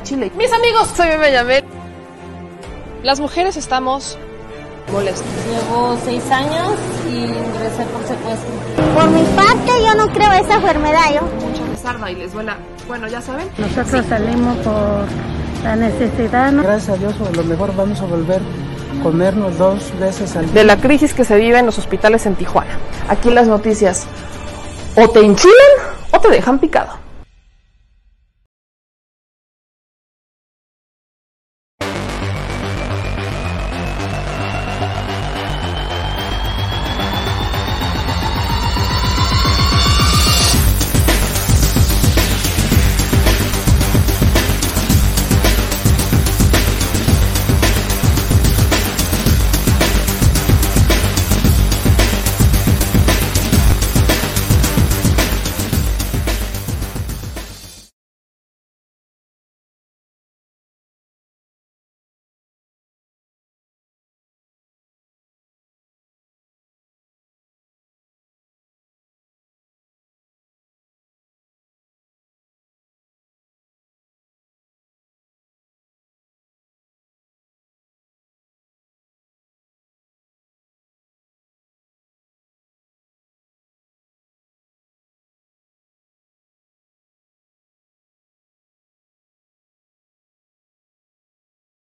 al chile. Mis amigos, soy Yamel. Las mujeres estamos molestas. Llevo seis años y ingresé por secuestro. Por mi parte, yo no creo esa enfermedad. Yo. Mucha les arda y les duela. Bueno, ya saben. Nosotros salimos por la necesidad. ¿no? Gracias a Dios, a lo mejor vamos a volver a comernos dos veces al día. De la crisis que se vive en los hospitales en Tijuana. Aquí las noticias o te enchilan o te dejan picado.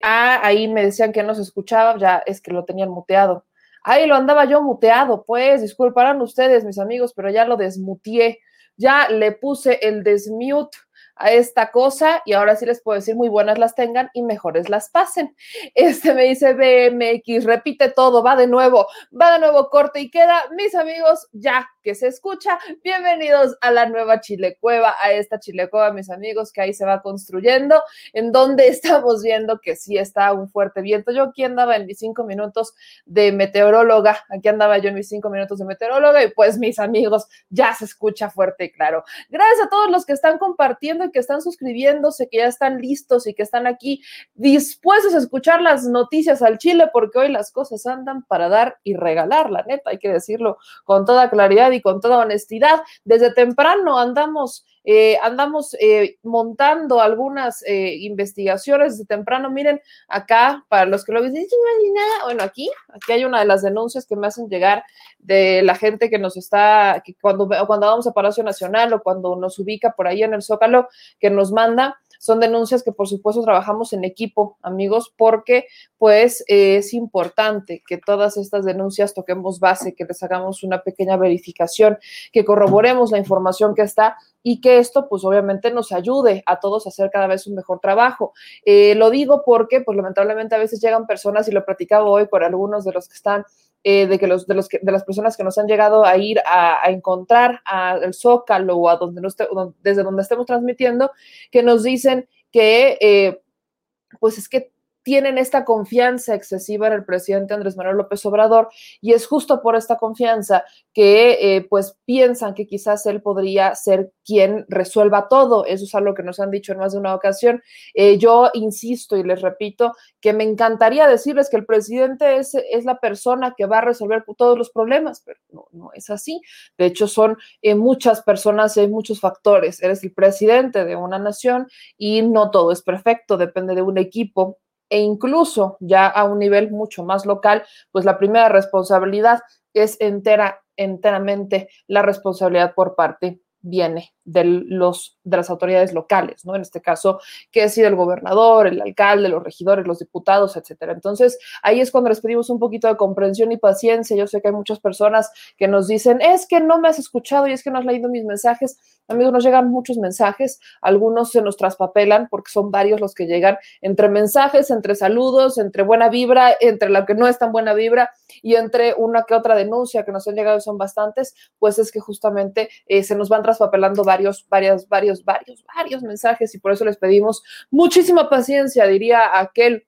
Ah, ahí me decían que no se escuchaba, ya es que lo tenían muteado. Ahí lo andaba yo muteado, pues disculparán ustedes, mis amigos, pero ya lo desmutié. Ya le puse el desmute a esta cosa y ahora sí les puedo decir muy buenas las tengan y mejores las pasen. Este me dice BMX, repite todo, va de nuevo, va de nuevo, corte y queda. Mis amigos, ya que se escucha, bienvenidos a la nueva Chilecueva, a esta Chilecueva, mis amigos, que ahí se va construyendo, en donde estamos viendo que sí está un fuerte viento. Yo aquí andaba en mis cinco minutos de meteoróloga, aquí andaba yo en mis cinco minutos de meteoróloga y pues mis amigos, ya se escucha fuerte y claro. Gracias a todos los que están compartiendo y que están suscribiéndose, que ya están listos y que están aquí dispuestos a escuchar las noticias al Chile, porque hoy las cosas andan para dar y regalar, la neta, hay que decirlo con toda claridad y con toda honestidad. Desde temprano andamos eh, andamos eh, montando algunas eh, investigaciones de temprano. Miren, acá, para los que lo dicen, bueno, aquí, aquí hay una de las denuncias que me hacen llegar de la gente que nos está, que cuando, cuando vamos a Palacio Nacional o cuando nos ubica por ahí en el Zócalo, que nos manda son denuncias que por supuesto trabajamos en equipo, amigos, porque pues es importante que todas estas denuncias toquemos base, que les hagamos una pequeña verificación, que corroboremos la información que está y que esto pues obviamente nos ayude a todos a hacer cada vez un mejor trabajo. Eh, lo digo porque pues lamentablemente a veces llegan personas y lo platicaba hoy por algunos de los que están eh, de que los de los que, de las personas que nos han llegado a ir a, a encontrar al Zócalo o a donde no esté, desde donde estemos transmitiendo, que nos dicen que eh, pues es que tienen esta confianza excesiva en el presidente Andrés Manuel López Obrador y es justo por esta confianza que eh, pues piensan que quizás él podría ser quien resuelva todo. Eso es algo que nos han dicho en más de una ocasión. Eh, yo insisto y les repito que me encantaría decirles que el presidente es, es, la persona que va a resolver todos los problemas, pero no, no es así. De hecho, son eh, muchas personas, hay muchos factores. Eres el presidente de una nación y no todo es perfecto, depende de un equipo e incluso ya a un nivel mucho más local, pues la primera responsabilidad es entera, enteramente la responsabilidad por parte viene de, los, de las autoridades locales, ¿no? En este caso, que sido el gobernador, el alcalde, los regidores, los diputados, etcétera. Entonces, ahí es cuando les pedimos un poquito de comprensión y paciencia. Yo sé que hay muchas personas que nos dicen, es que no me has escuchado y es que no has leído mis mensajes. Amigos, nos llegan muchos mensajes, algunos se nos traspapelan porque son varios los que llegan entre mensajes, entre saludos, entre buena vibra, entre la que no es tan buena vibra y entre una que otra denuncia que nos han llegado, son bastantes, pues es que justamente eh, se nos van traspapelando varios, varios, varios, varios, varios mensajes y por eso les pedimos muchísima paciencia, diría aquel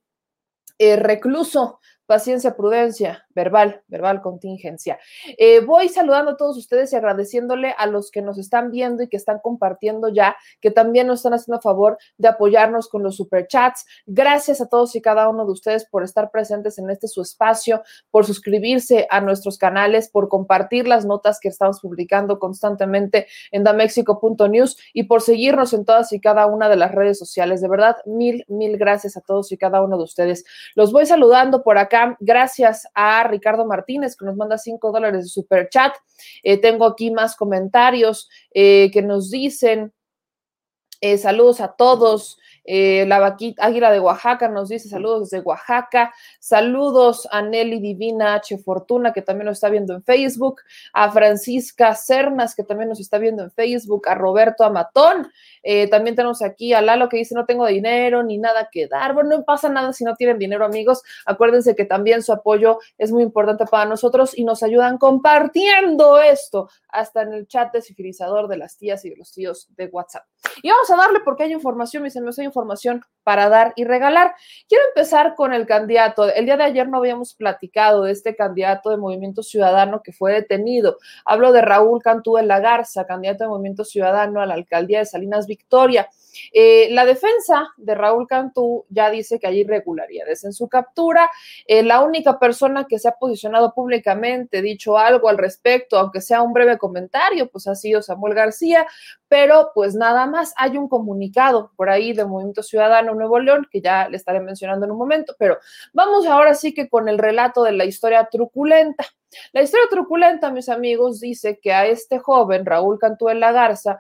eh, recluso, paciencia, prudencia, verbal, verbal contingencia. Eh, voy saludando a todos ustedes y agradeciéndole a los que nos están viendo y que están compartiendo ya, que también nos están haciendo favor de apoyarnos con los superchats. Gracias a todos y cada uno de ustedes por estar presentes en este su espacio, por suscribirse a nuestros canales, por compartir las notas que estamos publicando constantemente en damexico.news y por seguirnos en todas y cada una de las redes sociales. De verdad, mil, mil gracias a todos y cada uno de ustedes. Los voy saludando por acá. Gracias a Ricardo Martínez, que nos manda cinco dólares de super chat. Eh, tengo aquí más comentarios eh, que nos dicen. Eh, saludos a todos. Eh, la vaquita Águila de Oaxaca nos dice saludos desde Oaxaca. Saludos a Nelly Divina H. Fortuna, que también nos está viendo en Facebook. A Francisca Cernas, que también nos está viendo en Facebook. A Roberto Amatón. Eh, también tenemos aquí a Lalo que dice no tengo dinero ni nada que dar. Bueno, no pasa nada si no tienen dinero, amigos. Acuérdense que también su apoyo es muy importante para nosotros y nos ayudan compartiendo esto hasta en el chat desifilizador de las tías y de los tíos de WhatsApp. Y vamos a darle porque hay información, mis amigos, hay para dar y regalar. Quiero empezar con el candidato. El día de ayer no habíamos platicado de este candidato de Movimiento Ciudadano que fue detenido. Hablo de Raúl Cantú de la Garza, candidato de Movimiento Ciudadano a la alcaldía de Salinas Victoria. Eh, la defensa de Raúl Cantú ya dice que hay irregularidades en su captura. Eh, la única persona que se ha posicionado públicamente, dicho algo al respecto, aunque sea un breve comentario, pues ha sido Samuel García, pero pues nada más hay un comunicado por ahí de Movimiento Ciudadano Nuevo León, que ya le estaré mencionando en un momento, pero vamos ahora sí que con el relato de la historia truculenta. La historia truculenta, mis amigos, dice que a este joven, Raúl Cantú de la Garza,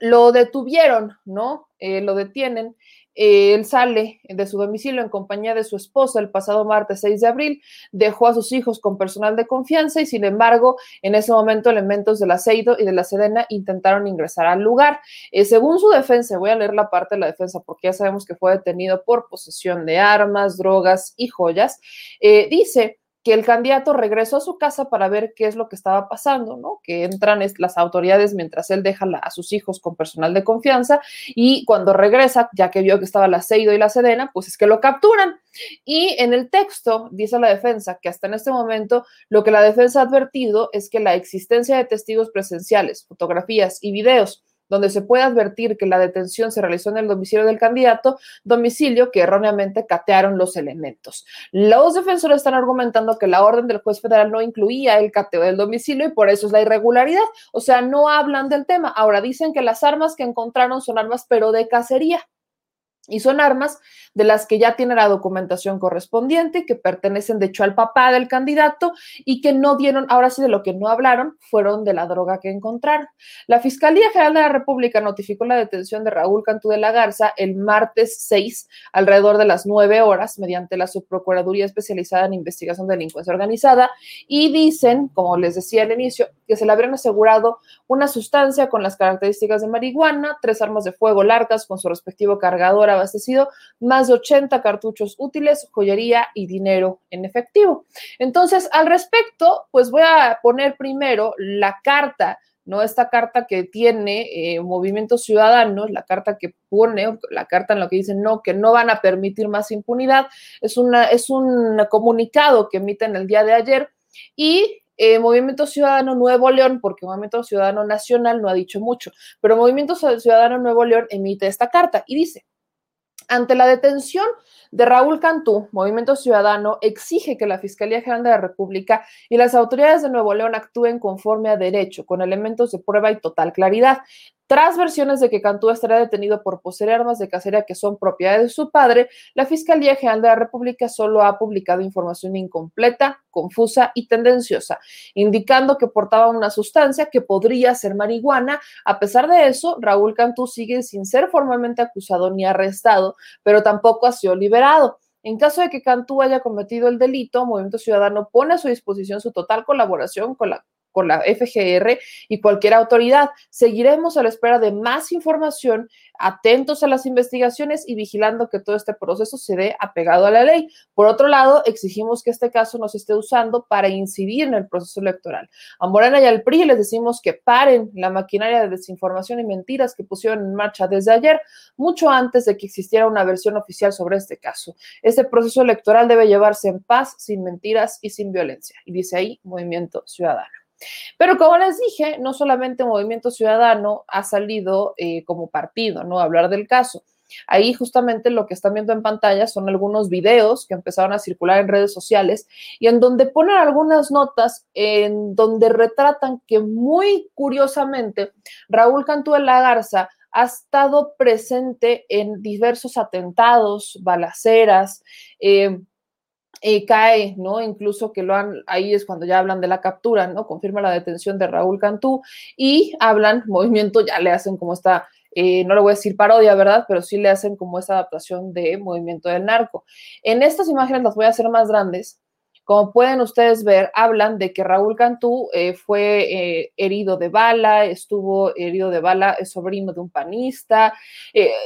lo detuvieron, ¿no? Eh, lo detienen. Eh, él sale de su domicilio en compañía de su esposa el pasado martes 6 de abril, dejó a sus hijos con personal de confianza y sin embargo en ese momento elementos del aceido y de la Sedena intentaron ingresar al lugar. Eh, según su defensa, voy a leer la parte de la defensa porque ya sabemos que fue detenido por posesión de armas, drogas y joyas, dice que el candidato regresó a su casa para ver qué es lo que estaba pasando, ¿no? Que entran las autoridades mientras él deja a sus hijos con personal de confianza y cuando regresa, ya que vio que estaba la Seido y la Sedena, pues es que lo capturan. Y en el texto dice la defensa que hasta en este momento lo que la defensa ha advertido es que la existencia de testigos presenciales, fotografías y videos donde se puede advertir que la detención se realizó en el domicilio del candidato, domicilio que erróneamente catearon los elementos. Los defensores están argumentando que la orden del juez federal no incluía el cateo del domicilio y por eso es la irregularidad. O sea, no hablan del tema. Ahora dicen que las armas que encontraron son armas, pero de cacería. Y son armas de las que ya tiene la documentación correspondiente, que pertenecen de hecho al papá del candidato y que no dieron, ahora sí de lo que no hablaron, fueron de la droga que encontraron. La Fiscalía General de la República notificó la detención de Raúl Cantú de la Garza el martes 6, alrededor de las 9 horas, mediante la Subprocuraduría Especializada en Investigación de Delincuencia Organizada, y dicen, como les decía al inicio, que se le habrían asegurado una sustancia con las características de marihuana, tres armas de fuego largas con su respectivo cargador abastecido, más de 80 cartuchos útiles, joyería y dinero en efectivo. Entonces, al respecto, pues voy a poner primero la carta ¿no? Esta carta que tiene eh, Movimiento Ciudadano, la carta que pone, la carta en la que dicen no, que no van a permitir más impunidad, es, una, es un comunicado que emiten el día de ayer y eh, Movimiento Ciudadano Nuevo León, porque Movimiento Ciudadano Nacional no ha dicho mucho, pero Movimiento Ciudadano Nuevo León emite esta carta y dice, ante la detención de Raúl Cantú, Movimiento Ciudadano exige que la Fiscalía General de la República y las autoridades de Nuevo León actúen conforme a derecho, con elementos de prueba y total claridad. Tras versiones de que Cantú estará detenido por poseer armas de cacería que son propiedad de su padre, la Fiscalía General de la República solo ha publicado información incompleta, confusa y tendenciosa, indicando que portaba una sustancia que podría ser marihuana. A pesar de eso, Raúl Cantú sigue sin ser formalmente acusado ni arrestado, pero tampoco ha sido liberado. En caso de que Cantú haya cometido el delito, Movimiento Ciudadano pone a su disposición su total colaboración con la con la FGR y cualquier autoridad. Seguiremos a la espera de más información, atentos a las investigaciones y vigilando que todo este proceso se dé apegado a la ley. Por otro lado, exigimos que este caso no se esté usando para incidir en el proceso electoral. A Morena y al PRI les decimos que paren la maquinaria de desinformación y mentiras que pusieron en marcha desde ayer, mucho antes de que existiera una versión oficial sobre este caso. Este proceso electoral debe llevarse en paz, sin mentiras y sin violencia. Y dice ahí Movimiento Ciudadano. Pero como les dije, no solamente Movimiento Ciudadano ha salido eh, como partido, ¿no? A hablar del caso. Ahí justamente lo que están viendo en pantalla son algunos videos que empezaron a circular en redes sociales y en donde ponen algunas notas en donde retratan que muy curiosamente Raúl Cantú de la Garza ha estado presente en diversos atentados, balaceras, eh, eh, cae, ¿no? Incluso que lo han, ahí es cuando ya hablan de la captura, ¿no? Confirma la detención de Raúl Cantú y hablan, movimiento, ya le hacen como esta, eh, no le voy a decir parodia, ¿verdad? Pero sí le hacen como esa adaptación de movimiento del narco. En estas imágenes las voy a hacer más grandes. Como pueden ustedes ver, hablan de que Raúl Cantú eh, fue herido de bala, estuvo herido de bala, es sobrino de un panista.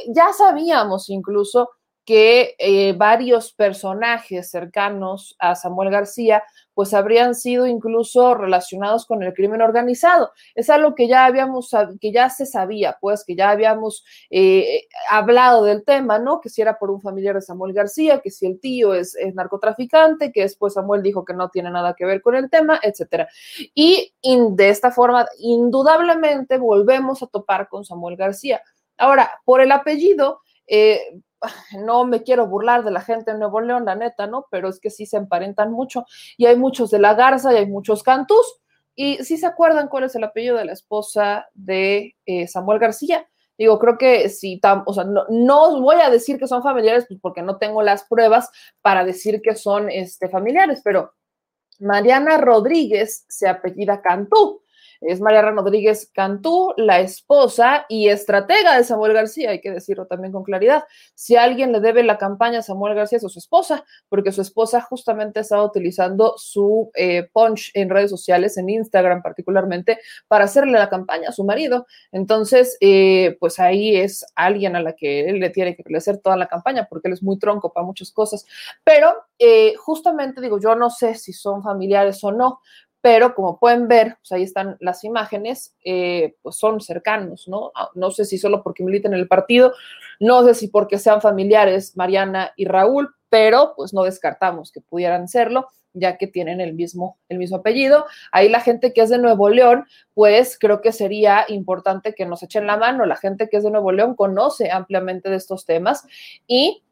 ya sabíamos incluso que eh, varios personajes cercanos a Samuel García pues habrían sido incluso relacionados con el crimen organizado. Es algo que ya habíamos, que ya se sabía, pues que ya habíamos eh, hablado del tema, ¿no? Que si era por un familiar de Samuel García, que si el tío es, narcotraficante, que después Samuel dijo que no tiene nada que ver con el tema, etcétera. Y de esta forma, indudablemente volvemos a topar con Samuel García. Ahora, por el apellido, eh, no me quiero burlar de la gente de Nuevo León, la neta, ¿no? Pero es que sí se emparentan mucho y hay muchos de la Garza y hay muchos Cantús. Y sí se acuerdan cuál es el apellido de la esposa de eh, Samuel García. Digo, creo que sí, o sea, no, no, voy a decir que son familiares pues porque no tengo las pruebas para decir que son este, familiares, pero Mariana Rodríguez se apellida Cantú es Mariana Rodríguez Cantú, la esposa y estratega de Samuel García, hay que decirlo también con claridad. Si alguien le debe la campaña a Samuel García es a su esposa, porque su esposa justamente estaba utilizando su eh, punch en redes sociales, en Instagram particularmente, para hacerle la campaña a su marido. Entonces, eh, pues ahí es alguien a la que él le tiene que hacer toda la campaña, porque él es muy tronco para muchas cosas. Pero eh, justamente digo, yo no sé si son familiares o no, pero como pueden ver, pues ahí están las imágenes, eh, pues son cercanos, ¿no? Ah, no sé si solo porque militen en el partido, no sé si porque sean familiares Mariana y Raúl, pero pues no descartamos que pudieran serlo, ya que tienen el mismo, el mismo apellido. Ahí la gente que es de Nuevo León, pues creo que sería importante que nos echen la mano. La gente que es de Nuevo León conoce ampliamente de estos temas y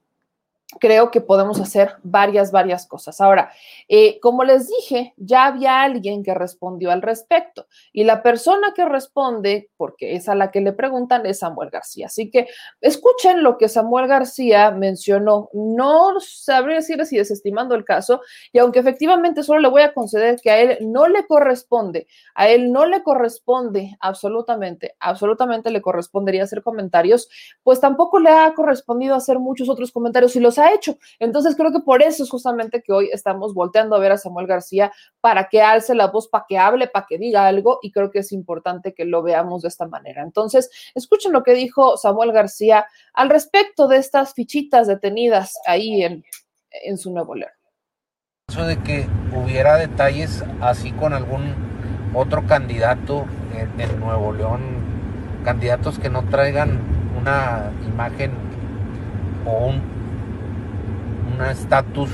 creo que podemos hacer varias, varias cosas. Ahora, eh, como les dije, ya había alguien que respondió al respecto y la persona que responde, porque es a la que le preguntan, es Samuel García. Así que escuchen lo que Samuel García mencionó. No sabría decir si desestimando el caso y aunque efectivamente solo le voy a conceder que a él no le corresponde, a él no le corresponde absolutamente, absolutamente le correspondería hacer comentarios, pues tampoco le ha correspondido hacer muchos otros comentarios y los ha hecho. Entonces creo que por eso es justamente que hoy estamos volteando a ver a Samuel García para que alce la voz, para que hable, para que diga algo y creo que es importante que lo veamos de esta manera. Entonces, escuchen lo que dijo Samuel García al respecto de estas fichitas detenidas ahí en, en su nuevo león. Eso de que hubiera detalles así con algún otro candidato en, Nuevo León candidatos que no traigan una imagen o un un estatus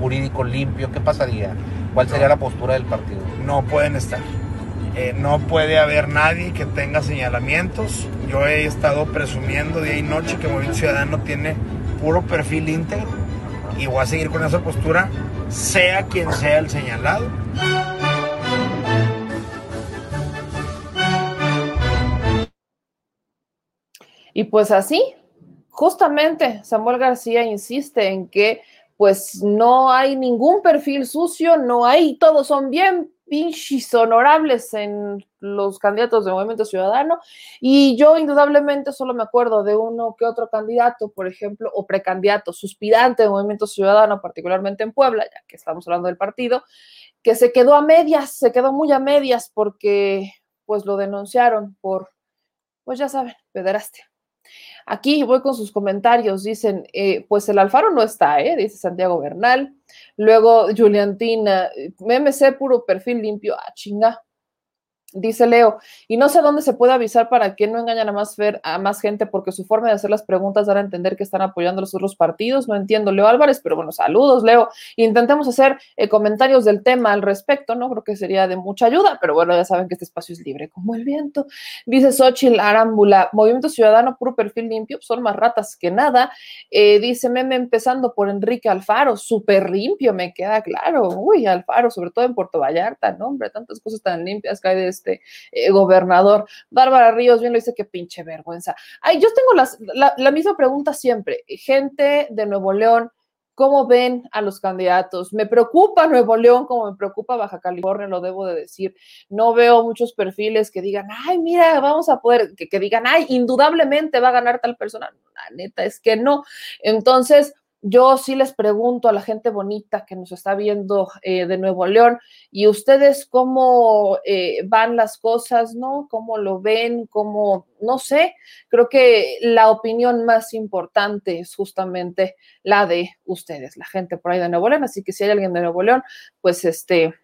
jurídico limpio, ¿qué pasaría? ¿Cuál sería la postura del partido? No pueden estar. Eh, no puede haber nadie que tenga señalamientos. Yo he estado presumiendo día y noche que Movimiento Ciudadano tiene puro perfil íntegro y voy a seguir con esa postura, sea quien sea el señalado. Y pues así, justamente Samuel García insiste en que pues no hay ningún perfil sucio, no hay, todos son bien pinches honorables en los candidatos de Movimiento Ciudadano y yo indudablemente solo me acuerdo de uno que otro candidato, por ejemplo, o precandidato, suspirante de Movimiento Ciudadano, particularmente en Puebla, ya que estamos hablando del partido, que se quedó a medias, se quedó muy a medias porque pues lo denunciaron por, pues ya saben, pederastia. Aquí voy con sus comentarios. Dicen, eh, pues el Alfaro no está, ¿eh? Dice Santiago Bernal. Luego Juliantina, MMC puro perfil limpio. Ah, chinga. Dice Leo, y no sé dónde se puede avisar para que no engañan a más, ver, a más gente, porque su forma de hacer las preguntas dará a entender que están apoyando a los otros partidos. No entiendo, Leo Álvarez, pero bueno, saludos, Leo. Intentemos hacer eh, comentarios del tema al respecto, ¿no? Creo que sería de mucha ayuda, pero bueno, ya saben que este espacio es libre como el viento. Dice Xochitl Arámbula, Movimiento Ciudadano, puro perfil limpio, son más ratas que nada. Eh, dice Meme, empezando por Enrique Alfaro, súper limpio, me queda claro. Uy, Alfaro, sobre todo en Puerto Vallarta, ¿no? Hombre, tantas cosas tan limpias que hay de este eh, gobernador. Bárbara Ríos bien lo dice, qué pinche vergüenza. Ay, yo tengo las, la, la misma pregunta siempre. Gente de Nuevo León, ¿Cómo ven a los candidatos? Me preocupa Nuevo León como me preocupa Baja California, lo debo de decir. No veo muchos perfiles que digan, ay, mira, vamos a poder, que, que digan, ay, indudablemente va a ganar tal persona. La neta es que no. Entonces, yo sí les pregunto a la gente bonita que nos está viendo eh, de Nuevo León, ¿y ustedes cómo eh, van las cosas, no? ¿Cómo lo ven? ¿Cómo? No sé, creo que la opinión más importante es justamente la de ustedes, la gente por ahí de Nuevo León, así que si hay alguien de Nuevo León, pues este,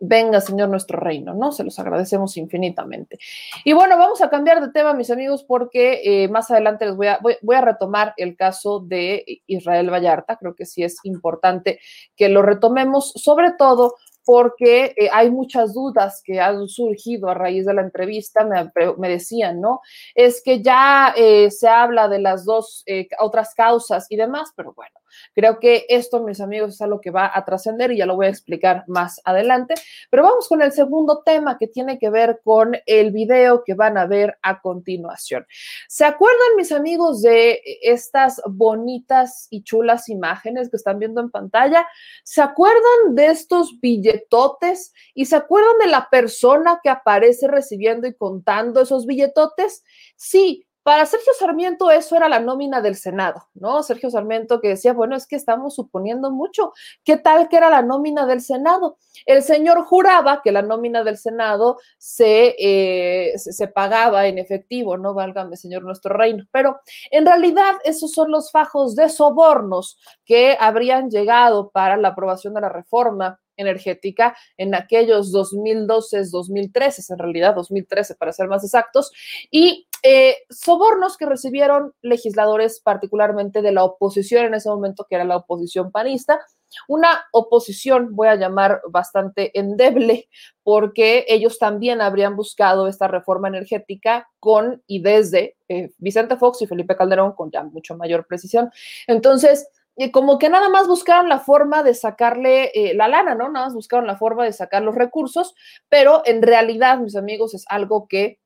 venga, Señor, nuestro reino, ¿no? Se los agradecemos infinitamente. Y bueno, vamos a cambiar de tema, mis amigos, porque eh, más adelante les voy a, voy, a, retomar el caso de Israel Vallarta. Creo que sí es importante que lo retomemos, sobre todo porque eh, hay muchas dudas que han surgido a raíz de la entrevista, me, me decían, ¿no? Es que ya eh, se habla de las dos eh, otras causas y demás, pero bueno, creo que esto, mis amigos, es algo que va a trascender y ya lo voy a explicar más adelante. Pero vamos con el segundo tema que tiene que ver con el video que van a ver a continuación. ¿Se acuerdan, mis amigos, de estas bonitas y chulas imágenes que están viendo en pantalla? ¿Se acuerdan de estos billetotes y se acuerdan de la persona que aparece recibiendo y contando esos billetotes? Sí, para Sergio Sarmiento eso era la nómina del Senado, ¿no? Sergio Sarmiento que decía, bueno, es que estamos suponiendo mucho. ¿Qué tal que era la nómina del Senado? El señor juraba que la nómina del Senado se, eh, se, pagaba en efectivo, no válgame, señor, nuestro reino. Pero en realidad esos son los fajos de sobornos que habrían llegado para la aprobación de la reforma energética en aquellos 2012, 2013, en realidad 2013 para ser más exactos, y eh, sobornos que recibieron legisladores particularmente de la oposición en ese momento, que era la oposición panista, una oposición, voy a llamar bastante endeble, porque ellos también habrían buscado esta reforma energética con y desde eh, Vicente Fox y Felipe Calderón, con ya mucho mayor precisión. Entonces, y como que nada más buscaron la forma de sacarle eh, la lana, ¿no? Nada más buscaron la forma de sacar los recursos, pero en realidad, mis amigos, es algo que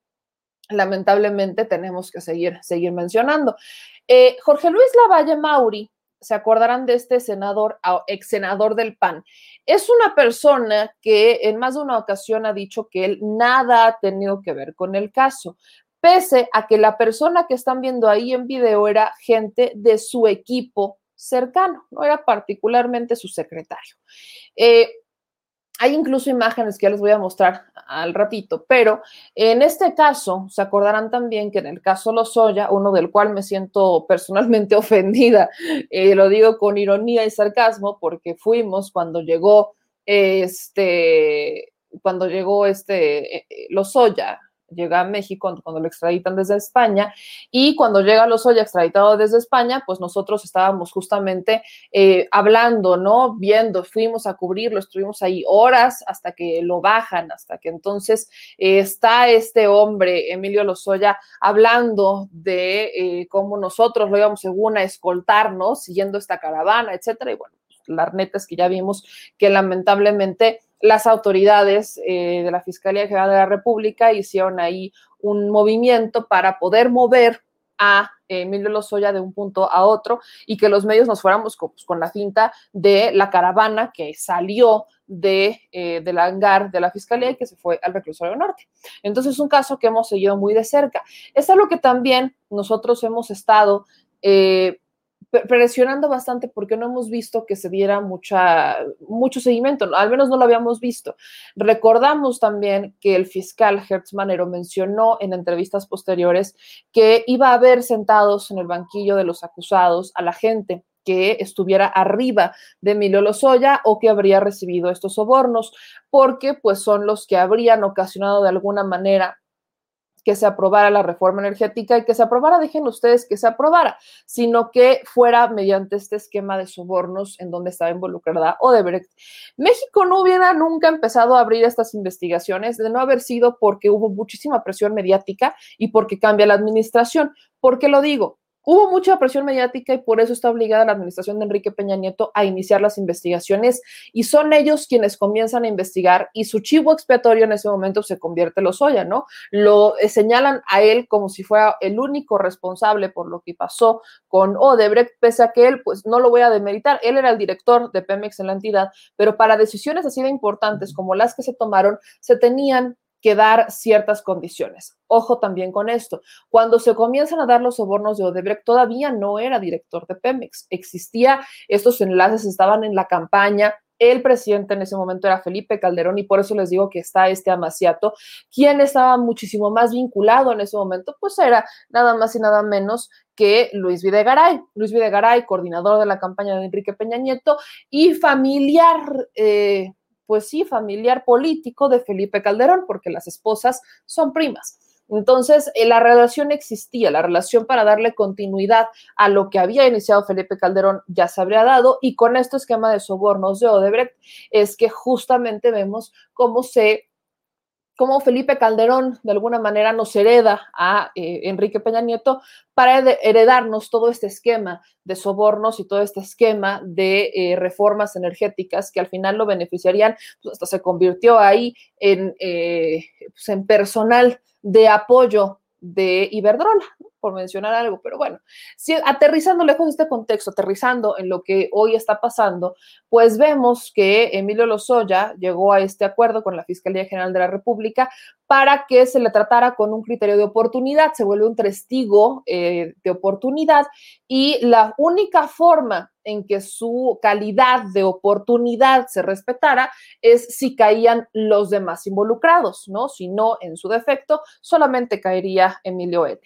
lamentablemente tenemos que seguir, seguir mencionando. Eh, Jorge Luis Lavalle Mauri, se acordarán de este senador, ex senador del PAN. Es una persona que en más de una ocasión ha dicho que él nada ha tenido que ver con el caso, pese a que la persona que están viendo ahí en video era gente de su equipo cercano, no era particularmente su secretario. Eh, hay incluso imágenes que ya les voy a mostrar al ratito, pero en este caso, se acordarán también que en el caso Lozoya, uno del cual me siento personalmente ofendida, eh, lo digo con ironía y sarcasmo, porque fuimos cuando llegó este cuando llegó este eh, Lozoya llega a México cuando lo extraditan desde España y cuando llega Lozoya extraditado desde España, pues nosotros estábamos justamente eh, hablando, ¿no? Viendo, fuimos a cubrirlo, estuvimos ahí horas hasta que lo bajan, hasta que entonces eh, está este hombre, Emilio Lozoya, hablando de eh, cómo nosotros lo íbamos según a escoltarnos, siguiendo esta caravana, etcétera. Y bueno, la neta es que ya vimos que lamentablemente las autoridades eh, de la Fiscalía General de la República hicieron ahí un movimiento para poder mover a Emilio Lozoya de un punto a otro y que los medios nos fuéramos con, pues, con la cinta de la caravana que salió de, eh, del hangar de la Fiscalía y que se fue al reclusorio norte. Entonces es un caso que hemos seguido muy de cerca. Es algo que también nosotros hemos estado eh, presionando bastante porque no hemos visto que se diera mucha, mucho seguimiento, al menos no lo habíamos visto. Recordamos también que el fiscal Hertz Manero mencionó en entrevistas posteriores que iba a haber sentados en el banquillo de los acusados a la gente que estuviera arriba de Emilio Lozoya o que habría recibido estos sobornos, porque pues son los que habrían ocasionado de alguna manera que se aprobara la reforma energética y que se aprobara, dejen ustedes que se aprobara, sino que fuera mediante este esquema de sobornos en donde estaba involucrada Odebrecht. México no hubiera nunca empezado a abrir estas investigaciones de no haber sido porque hubo muchísima presión mediática y porque cambia la administración. ¿Por qué lo digo? Hubo mucha presión mediática y por eso está obligada la administración de Enrique Peña Nieto a iniciar las investigaciones y son ellos quienes comienzan a investigar y su chivo expiatorio en ese momento se convierte en Lozoya, ¿no? Lo eh, señalan a él como si fuera el único responsable por lo que pasó con Odebrecht, pese a que él, pues no lo voy a demeritar, él era el director de Pemex en la entidad, pero para decisiones así de importantes como las que se tomaron, se tenían que dar ciertas condiciones. Ojo también con esto. Cuando se comienzan a dar los sobornos de Odebrecht, todavía no era director de Pemex. Existía, estos enlaces estaban en la campaña. El presidente en ese momento era Felipe Calderón y por eso les digo que está este amaciato. Quien estaba muchísimo más vinculado en ese momento, pues era nada más y nada menos que Luis Videgaray. Luis Videgaray, coordinador de la campaña de Enrique Peña Nieto y familiar. Eh, pues sí, familiar político de Felipe Calderón, porque las esposas son primas. Entonces, eh, la relación existía, la relación para darle continuidad a lo que había iniciado Felipe Calderón ya se habría dado y con este esquema de sobornos de Odebrecht es que justamente vemos cómo se cómo Felipe Calderón de alguna manera nos hereda a eh, Enrique Peña Nieto para heredarnos todo este esquema de sobornos y todo este esquema de eh, reformas energéticas que al final lo beneficiarían, pues hasta se convirtió ahí en, eh, pues en personal de apoyo de Iberdrola, por mencionar algo, pero bueno, si, aterrizando lejos de este contexto, aterrizando en lo que hoy está pasando, pues vemos que Emilio Lozoya llegó a este acuerdo con la Fiscalía General de la República para que se le tratara con un criterio de oportunidad, se vuelve un testigo eh, de oportunidad y la única forma en que su calidad de oportunidad se respetara es si caían los demás involucrados, ¿no? Si no, en su defecto, solamente caería Emilio L.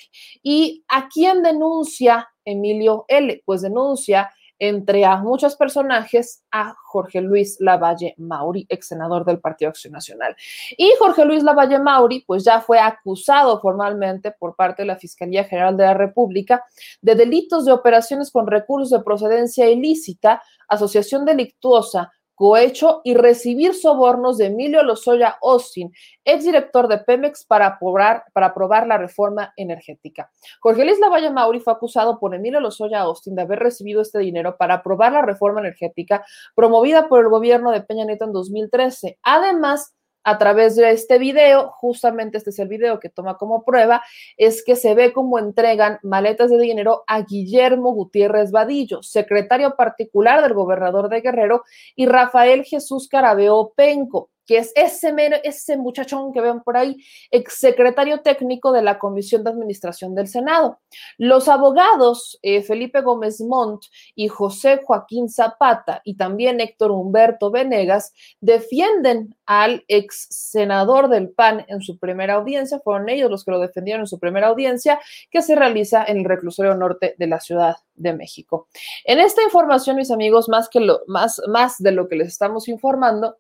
¿Y a quién denuncia Emilio L? Pues denuncia entre a muchos personajes a Jorge Luis Lavalle Mauri, ex senador del Partido Acción Nacional. Y Jorge Luis Lavalle Mauri, pues ya fue acusado formalmente por parte de la Fiscalía General de la República de delitos de operaciones con recursos de procedencia ilícita, asociación delictuosa, cohecho y recibir sobornos de Emilio Lozoya Austin, exdirector de Pemex, para aprobar, para aprobar la reforma energética. Jorge Luis Lavalle Mauri fue acusado por Emilio Lozoya Austin de haber recibido este dinero para aprobar la reforma energética promovida por el gobierno de Peña Nieto en 2013. Además, a través de este video, justamente este es el video que toma como prueba, es que se ve cómo entregan maletas de dinero a Guillermo Gutiérrez Vadillo, secretario particular del gobernador de Guerrero, y Rafael Jesús Carabeo Penco, que es ese, ese muchachón que ven por ahí, exsecretario técnico de la Comisión de Administración del Senado. Los abogados eh, Felipe Gómez Montt y José Joaquín Zapata y también Héctor Humberto Venegas defienden al ex senador del PAN en su primera audiencia, fueron ellos los que lo defendieron en su primera audiencia, que se realiza en el reclusorio norte de la Ciudad de México. En esta información, mis amigos, más, que lo, más, más de lo que les estamos informando,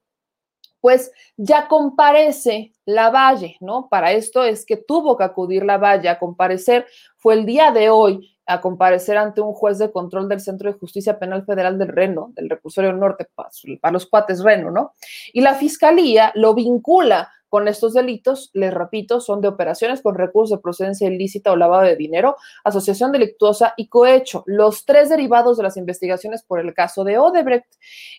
pues ya comparece la Valle, ¿no? Para esto es que tuvo que acudir la Valle a comparecer, fue el día de hoy a comparecer ante un juez de control del Centro de Justicia Penal Federal del Reno, del Recursorio Norte, para los cuates Reno, ¿no? Y la fiscalía lo vincula con estos delitos, les repito, son de operaciones con recursos de procedencia ilícita o lavado de dinero, asociación delictuosa y cohecho, los tres derivados de las investigaciones por el caso de Odebrecht.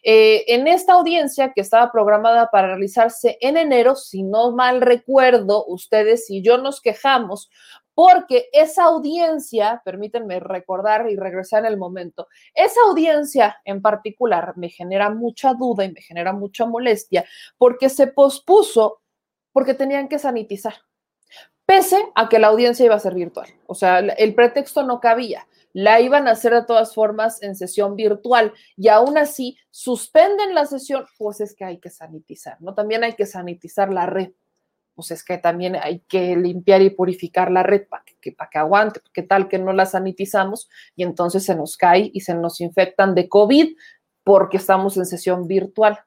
Eh, en esta audiencia que estaba programada para realizarse en enero, si no mal recuerdo, ustedes y yo nos quejamos porque esa audiencia, permítanme recordar y regresar en el momento, esa audiencia en particular me genera mucha duda y me genera mucha molestia porque se pospuso porque tenían que sanitizar, pese a que la audiencia iba a ser virtual. O sea, el pretexto no cabía. La iban a hacer de todas formas en sesión virtual y aún así suspenden la sesión, pues es que hay que sanitizar, ¿no? También hay que sanitizar la red pues es que también hay que limpiar y purificar la red para que, para que aguante, porque tal que no la sanitizamos y entonces se nos cae y se nos infectan de COVID porque estamos en sesión virtual.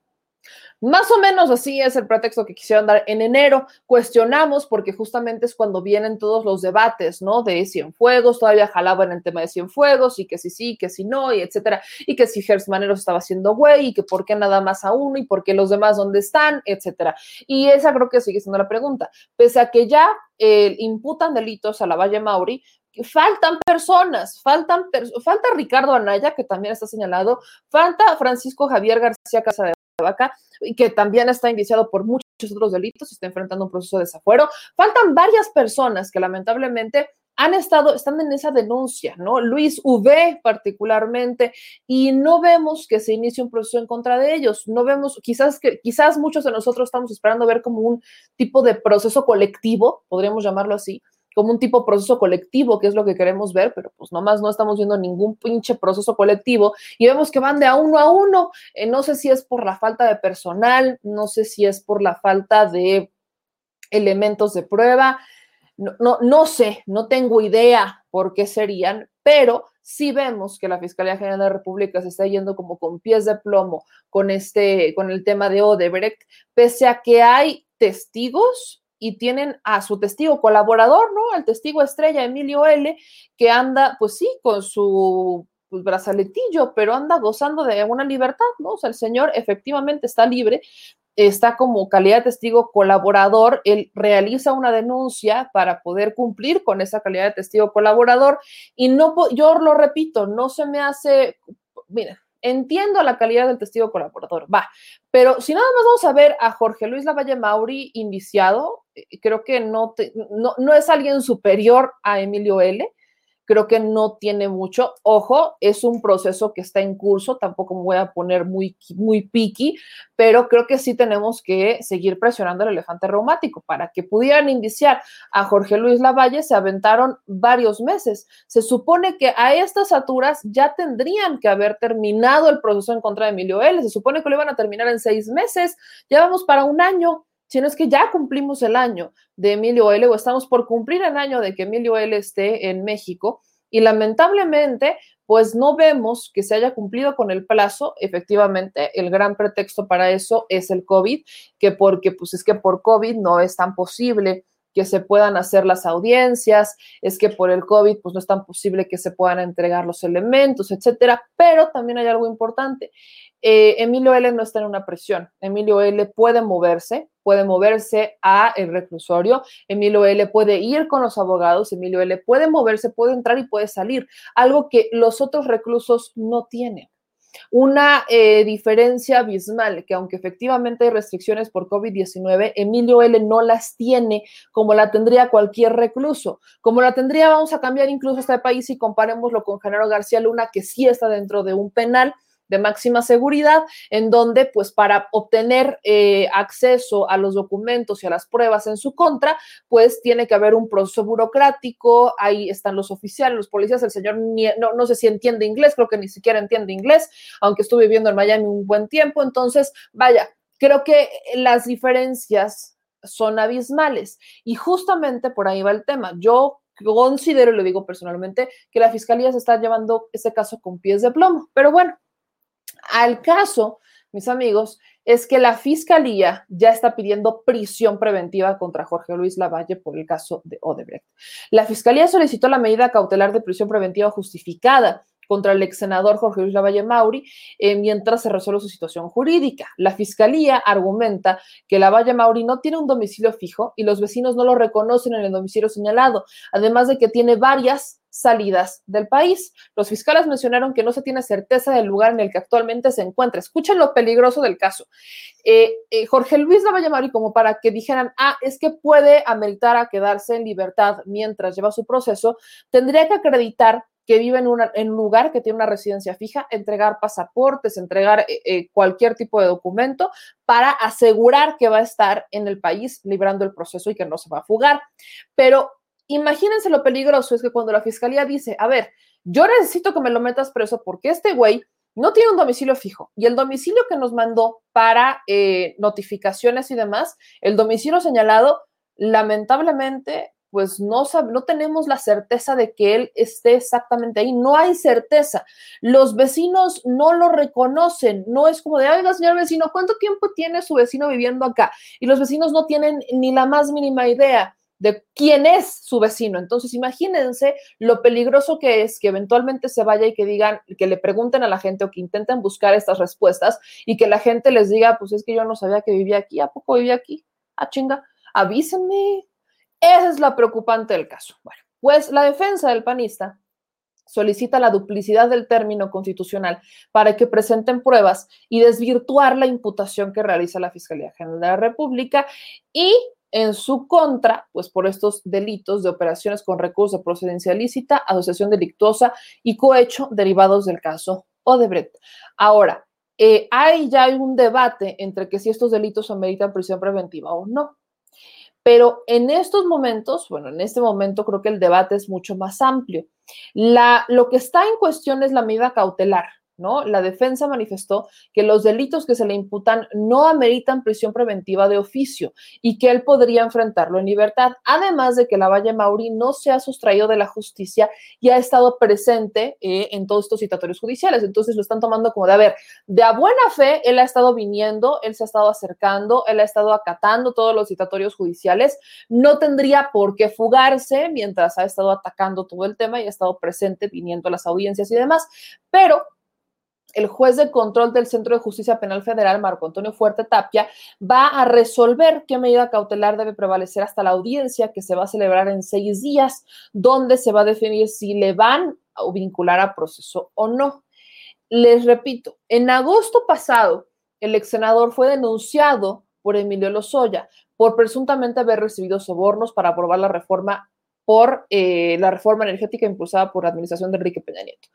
Más o menos así es el pretexto que quisieron dar en enero. Cuestionamos porque justamente es cuando vienen todos los debates, ¿no? De Cienfuegos, todavía jalaban el tema de Cienfuegos y que sí sí, que sí no, y etcétera. Y que si Manero estaba haciendo güey y que por qué nada más a uno y por qué los demás dónde están, etcétera. Y esa creo que sigue siendo la pregunta. Pese a que ya eh, imputan delitos a la Valle Mauri, faltan personas, faltan, falta Ricardo Anaya, que también está señalado, falta Francisco Javier García Casa de Vaca, y que también está indiciado por muchos otros delitos, está enfrentando un proceso de desafuero. Faltan varias personas que lamentablemente han estado, están en esa denuncia, ¿no? Luis V particularmente, y no vemos que se inicie un proceso en contra de ellos. No vemos, quizás que, quizás muchos de nosotros estamos esperando ver como un tipo de proceso colectivo, podríamos llamarlo así, como un tipo de proceso colectivo, que es lo que queremos ver, pero pues nomás no estamos viendo ningún pinche proceso colectivo y vemos que van de a uno a uno. Eh, no sé si es por la falta de personal, no sé si es por la falta de elementos de prueba, no, no, no sé, no tengo idea por qué serían, pero sí vemos que la Fiscalía General de la República se está yendo como con pies de plomo con este, con el tema de Odebrecht, pese a que hay testigos y tienen a su testigo colaborador, ¿no? Al testigo estrella Emilio L, que anda, pues sí, con su pues, brazaletillo, pero anda gozando de una libertad, ¿no? O sea, el señor efectivamente está libre, está como calidad de testigo colaborador, él realiza una denuncia para poder cumplir con esa calidad de testigo colaborador y no, yo lo repito, no se me hace, mira, Entiendo la calidad del testigo colaborador, va, pero si nada más vamos a ver a Jorge Luis Lavalle Mauri indiciado, eh, creo que no, no, no es alguien superior a Emilio L creo que no tiene mucho. Ojo, es un proceso que está en curso, tampoco me voy a poner muy, muy picky, pero creo que sí tenemos que seguir presionando el elefante reumático. Para que pudieran indiciar a Jorge Luis Lavalle, se aventaron varios meses. Se supone que a estas alturas ya tendrían que haber terminado el proceso en contra de Emilio L. Se supone que lo iban a terminar en seis meses. Ya vamos para un año sino es que ya cumplimos el año de Emilio L. o estamos por cumplir el año de que Emilio L. esté en México y lamentablemente pues no vemos que se haya cumplido con el plazo. Efectivamente, el gran pretexto para eso es el COVID, que porque pues es que por COVID no es tan posible que se puedan hacer las audiencias, es que por el COVID pues no es tan posible que se puedan entregar los elementos, etcétera, pero también hay algo importante. Eh, Emilio L no está en una presión. Emilio L puede moverse, puede moverse a el reclusorio. Emilio L puede ir con los abogados. Emilio L puede moverse, puede entrar y puede salir. Algo que los otros reclusos no tienen. Una eh, diferencia abismal, que aunque efectivamente hay restricciones por COVID-19, Emilio L no las tiene como la tendría cualquier recluso. Como la tendría, vamos a cambiar incluso este país y comparémoslo con Genaro García Luna, que sí está dentro de un penal de máxima seguridad, en donde, pues, para obtener eh, acceso a los documentos y a las pruebas en su contra, pues tiene que haber un proceso burocrático, ahí están los oficiales, los policías, el señor no, no sé si entiende inglés, creo que ni siquiera entiende inglés, aunque estuve viviendo en Miami un buen tiempo, entonces, vaya, creo que las diferencias son abismales y justamente por ahí va el tema. Yo considero, y lo digo personalmente, que la fiscalía se está llevando ese caso con pies de plomo. Pero bueno, al caso mis amigos, es que la fiscalía ya está pidiendo prisión preventiva contra Jorge Luis Lavalle por el caso de Odebrecht. La fiscalía solicitó la medida cautelar de prisión preventiva justificada contra el ex senador Jorge Luis Lavalle Mauri eh, mientras se resuelve su situación jurídica. La fiscalía argumenta que Lavalle Mauri no tiene un domicilio fijo y los vecinos no lo reconocen en el domicilio señalado, además de que tiene varias salidas del país. Los fiscales mencionaron que no se tiene certeza del lugar en el que actualmente se encuentra. Escuchen lo peligroso del caso. Eh, eh, Jorge Luis Lavalle Mauri, como para que dijeran, ah, es que puede ameritar a quedarse en libertad mientras lleva su proceso, tendría que acreditar que vive en, un lugar que tiene una residencia fija, entregar pasaportes, entregar eh, eh, cualquier tipo de documento para asegurar que va a estar en el país librando el proceso y que no se va a fugar. Pero imagínense lo peligroso es que cuando la fiscalía dice, a ver, yo necesito que me lo metas preso porque este güey no tiene un domicilio fijo y el domicilio que nos mandó para eh, notificaciones y demás, el domicilio señalado, lamentablemente pues no, no tenemos la certeza de que él esté exactamente ahí. No hay certeza. Los vecinos no lo reconocen. No es como de, oiga, señor vecino, ¿cuánto tiempo tiene su vecino viviendo acá? Y los vecinos no tienen ni la más mínima idea de quién es su vecino. Entonces, imagínense lo peligroso que es que eventualmente se vaya y que digan, que le pregunten a la gente o que intenten buscar estas respuestas y que la gente les diga, pues es que yo no sabía que vivía aquí, ¿a poco vivía aquí? Ah, chinga, avísenme, esa es la preocupante del caso. Bueno, pues la defensa del panista solicita la duplicidad del término constitucional para que presenten pruebas y desvirtuar la imputación que realiza la Fiscalía General de la República y en su contra, pues por estos delitos de operaciones con recursos de procedencia lícita, asociación delictuosa y cohecho derivados del caso Odebrecht. Ahora, eh, hay ya un debate entre que si estos delitos ameritan prisión preventiva o no. Pero en estos momentos, bueno, en este momento creo que el debate es mucho más amplio. La, lo que está en cuestión es la medida cautelar. La defensa manifestó que los delitos que se le imputan no ameritan prisión preventiva de oficio y que él podría enfrentarlo en libertad, además de que la Valle Mauri no se ha sustraído de la justicia y ha estado presente eh, en todos estos citatorios judiciales. Entonces lo están tomando como de, a ver, de a buena fe, él ha estado viniendo, él se ha estado acercando, él ha estado acatando todos los citatorios judiciales, no tendría por qué fugarse mientras ha estado atacando todo el tema y ha estado presente viniendo a las audiencias y demás, pero el juez de control del Centro de Justicia Penal Federal, Marco Antonio Fuerte Tapia, va a resolver qué medida cautelar debe prevalecer hasta la audiencia que se va a celebrar en seis días, donde se va a definir si le van a vincular a proceso o no. Les repito, en agosto pasado, el ex senador fue denunciado por Emilio Lozoya por presuntamente haber recibido sobornos para aprobar la reforma por eh, la reforma energética impulsada por la administración de Enrique Peña Nieto.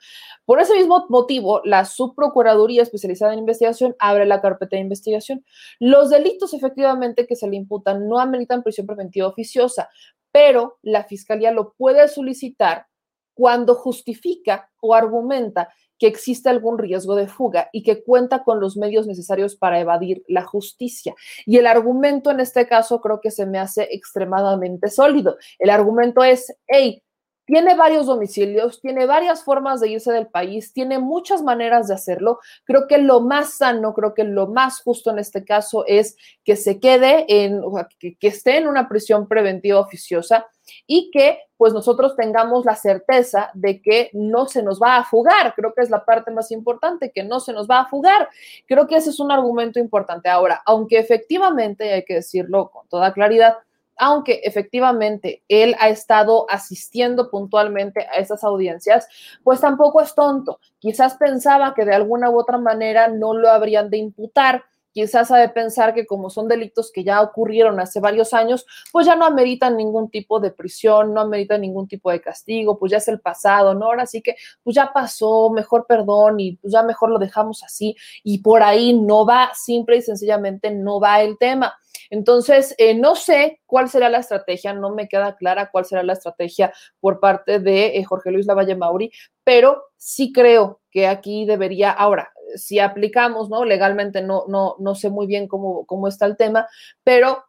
Por ese mismo motivo, la Subprocuraduría Especializada en Investigación abre la carpeta de investigación. Los delitos efectivamente que se le imputan no ameritan prisión preventiva oficiosa, pero la Fiscalía lo puede solicitar cuando justifica o argumenta que existe algún riesgo de fuga y que cuenta con los medios necesarios para evadir la justicia. Y el argumento en este caso creo que se me hace extremadamente sólido. El argumento es, hey, tiene varios domicilios, tiene varias formas de irse del país, tiene muchas maneras de hacerlo. Creo que lo más sano, creo que lo más justo en este caso es que se quede en, que, que esté en una prisión preventiva oficiosa y que pues nosotros tengamos la certeza de que no se nos va a fugar. Creo que es la parte más importante, que no se nos va a fugar. Creo que ese es un argumento importante. Ahora, aunque efectivamente, hay que decirlo con toda claridad, aunque efectivamente él ha estado asistiendo puntualmente a esas audiencias, pues tampoco es tonto. Quizás pensaba que de alguna u otra manera no lo habrían de imputar quizás ha de pensar que como son delitos que ya ocurrieron hace varios años, pues ya no ameritan ningún tipo de prisión, no ameritan ningún tipo de castigo, pues ya es el pasado, ¿no? Ahora sí que pues ya pasó, mejor perdón y pues ya mejor lo dejamos así y por ahí no va, simple y sencillamente no va el tema. Entonces, eh, no sé cuál será la estrategia, no me queda clara cuál será la estrategia por parte de eh, Jorge Luis Lavalle Mauri, pero sí creo que aquí debería, ahora, si aplicamos, ¿no? Legalmente no, no, no sé muy bien cómo, cómo está el tema, pero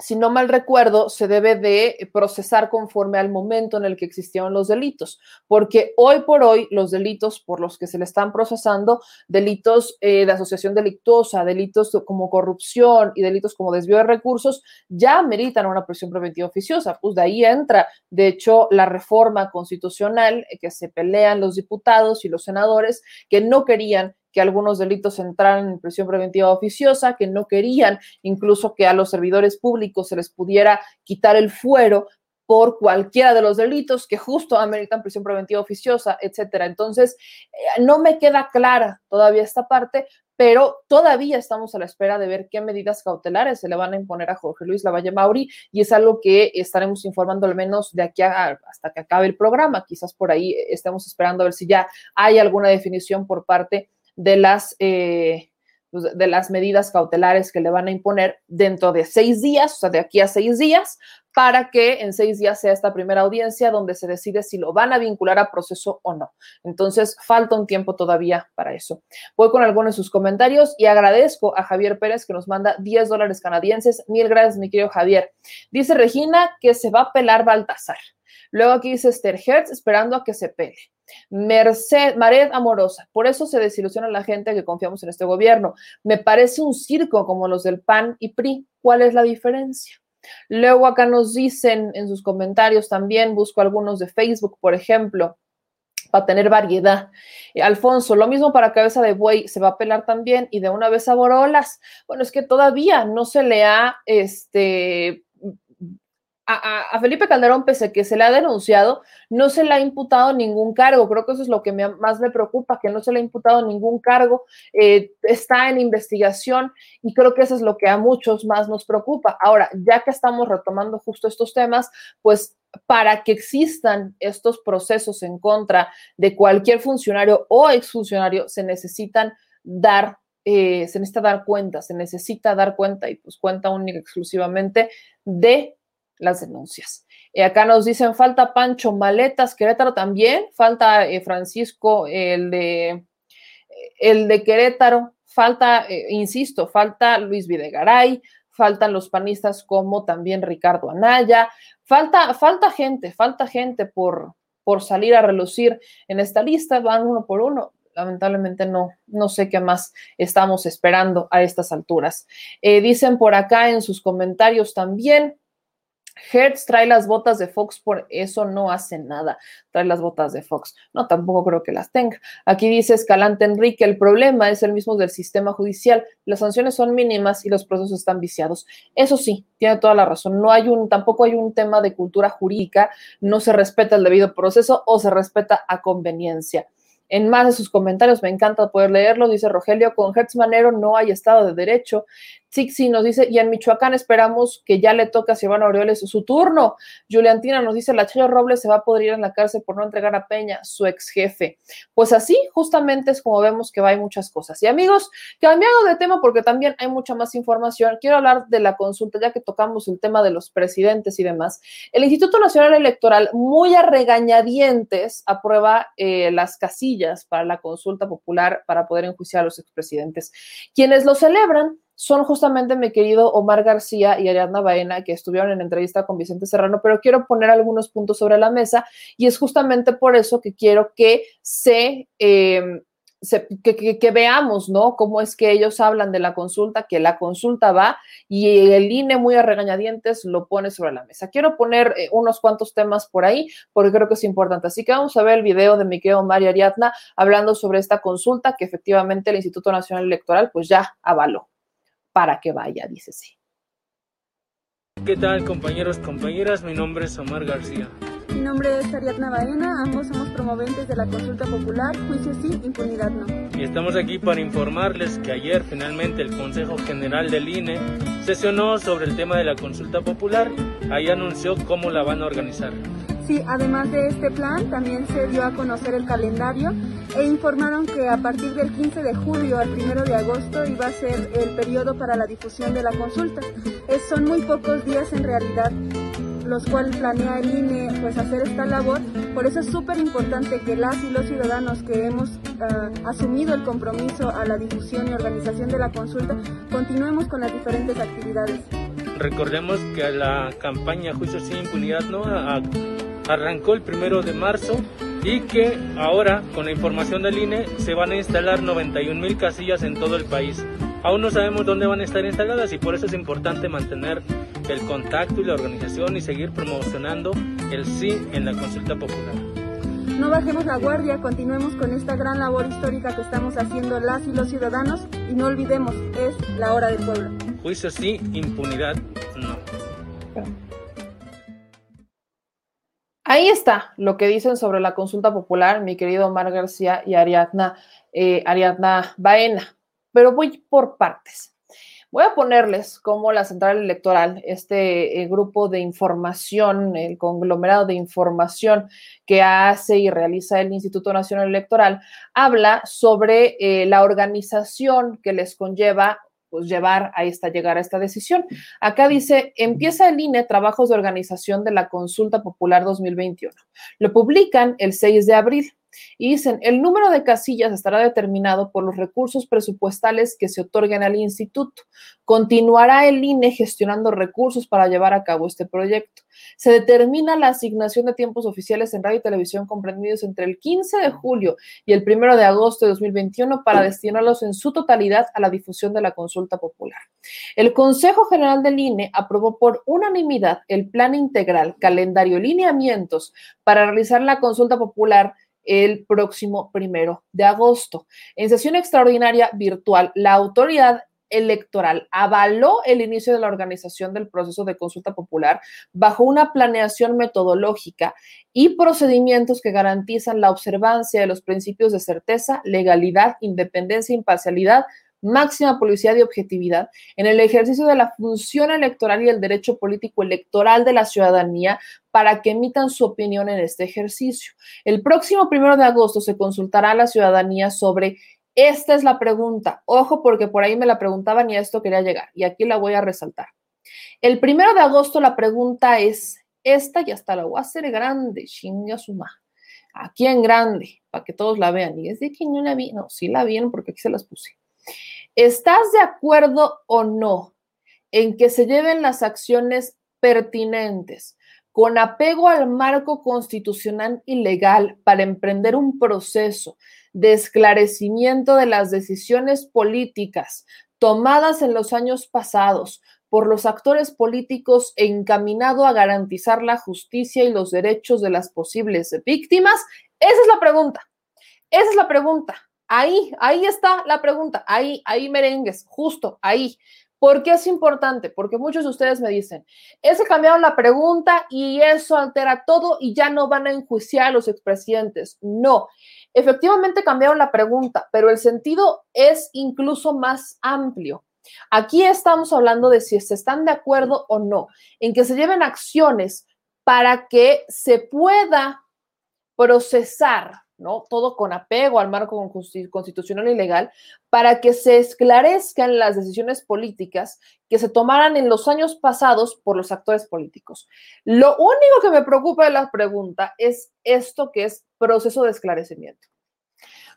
si no mal recuerdo, se debe de procesar conforme al momento en el que existieron los delitos, porque hoy por hoy los delitos por los que se le están procesando, delitos eh, de asociación delictuosa, delitos como corrupción y delitos como desvío de recursos, ya meritan una prisión preventiva oficiosa. Pues de ahí entra, de hecho, la reforma constitucional que se pelean los diputados y los senadores que no querían que algunos delitos entraran en prisión preventiva oficiosa, que no querían incluso que a los servidores públicos se les pudiera quitar el fuero por cualquiera de los delitos que justo ameritan prisión preventiva oficiosa, etcétera. Entonces, eh, no me queda clara todavía esta parte, pero todavía estamos a la espera de ver qué medidas cautelares se le van a imponer a Jorge Luis Lavalle Mauri y es algo que estaremos informando al menos de aquí hasta que acabe el programa. Quizás por ahí estemos esperando a ver si ya hay alguna definición por parte de las, eh, pues, de las medidas cautelares que le van a imponer dentro de seis días, o sea, de aquí a seis días, para que en seis días sea esta primera audiencia donde se decide si lo van a vincular a proceso o no. Entonces, falta un tiempo todavía para eso. Voy con algunos de sus comentarios y agradezco a Javier Pérez que nos manda 10 dólares canadienses. Mil gracias, mi querido Javier. Dice Regina que se va a pelar Baltasar. Luego aquí dice Esther Hertz esperando a que se pele. Merced, Mared Amorosa, por eso se desilusiona la gente que confiamos en este gobierno. Me parece un circo como los del PAN y PRI. ¿Cuál es la diferencia? Luego acá nos dicen en sus comentarios también, busco algunos de Facebook, por ejemplo, para tener variedad. Eh, Alfonso, lo mismo para cabeza de buey, se va a pelar también y de una vez a Borolas. Bueno, es que todavía no se le ha este, a, Felipe Calderón, pese a que se le ha denunciado, no se le ha imputado ningún cargo. Creo que eso es lo que más me preocupa, que no se le ha imputado ningún cargo, eh, está en investigación y creo que eso es lo que a muchos más nos preocupa. Ahora, ya que estamos retomando justo estos temas, pues para que existan estos procesos en contra de cualquier funcionario o exfuncionario, se necesitan dar eh, se necesita dar cuenta, se necesita dar cuenta y pues cuenta única exclusivamente de las denuncias. Eh, acá nos dicen, falta Pancho Maletas, Querétaro también, falta eh, Francisco, el de, el de Querétaro, falta, eh, insisto, falta Luis Videgaray, faltan los panistas como también Ricardo Anaya, falta, falta gente, falta gente por, por salir a relucir en esta lista, van uno por uno. Lamentablemente no, no sé qué más estamos esperando a estas alturas. dicen por acá en sus comentarios también, Hertz trae las botas de Fox, por eso no hace nada. Trae las botas de Fox. No, tampoco creo que las tenga. Aquí dice Escalante Enrique, el problema es el mismo del sistema judicial. Las sanciones son mínimas y los procesos están viciados. Eso sí, tiene toda la razón. No hay un, tampoco hay un tema de cultura jurídica, no se respeta el debido proceso o se respeta a conveniencia en más de sus comentarios. Me encanta poder leerlo. Dice Rogelio, con Hertz Manero no hay Estado de Derecho. Sixi nos dice, y en Michoacán esperamos que ya le toque a Silvano Aureoles su turno. Juliantina nos dice, la Chayo Robles se va a poder ir en la cárcel por no entregar a Peña, su ex jefe. Pues así, justamente es como vemos que va, hay muchas cosas. Y amigos, cambiando de tema porque también hay mucha más información, quiero hablar de la consulta, ya que tocamos el tema de los presidentes y demás. El Instituto Nacional Electoral, muy a regañadientes, aprueba eh, las casillas para la consulta popular para poder enjuiciar a los expresidentes. Quienes lo celebran son justamente mi querido Omar García y Ariadna Baena, que estuvieron en entrevista con Vicente Serrano, pero quiero poner algunos puntos sobre la mesa y es justamente por eso que quiero que se... Eh, que, veamos, ¿no? Cómo es que ellos hablan de la consulta, que la consulta va y el INE muy a regañadientes lo pone sobre la mesa. Quiero poner eh, unos cuantos temas por ahí porque creo que es importante. Así que vamos a ver el video de Miquel María Ariadna hablando sobre esta consulta que efectivamente el Instituto Nacional Electoral pues ya avaló para que vaya, dice sí. ¿Qué tal compañeros, compañeras? Mi nombre es Omar García. Mi nombre es Ariadna Baena, ambos somos promoventes de la consulta popular, juicio sí, impunidad no. Y estamos aquí para informarles que ayer finalmente el Consejo General del INE sesionó sobre el tema de la consulta popular, ahí anunció cómo la van a organizar. Sí, además de este plan, también se dio a conocer el calendario e informaron que a partir del 15 de julio al 1 de agosto iba a ser el periodo para la difusión de la consulta. son muy pocos días en realidad los cuales planea el INE pues hacer esta labor. Por eso es súper importante que las y los ciudadanos que hemos ah, asumido el compromiso a la difusión y organización de la consulta continuemos con las diferentes actividades. recordemos que la campaña Juicio sin impunidad no arrancó el primero de marzo y que ahora con la información del INE se van a instalar 91 mil casillas en todo el país. Aún no sabemos dónde van a estar instaladas y por eso es importante mantener el contacto y la organización y seguir promocionando el sí en la consulta popular. No bajemos la guardia, continuemos con esta gran labor histórica que estamos haciendo las y los ciudadanos y no olvidemos, es la hora del pueblo. Juicio sí, impunidad no. Ahí está lo que dicen sobre la consulta popular, mi querido Omar García y Ariadna, eh, Ariadna Baena. Pero voy por partes. Voy a ponerles como la central electoral, este eh, grupo de información, el conglomerado de información que hace y realiza el Instituto Nacional Electoral, habla sobre eh, la organización que les conlleva pues llevar a esta, llegar a esta decisión. Acá dice, empieza el INE trabajos de organización de la consulta popular 2021. Lo publican el 6 de abril. Y dicen, el número de casillas estará determinado por los recursos presupuestales que se otorguen al instituto. Continuará el INE gestionando recursos para llevar a cabo este proyecto. Se determina la asignación de tiempos oficiales en radio y televisión comprendidos entre el 15 de julio y el 1 de agosto de 2021 para destinarlos en su totalidad a la difusión de la consulta popular. El Consejo General del INE aprobó por unanimidad el plan integral, calendario lineamientos para realizar la consulta popular el próximo primero de agosto. En sesión extraordinaria virtual, la autoridad electoral avaló el inicio de la organización del proceso de consulta popular bajo una planeación metodológica y procedimientos que garantizan la observancia de los principios de certeza, legalidad, independencia, imparcialidad, máxima publicidad y objetividad en el ejercicio de la función electoral y el derecho político electoral de la ciudadanía para que emitan su opinión en este ejercicio. El próximo primero de agosto se consultará a la ciudadanía sobre esta es la pregunta. Ojo, porque por ahí me la preguntaban y a esto quería llegar. Y aquí la voy a resaltar. El primero de agosto la pregunta es esta y hasta la voy a hacer grande, chinga suma. Aquí en grande, para que todos la vean. Y es de que no la vi. No, sí la vieron porque aquí se las puse. ¿Estás de acuerdo o no en que se lleven las acciones pertinentes con apego al marco constitucional y legal para emprender un proceso de esclarecimiento de las decisiones políticas tomadas en los años pasados por los actores políticos encaminado a garantizar la justicia y los derechos de las posibles víctimas? Esa es la pregunta. Esa es la pregunta. Ahí, ahí está la pregunta, ahí, ahí merengues, justo ahí. ¿Por qué es importante? Porque muchos de ustedes me dicen, es que cambiaron la pregunta y eso altera todo y ya no van a enjuiciar a los expresidentes. No, efectivamente cambiaron la pregunta, pero el sentido es incluso más amplio. Aquí estamos hablando de si se están de acuerdo o no en que se lleven acciones para que se pueda procesar ¿no? Todo con apego al marco constitucional y legal, para que se esclarezcan las decisiones políticas que se tomaran en los años pasados por los actores políticos. Lo único que me preocupa de la pregunta es esto que es proceso de esclarecimiento.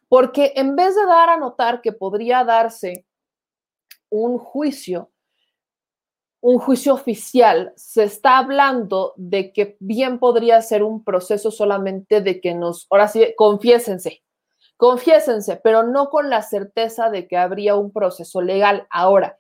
Porque en vez de dar a notar que podría darse un juicio un juicio oficial, se está hablando de que bien podría ser un proceso solamente de que nos, ahora sí, confiésense, confiésense, pero no con la certeza de que habría un proceso legal. Ahora,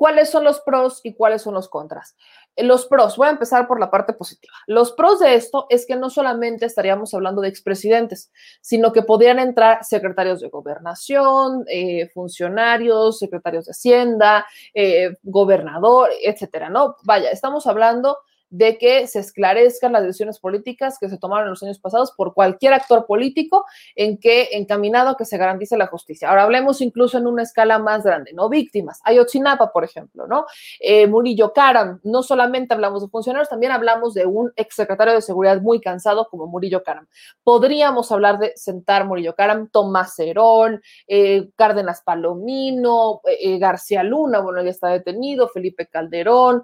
¿cuáles son los pros y cuáles son los contras? Los pros, voy a empezar por la parte positiva. Los pros de esto es que no solamente estaríamos hablando de expresidentes, sino que podrían entrar secretarios de gobernación, eh, funcionarios, secretarios de Hacienda, eh, gobernador, etcétera, ¿no? Vaya, estamos hablando de que se esclarezcan las decisiones políticas que se tomaron en los años pasados por cualquier actor político en que encaminado a que se garantice la justicia. Ahora hablemos incluso en una escala más grande, ¿no? Víctimas. Ayotzinapa, por ejemplo, ¿no? Eh, Murillo Karam. No solamente hablamos de funcionarios, también hablamos de un exsecretario de seguridad muy cansado como Murillo Karam. Podríamos hablar de sentar Murillo Karam, Tomás Herón, eh, Cárdenas Palomino, eh, García Luna, bueno, ya está detenido, Felipe Calderón,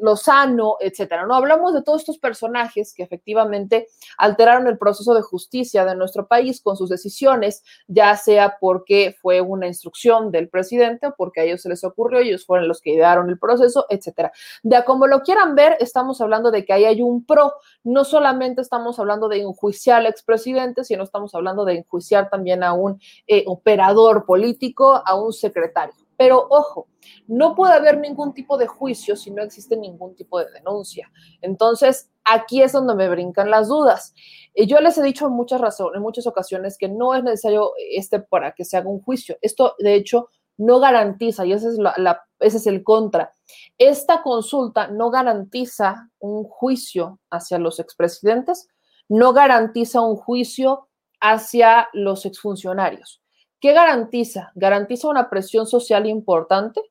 Lozano, etc etcétera. No hablamos de todos estos personajes que efectivamente alteraron el proceso de justicia de nuestro país con sus decisiones, ya sea porque fue una instrucción del presidente o porque a ellos se les ocurrió, ellos fueron los que idearon el proceso, etcétera. De a como lo quieran ver, estamos hablando de que ahí hay un pro. No solamente estamos hablando de enjuiciar al expresidente, sino estamos hablando de enjuiciar también a un eh, operador político, a un secretario. Pero ojo, no puede haber ningún tipo de juicio si no existe ningún tipo de denuncia. Entonces, aquí es donde me brincan las dudas. Yo les he dicho en muchas razones, en muchas ocasiones que no es necesario este para que se haga un juicio. Esto, de hecho, no garantiza, y ese es, la, ese es el contra, esta consulta no garantiza un juicio hacia los expresidentes, no garantiza un juicio hacia los exfuncionarios. ¿Qué garantiza? Garantiza una presión social importante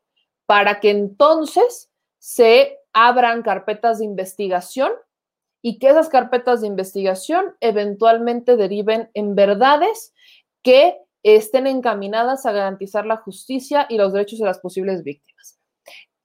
para que entonces se abran carpetas de investigación y que esas carpetas de investigación eventualmente deriven en verdades que estén encaminadas a garantizar la justicia y los derechos de las posibles víctimas.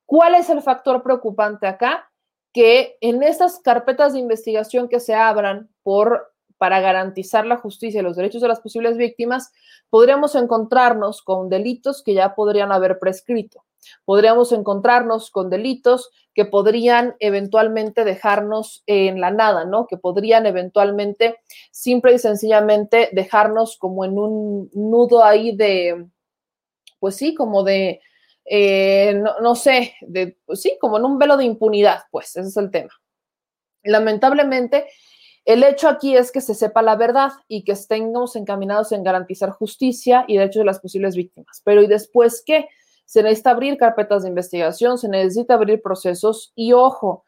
¿Cuál es el factor preocupante acá? Que en estas carpetas de investigación que se abran por para garantizar la justicia y los derechos de las posibles víctimas, podríamos encontrarnos con delitos que ya podrían haber prescrito. Podríamos encontrarnos con delitos que podrían eventualmente dejarnos en la nada, ¿no? Que podrían eventualmente, simple y sencillamente, dejarnos como en un nudo ahí de, pues sí, como de, eh, no, sé, de, pues sí, como en un velo de impunidad, pues ese es el tema. Lamentablemente, el hecho aquí es que se sepa la verdad y que estemos encaminados en garantizar justicia y derechos de las posibles víctimas. Pero ¿y después qué? Se necesita abrir carpetas de investigación, se necesita abrir procesos y ojo,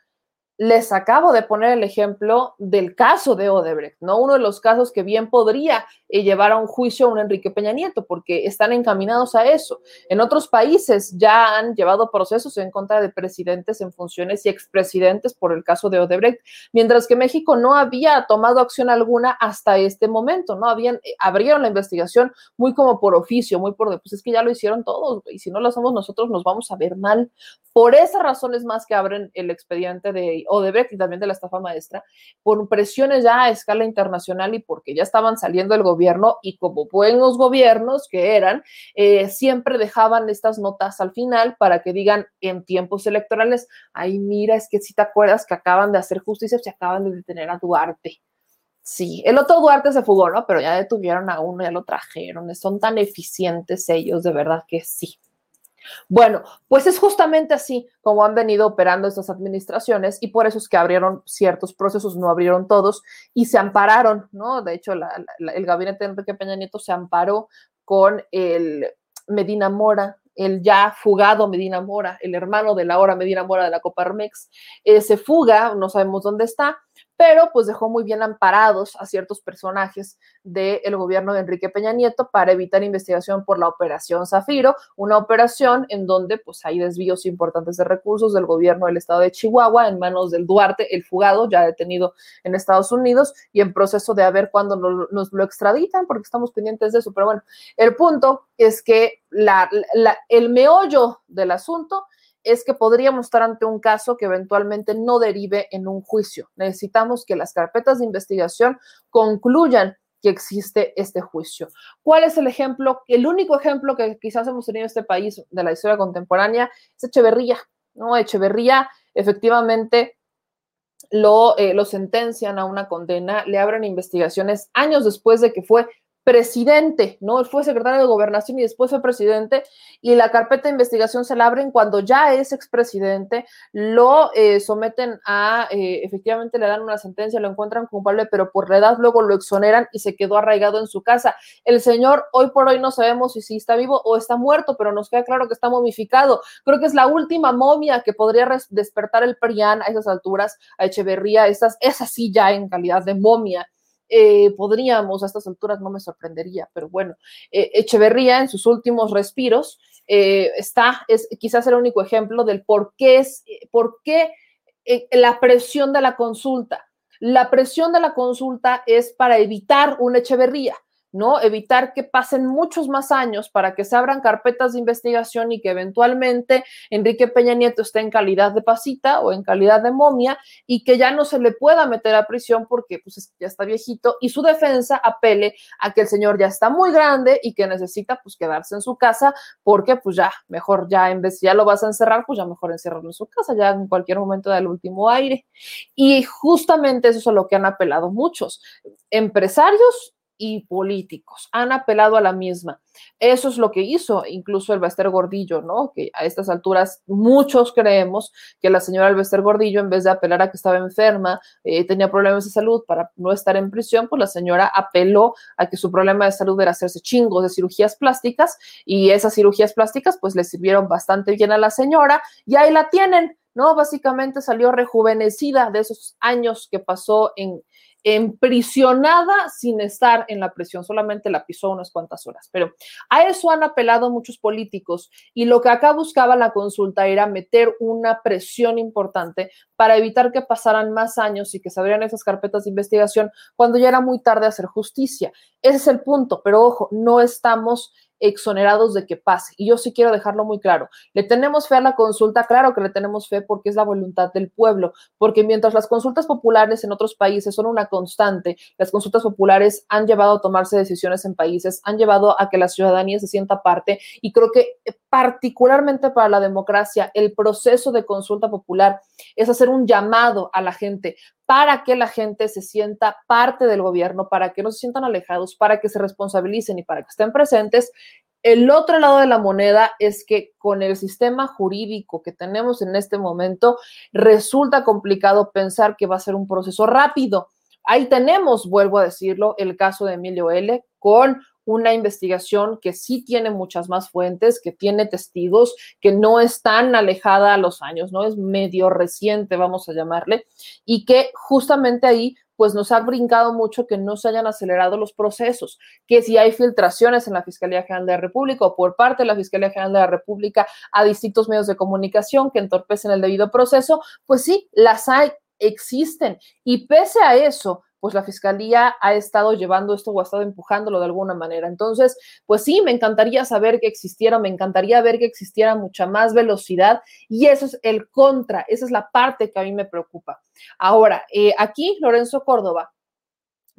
les acabo de poner el ejemplo del caso de Odebrecht, ¿no? Uno de los casos que bien podría eh, llevar a un juicio a un Enrique Peña Nieto, porque están encaminados a eso. En otros países ya han llevado procesos en contra de presidentes en funciones y expresidentes por el caso de Odebrecht, mientras que México no había tomado acción alguna hasta este momento, ¿no? Habían, eh, abrieron la investigación muy como por oficio, muy por, pues es que ya lo hicieron todos, y si no lo hacemos nosotros nos vamos a ver mal. Por esas razones más que abren el expediente de Odebrecht y también de la estafa maestra, por presiones ya a escala internacional y porque ya estaban saliendo el gobierno y como buenos gobiernos que eran, eh, siempre dejaban estas notas al final para que digan en tiempos electorales, ay, mira, es que si te acuerdas que acaban de hacer justicia, se acaban de detener a Duarte. Sí, el otro Duarte se fugó, ¿no? Pero ya detuvieron a uno, ya lo trajeron. Son tan eficientes ellos, de verdad que sí. Bueno, pues es justamente así como han venido operando estas administraciones y por eso es que abrieron ciertos procesos, no abrieron todos y se ampararon, ¿no? De hecho, el gabinete de Enrique Peña Nieto se amparó con el Medina Mora, el ya fugado Medina Mora, el hermano de la hora Medina Mora de la Coparmex, eh, se fuga, no sabemos dónde está, pero pues dejó muy bien amparados a ciertos personajes del gobierno de Enrique Peña Nieto para evitar investigación por la operación Zafiro, una operación en donde pues hay desvíos importantes de recursos del gobierno del estado de Chihuahua en manos del Duarte, el fugado, ya detenido en Estados Unidos y en proceso de a ver cuándo nos lo extraditan, porque estamos pendientes de eso, pero bueno, el punto es que la, el meollo del asunto es que podríamos estar ante un caso que eventualmente no derive en un juicio. Necesitamos que las carpetas de investigación concluyan que existe este juicio. ¿Cuál es el ejemplo? El único ejemplo que quizás hemos tenido en este país de la historia contemporánea es Echeverría. ¿no? Echeverría efectivamente lo, eh, lo sentencian a una condena, le abren investigaciones años después de que fue presidente, ¿no? Él fue secretario de gobernación y después fue presidente y la carpeta de investigación se la abren cuando ya es expresidente, lo eh, someten a, eh, efectivamente le dan una sentencia, lo encuentran culpable, pero por la edad luego lo exoneran y se quedó arraigado en su casa. El señor hoy por hoy no sabemos si, si está vivo o está muerto, pero nos queda claro que está momificado. Creo que es la última momia que podría despertar el PRIAN a esas alturas, a Echeverría, esas, es así ya en calidad de momia eh, podríamos a estas alturas, no me sorprendería, pero bueno, eh, Echeverría en sus últimos respiros eh, está, es quizás el único ejemplo del por qué es, por qué la presión de la consulta. La presión de la consulta es para evitar una Echeverría ¿no? Evitar que pasen muchos más años para que se abran carpetas de investigación y que eventualmente Enrique Peña Nieto esté en calidad de pasita o en calidad de momia y que ya no se le pueda meter a prisión porque pues ya está viejito y su defensa apele a que el señor ya está muy grande y que necesita pues quedarse en su casa porque pues ya mejor ya en vez ya lo vas a encerrar pues ya mejor encerrarlo en su casa ya en cualquier momento del último aire y justamente eso es a lo que han apelado muchos empresarios y políticos. Han apelado a la misma. Eso es lo que hizo incluso el Bester Gordillo, ¿no? Que a estas alturas muchos creemos que la señora Albester Gordillo, en vez de apelar a que estaba enferma, eh, tenía problemas de salud para no estar en prisión, pues la señora apeló a que su problema de salud era hacerse chingos de cirugías plásticas y esas cirugías plásticas pues le sirvieron bastante bien a la señora y ahí la tienen, ¿no? Básicamente salió rejuvenecida de esos años que pasó en, emprisionada sin estar en la prisión, solamente la pisó unas cuantas horas. Pero a eso han apelado muchos políticos y lo que acá buscaba la consulta era meter una presión importante para evitar que pasaran más años y que se abrieran esas carpetas de investigación cuando ya era muy tarde hacer justicia. Ese es el punto, pero ojo, no estamos exonerados de que pase. Y yo sí quiero dejarlo muy claro. ¿Le tenemos fe a la consulta? Claro que le tenemos fe porque es la voluntad del pueblo, porque mientras las consultas populares en otros países son una constante, las consultas populares han llevado a tomarse decisiones en países, han llevado a que la ciudadanía se sienta parte y creo que particularmente para la democracia, el proceso de consulta popular es hacer un llamado a la gente para que la gente se sienta parte del gobierno, para que no se sientan alejados, para que se responsabilicen y para que estén presentes. El otro lado de la moneda es que con el sistema jurídico que tenemos en este momento, resulta complicado pensar que va a ser un proceso rápido. Ahí tenemos, vuelvo a decirlo, el caso de Emilio L. con una investigación que sí tiene muchas más fuentes, que tiene testigos, que no es tan alejada a los años, ¿no? Es medio reciente, vamos a llamarle, y que justamente ahí pues nos ha brincado mucho que no se hayan acelerado los procesos, que si hay filtraciones en la Fiscalía General de la República o por parte de la Fiscalía General de la República a distintos medios de comunicación que entorpecen el debido proceso, pues sí, las hay, existen. Y pese a eso, pues la fiscalía ha estado llevando esto o ha estado empujándolo de alguna manera. Entonces, pues sí, me encantaría saber que existiera, me encantaría ver que existiera mucha más velocidad y eso es el contra, esa es la parte que a mí me preocupa. Ahora, eh, aquí Lorenzo Córdoba.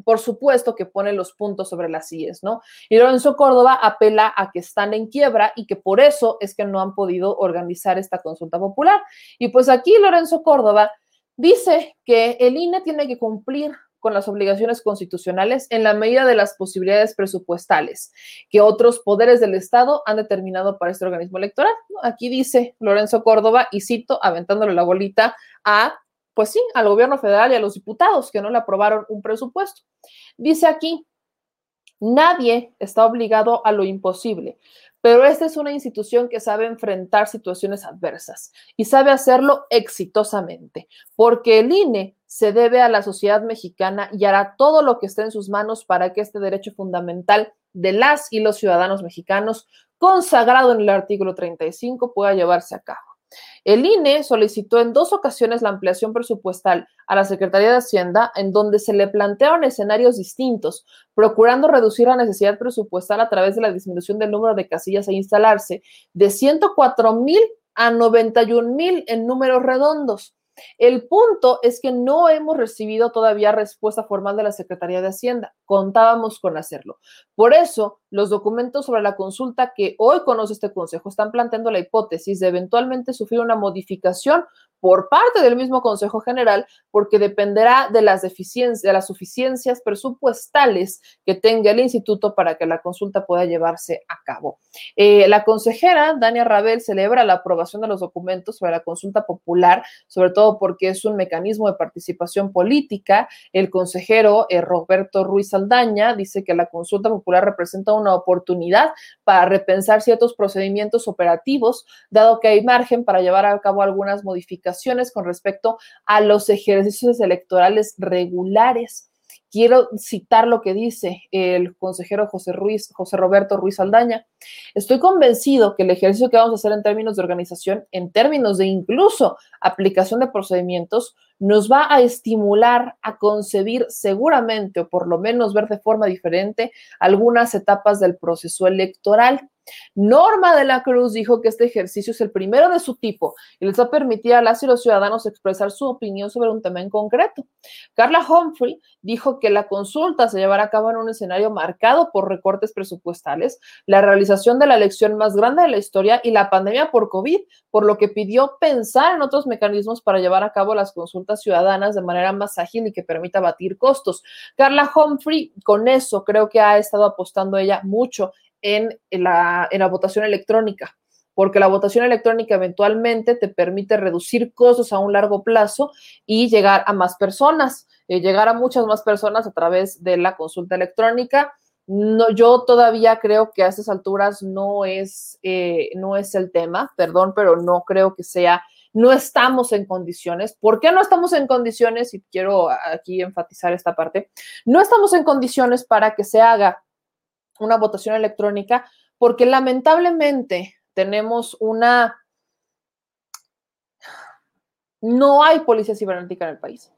Por supuesto que pone los puntos sobre las IES, ¿no? Y Lorenzo Córdoba apela a que están en quiebra y que por eso es que no han podido organizar esta consulta popular. Y pues aquí Lorenzo Córdoba dice que el INE tiene que cumplir con las obligaciones constitucionales en la medida de las posibilidades presupuestales que otros poderes del Estado han determinado para este organismo electoral. Aquí dice Lorenzo Córdoba, y cito, aventándole la bolita a, pues sí, al gobierno federal y a los diputados que no le aprobaron un presupuesto. Dice aquí, nadie está obligado a lo imposible, pero esta es una institución que sabe enfrentar situaciones adversas y sabe hacerlo exitosamente, porque el INE se debe a la sociedad mexicana y hará todo lo que esté en sus manos para que este derecho fundamental de las y los ciudadanos mexicanos, consagrado en el artículo 35, pueda llevarse a cabo. El INE solicitó en dos ocasiones la ampliación presupuestal a la Secretaría de Hacienda, en donde se le plantearon escenarios distintos, procurando reducir la necesidad presupuestal a través de la disminución del número de casillas a instalarse de 104 mil a 91 mil en números redondos. El punto es que no hemos recibido todavía respuesta formal de la Secretaría de Hacienda. Contábamos con hacerlo. Por eso, los documentos sobre la consulta que hoy conoce este Consejo están planteando la hipótesis de eventualmente sufrir una modificación por parte del mismo Consejo General, porque dependerá de las deficiencias, de las suficiencias presupuestales que tenga el instituto para que la consulta pueda llevarse a cabo. Eh, la consejera Dania Rabel celebra la aprobación de los documentos sobre la consulta popular, sobre todo porque es un mecanismo de participación política. El consejero eh, Roberto Ruiz Saldaña dice que la consulta popular representa una oportunidad para repensar ciertos procedimientos operativos, dado que hay margen para llevar a cabo algunas modificaciones con respecto a los ejercicios electorales regulares. Quiero citar lo que dice el consejero José Ruiz, José Roberto Ruiz Aldaña. Estoy convencido que el ejercicio que vamos a hacer en términos de organización, en términos de incluso aplicación de procedimientos, nos va a estimular a concebir seguramente, o por lo menos ver de forma diferente, algunas etapas del proceso electoral. Norma de la Cruz dijo que este ejercicio es el primero de su tipo y les va a a las y los ciudadanos expresar su opinión sobre un tema en concreto. Carla Humphrey dijo que la consulta se llevará a cabo en un escenario marcado por recortes presupuestales, la realización de la elección más grande de la historia y la pandemia por COVID, por lo que pidió pensar en otros mecanismos para llevar a cabo las consultas ciudadanas de manera más ágil y que permita batir costos. Carla Humphrey, con eso creo que ha estado apostando ella mucho en la, votación electrónica, porque la votación electrónica eventualmente te permite reducir costos a un largo plazo y llegar a más personas, eh, llegar a muchas más personas a través de la consulta electrónica. No, yo todavía creo que a estas alturas no es, eh, no es el tema, perdón, pero no creo que sea, no estamos en condiciones. ¿Por qué no estamos en condiciones? Y quiero aquí enfatizar esta parte. No estamos en condiciones para que se haga una votación electrónica, porque lamentablemente tenemos una... No hay policía cibernética en el país.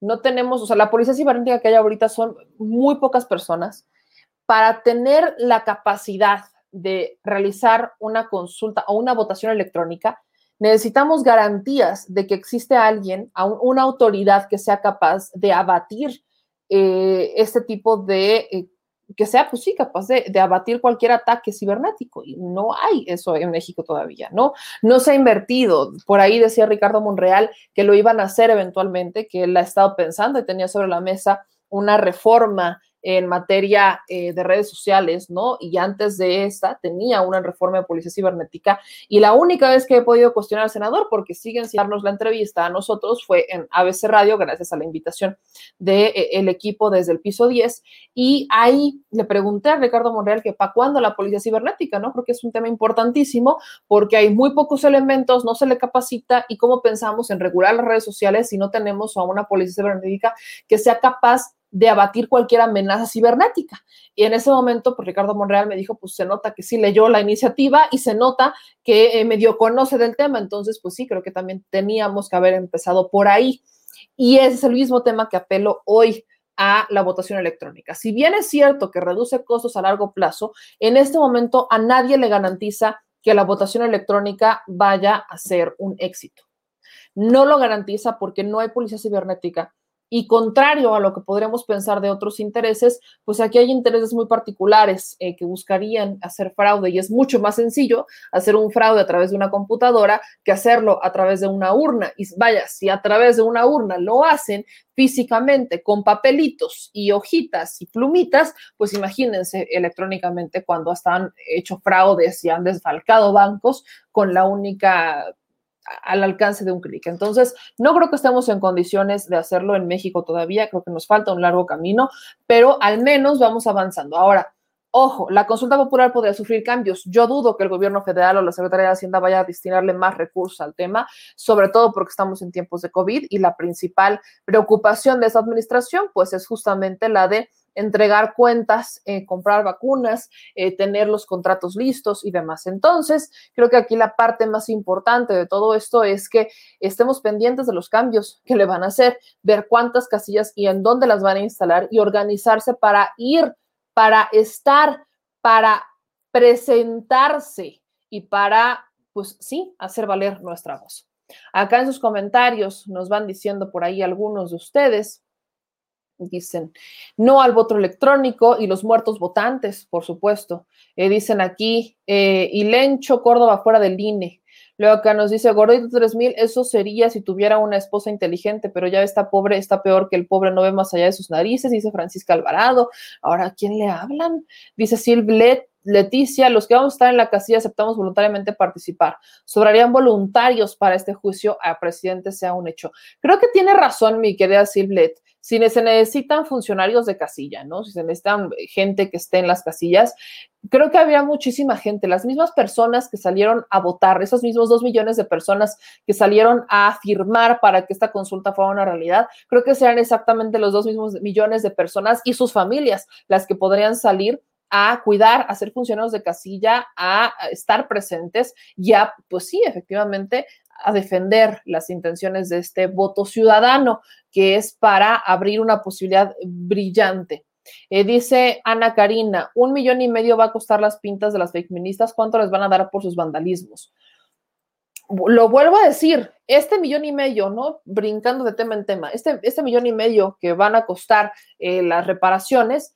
No tenemos, o sea, la policía cibernética que hay ahorita son muy pocas personas. Para tener la capacidad de realizar una consulta o una votación electrónica, necesitamos garantías de que existe alguien, una autoridad que sea capaz de abatir eh, este tipo de eh, que sea, pues sí, capaz de, abatir cualquier ataque cibernético. Y no hay eso en México todavía, ¿no? No se ha invertido. Por ahí decía Ricardo Monreal que lo iban a hacer eventualmente, que él ha estado pensando y tenía sobre la mesa una reforma en materia eh, de redes sociales, ¿no? Y antes de esta tenía una reforma de policía cibernética y la única vez que he podido cuestionar al senador, porque siguen sin darnos la entrevista a nosotros, fue en ABC Radio, gracias a la invitación del de, eh, equipo desde el piso 10. Y ahí le pregunté a Ricardo Monreal que para cuándo la policía cibernética, ¿no? Creo que es un tema importantísimo porque hay muy pocos elementos, no se le capacita y cómo pensamos en regular las redes sociales si no tenemos a una policía cibernética que sea capaz de abatir cualquier amenaza cibernética. Y en ese momento, pues Ricardo Monreal me dijo, pues se nota que sí leyó la iniciativa y se nota que eh, medio conoce del tema. Entonces, pues sí, creo que también teníamos que haber empezado por ahí. Y ese es el mismo tema que apelo hoy a la votación electrónica. Si bien es cierto que reduce costos a largo plazo, en este momento a nadie le garantiza que la votación electrónica vaya a ser un éxito. No lo garantiza porque no hay policía cibernética y contrario a lo que podríamos pensar de otros intereses, pues aquí hay intereses muy particulares eh, que buscarían hacer fraude y es mucho más sencillo hacer un fraude a través de una computadora que hacerlo a través de una urna. Y vaya, si a través de una urna lo hacen físicamente con papelitos y hojitas y plumitas, pues imagínense electrónicamente cuando están hecho fraudes y han desfalcado bancos con la única al alcance de un clic. Entonces, no creo que estemos en condiciones de hacerlo en México todavía, creo que nos falta un largo camino, pero al menos vamos avanzando. Ahora, Ojo, la consulta popular podría sufrir cambios. Yo dudo que el gobierno federal o la Secretaría de Hacienda vaya a destinarle más recursos al tema, sobre todo porque estamos en tiempos de COVID y la principal preocupación de esa administración, pues es justamente la de entregar cuentas, eh, comprar vacunas, eh, tener los contratos listos y demás. Entonces, creo que aquí la parte más importante de todo esto es que estemos pendientes de los cambios que le van a hacer, ver cuántas casillas y en dónde las van a instalar y organizarse para ir, para estar, para presentarse y para, pues sí, hacer valer nuestra voz. Acá en sus comentarios nos van diciendo por ahí algunos de ustedes Dicen, no al voto electrónico y los muertos votantes, por supuesto. Eh, dicen aquí, eh, y Lencho Córdoba fuera del INE. Luego acá nos dice, Gordito 3000, eso sería si tuviera una esposa inteligente, pero ya está pobre, está peor que el pobre, no ve más allá de sus narices, dice Francisca Alvarado. Ahora, ¿a quién le hablan? Dice Silvlet, Leticia, los que vamos a estar en la casilla aceptamos voluntariamente participar. Sobrarían voluntarios para este juicio a presidente sea un hecho. Creo que tiene razón mi querida Silvlet si se necesitan funcionarios de casilla, ¿no? Si se necesitan gente que esté en las casillas, creo que había muchísima gente, las mismas personas que salieron a votar, esos mismos dos millones de personas que salieron a firmar para que esta consulta fuera una realidad, creo que sean exactamente los dos mismos millones de personas y sus familias las que podrían salir a cuidar, a ser funcionarios de casilla, a estar presentes y a, pues sí, efectivamente, a defender las intenciones de este voto ciudadano, que es para abrir una posibilidad brillante. Eh, dice Ana Karina, un millón y medio va a costar las pintas de las fake ministas, ¿cuánto les van a dar por sus vandalismos? Lo vuelvo a decir, este millón y medio, ¿no? Brincando de tema en tema, este, este millón y medio que van a costar eh, las reparaciones,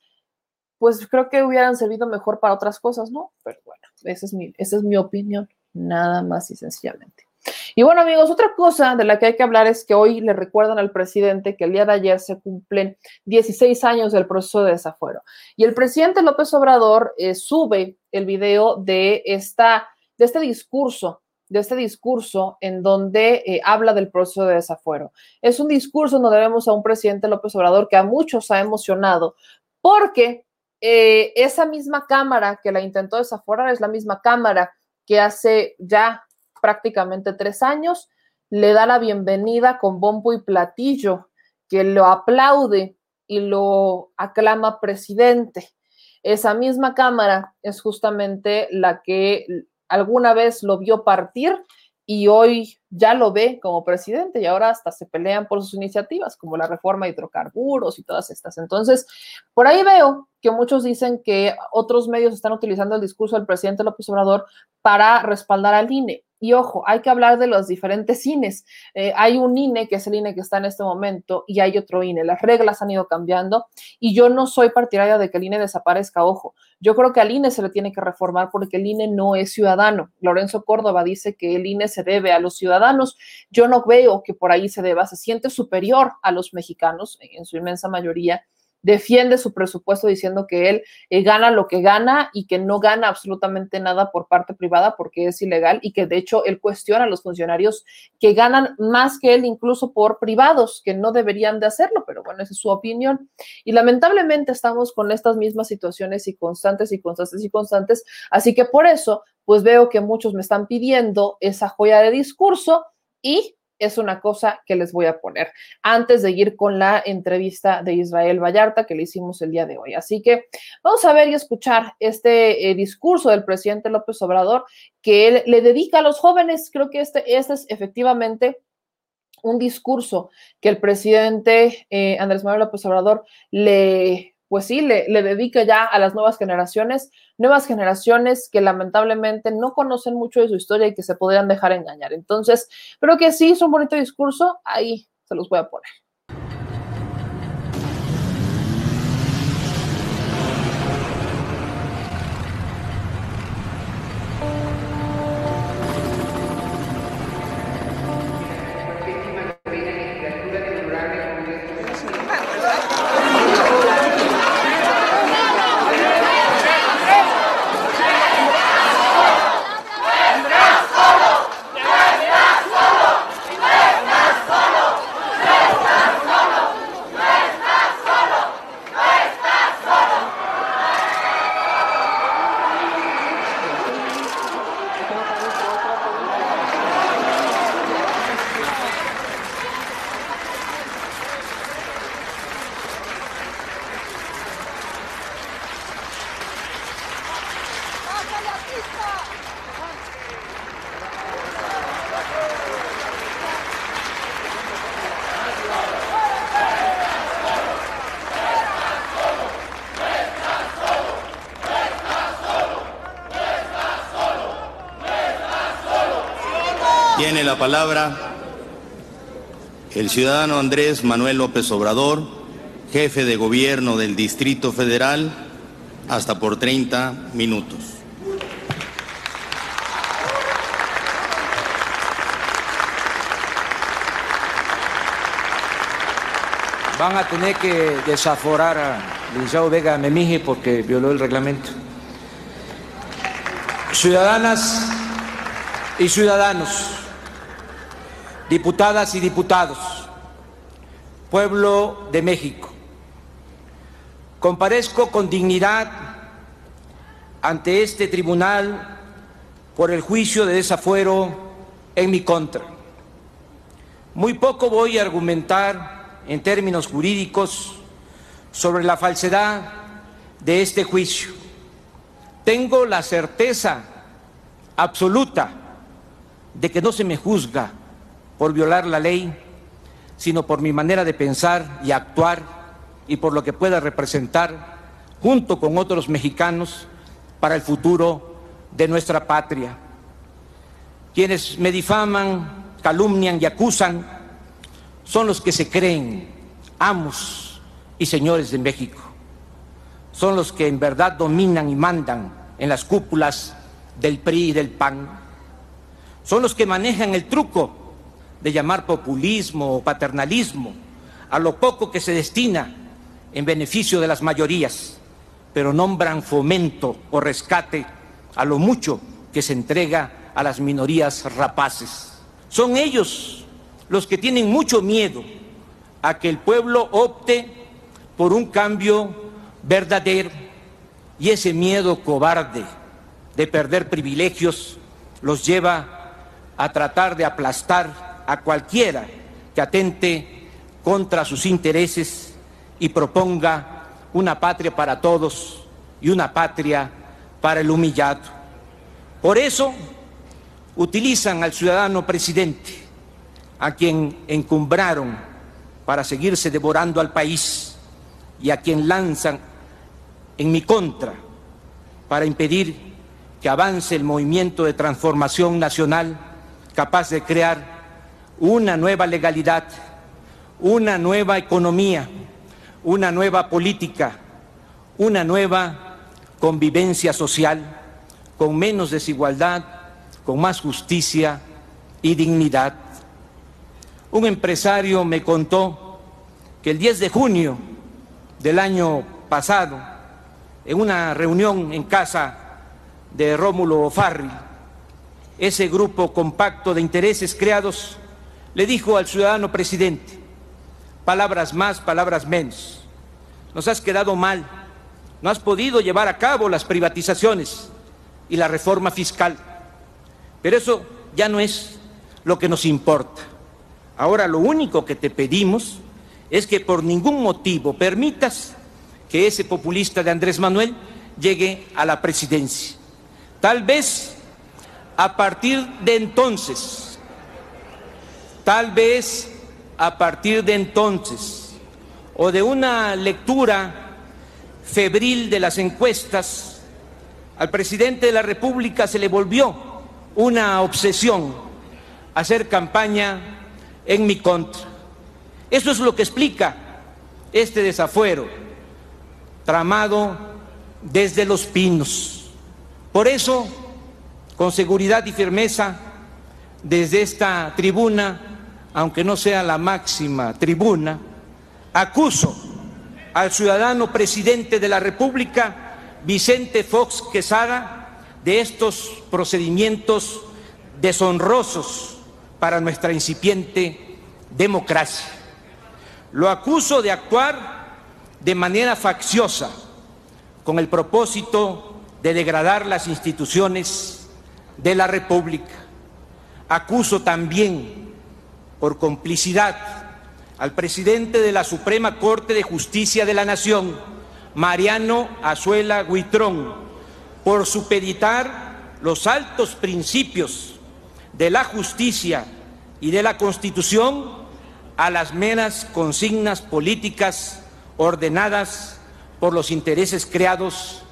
pues creo que hubieran servido mejor para otras cosas, ¿no? Pero bueno, esa es mi, esa es mi opinión, nada más y sencillamente. Y bueno, amigos, otra cosa de la que hay que hablar es que hoy le recuerdan al presidente que el día de ayer se cumplen 16 años del proceso de desafuero. Y el presidente López Obrador eh, sube el video de, esta, de este discurso de este discurso en donde eh, habla del proceso de desafuero. Es un discurso donde vemos a un presidente López Obrador que a muchos ha emocionado porque eh, esa misma cámara que la intentó desafuerar es la misma cámara que hace ya prácticamente tres años, le da la bienvenida con bombo y platillo, que lo aplaude y lo aclama presidente. Esa misma Cámara es justamente la que alguna vez lo vio partir y hoy ya lo ve como presidente y ahora hasta se pelean por sus iniciativas, como la reforma de hidrocarburos y todas estas. Entonces, por ahí veo que muchos dicen que otros medios están utilizando el discurso del presidente López Obrador para respaldar al INE. Y ojo, hay que hablar de los diferentes INES. Eh, hay un INE que es el INE que está en este momento y hay otro INE. Las reglas han ido cambiando y yo no soy partidaria de que el INE desaparezca. Ojo, yo creo que al INE se le tiene que reformar porque el INE no es ciudadano. Lorenzo Córdoba dice que el INE se debe a los ciudadanos. Yo no veo que por ahí se deba. Se siente superior a los mexicanos en su inmensa mayoría defiende su presupuesto diciendo que él eh, gana lo que gana y que no gana absolutamente nada por parte privada porque es ilegal y que de hecho él cuestiona a los funcionarios que ganan más que él incluso por privados, que no deberían de hacerlo, pero bueno, esa es su opinión. Y lamentablemente estamos con estas mismas situaciones y constantes y constantes y constantes, así que por eso pues veo que muchos me están pidiendo esa joya de discurso y es una cosa que les voy a poner antes de ir con la entrevista de Israel Vallarta que le hicimos el día de hoy. Así que vamos a ver y escuchar este eh, discurso del presidente López Obrador que él le dedica a los jóvenes. Creo que este, este es efectivamente un discurso que el presidente eh, Andrés Manuel López Obrador le pues sí, le, dedica ya a las nuevas generaciones, nuevas generaciones que lamentablemente no conocen mucho de su historia y que se podrían dejar engañar. Entonces, creo que sí es un bonito discurso, ahí se los voy a poner. Palabra el ciudadano Andrés Manuel López Obrador, jefe de gobierno del Distrito Federal, hasta por 30 minutos. Van a tener que desaforar a Liceo Vega Memije porque violó el reglamento. Ciudadanas y ciudadanos, diputadas y diputados, pueblo de México. Comparezco con dignidad ante este tribunal por el juicio de desafuero en mi contra. Muy poco voy a argumentar en términos jurídicos sobre la falsedad de este juicio. Tengo la certeza absoluta de que no se me juzga por violar la ley, sino por mi manera de pensar y actuar y por lo que pueda representar junto con otros mexicanos para el futuro de nuestra patria. Quienes me difaman, calumnian y acusan son los que se creen amos y señores de México. Son los que en verdad dominan y mandan en las cúpulas del PRI y del PAN. Son los que manejan el truco de llamar populismo o paternalismo a lo poco que se destina en beneficio de las mayorías, pero nombran fomento o rescate a lo mucho que se entrega a las minorías rapaces. Son ellos los que tienen mucho miedo a que el pueblo opte por un cambio verdadero y ese miedo cobarde de perder privilegios los lleva a tratar de aplastar a cualquiera que atente contra sus intereses y proponga una patria para todos y una patria para el humillado. Por eso utilizan al ciudadano presidente, a quien encumbraron para seguirse devorando al país y a quien lanzan en mi contra para impedir que avance el movimiento de transformación nacional capaz de crear una nueva legalidad, una nueva economía, una nueva política, una nueva convivencia social con menos desigualdad, con más justicia y dignidad. Un empresario me contó que el 10 de junio del año pasado, en una reunión en casa de Rómulo Farri, ese grupo compacto de intereses creados le dijo al ciudadano presidente, palabras más, palabras menos, nos has quedado mal, no has podido llevar a cabo las privatizaciones y la reforma fiscal, pero eso ya no es lo que nos importa. Ahora lo único que te pedimos es que por ningún motivo permitas que ese populista de Andrés Manuel llegue a la presidencia. Tal vez a partir de entonces, tal vez a partir de entonces, o de una lectura febril de las encuestas, al presidente de la República se le volvió una obsesión hacer campaña en mi contra. Eso es lo que explica este desafuero tramado desde los pinos. Por eso, con seguridad y firmeza, desde esta tribuna, aunque no sea la máxima tribuna, acuso al ciudadano presidente de la República, Vicente Fox Quesada, de estos procedimientos deshonrosos para nuestra incipiente democracia. Lo acuso de actuar de manera facciosa con el propósito de degradar las instituciones de la República. Acuso también por complicidad al presidente de la Suprema Corte de Justicia de la Nación, Mariano Azuela Huitrón, por supeditar los altos principios de la justicia y de la Constitución a las meras consignas políticas ordenadas por los intereses creados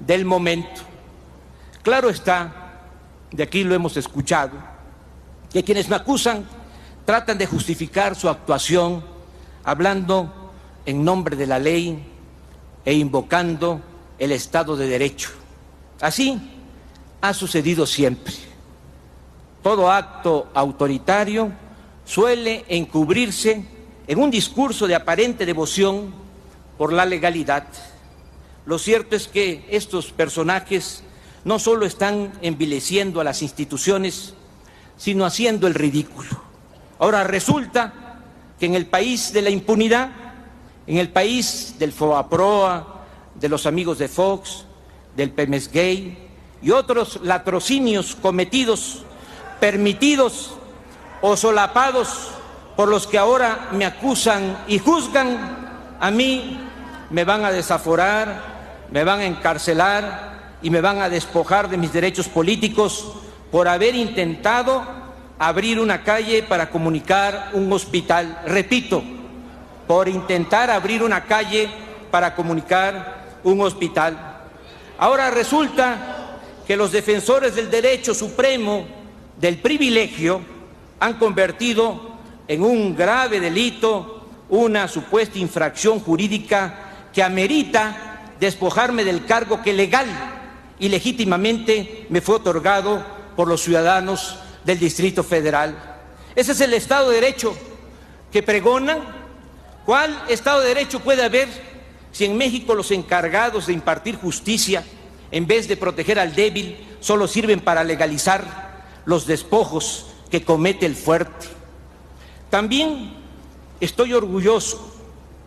del momento. Claro está, de aquí lo hemos escuchado, que quienes me acusan tratan de justificar su actuación hablando en nombre de la ley e invocando el Estado de Derecho. Así ha sucedido siempre. Todo acto autoritario suele encubrirse en un discurso de aparente devoción por la legalidad. Lo cierto es que estos personajes no solo están envileciendo a las instituciones, sino haciendo el ridículo. Ahora resulta que en el país de la impunidad, en el país del FOAPROA, de los amigos de Fox, del PEMES Gay y otros latrocinios cometidos, permitidos o solapados por los que ahora me acusan y juzgan, a mí me van a desaforar, me van a encarcelar y me van a despojar de mis derechos políticos por haber intentado abrir una calle para comunicar un hospital. Repito, por intentar abrir una calle para comunicar un hospital. Ahora resulta que los defensores del derecho supremo del privilegio han convertido en un grave delito una supuesta infracción jurídica que amerita despojarme del cargo que legal y legítimamente me fue otorgado por los ciudadanos del Distrito Federal. Ese es el Estado de Derecho que pregonan. ¿Cuál Estado de Derecho puede haber si en México los encargados de impartir justicia, en vez de proteger al débil, solo sirven para legalizar los despojos que comete el fuerte? También estoy orgulloso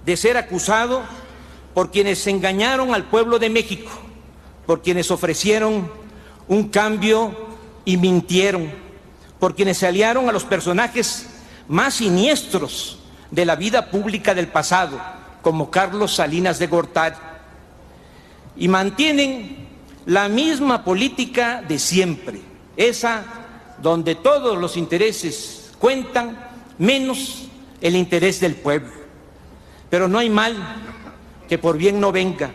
de ser acusado por quienes engañaron al pueblo de México, por quienes ofrecieron un cambio y mintieron por quienes se aliaron a los personajes más siniestros de la vida pública del pasado, como Carlos Salinas de Gortari, y mantienen la misma política de siempre, esa donde todos los intereses cuentan, menos el interés del pueblo. Pero no hay mal que por bien no venga.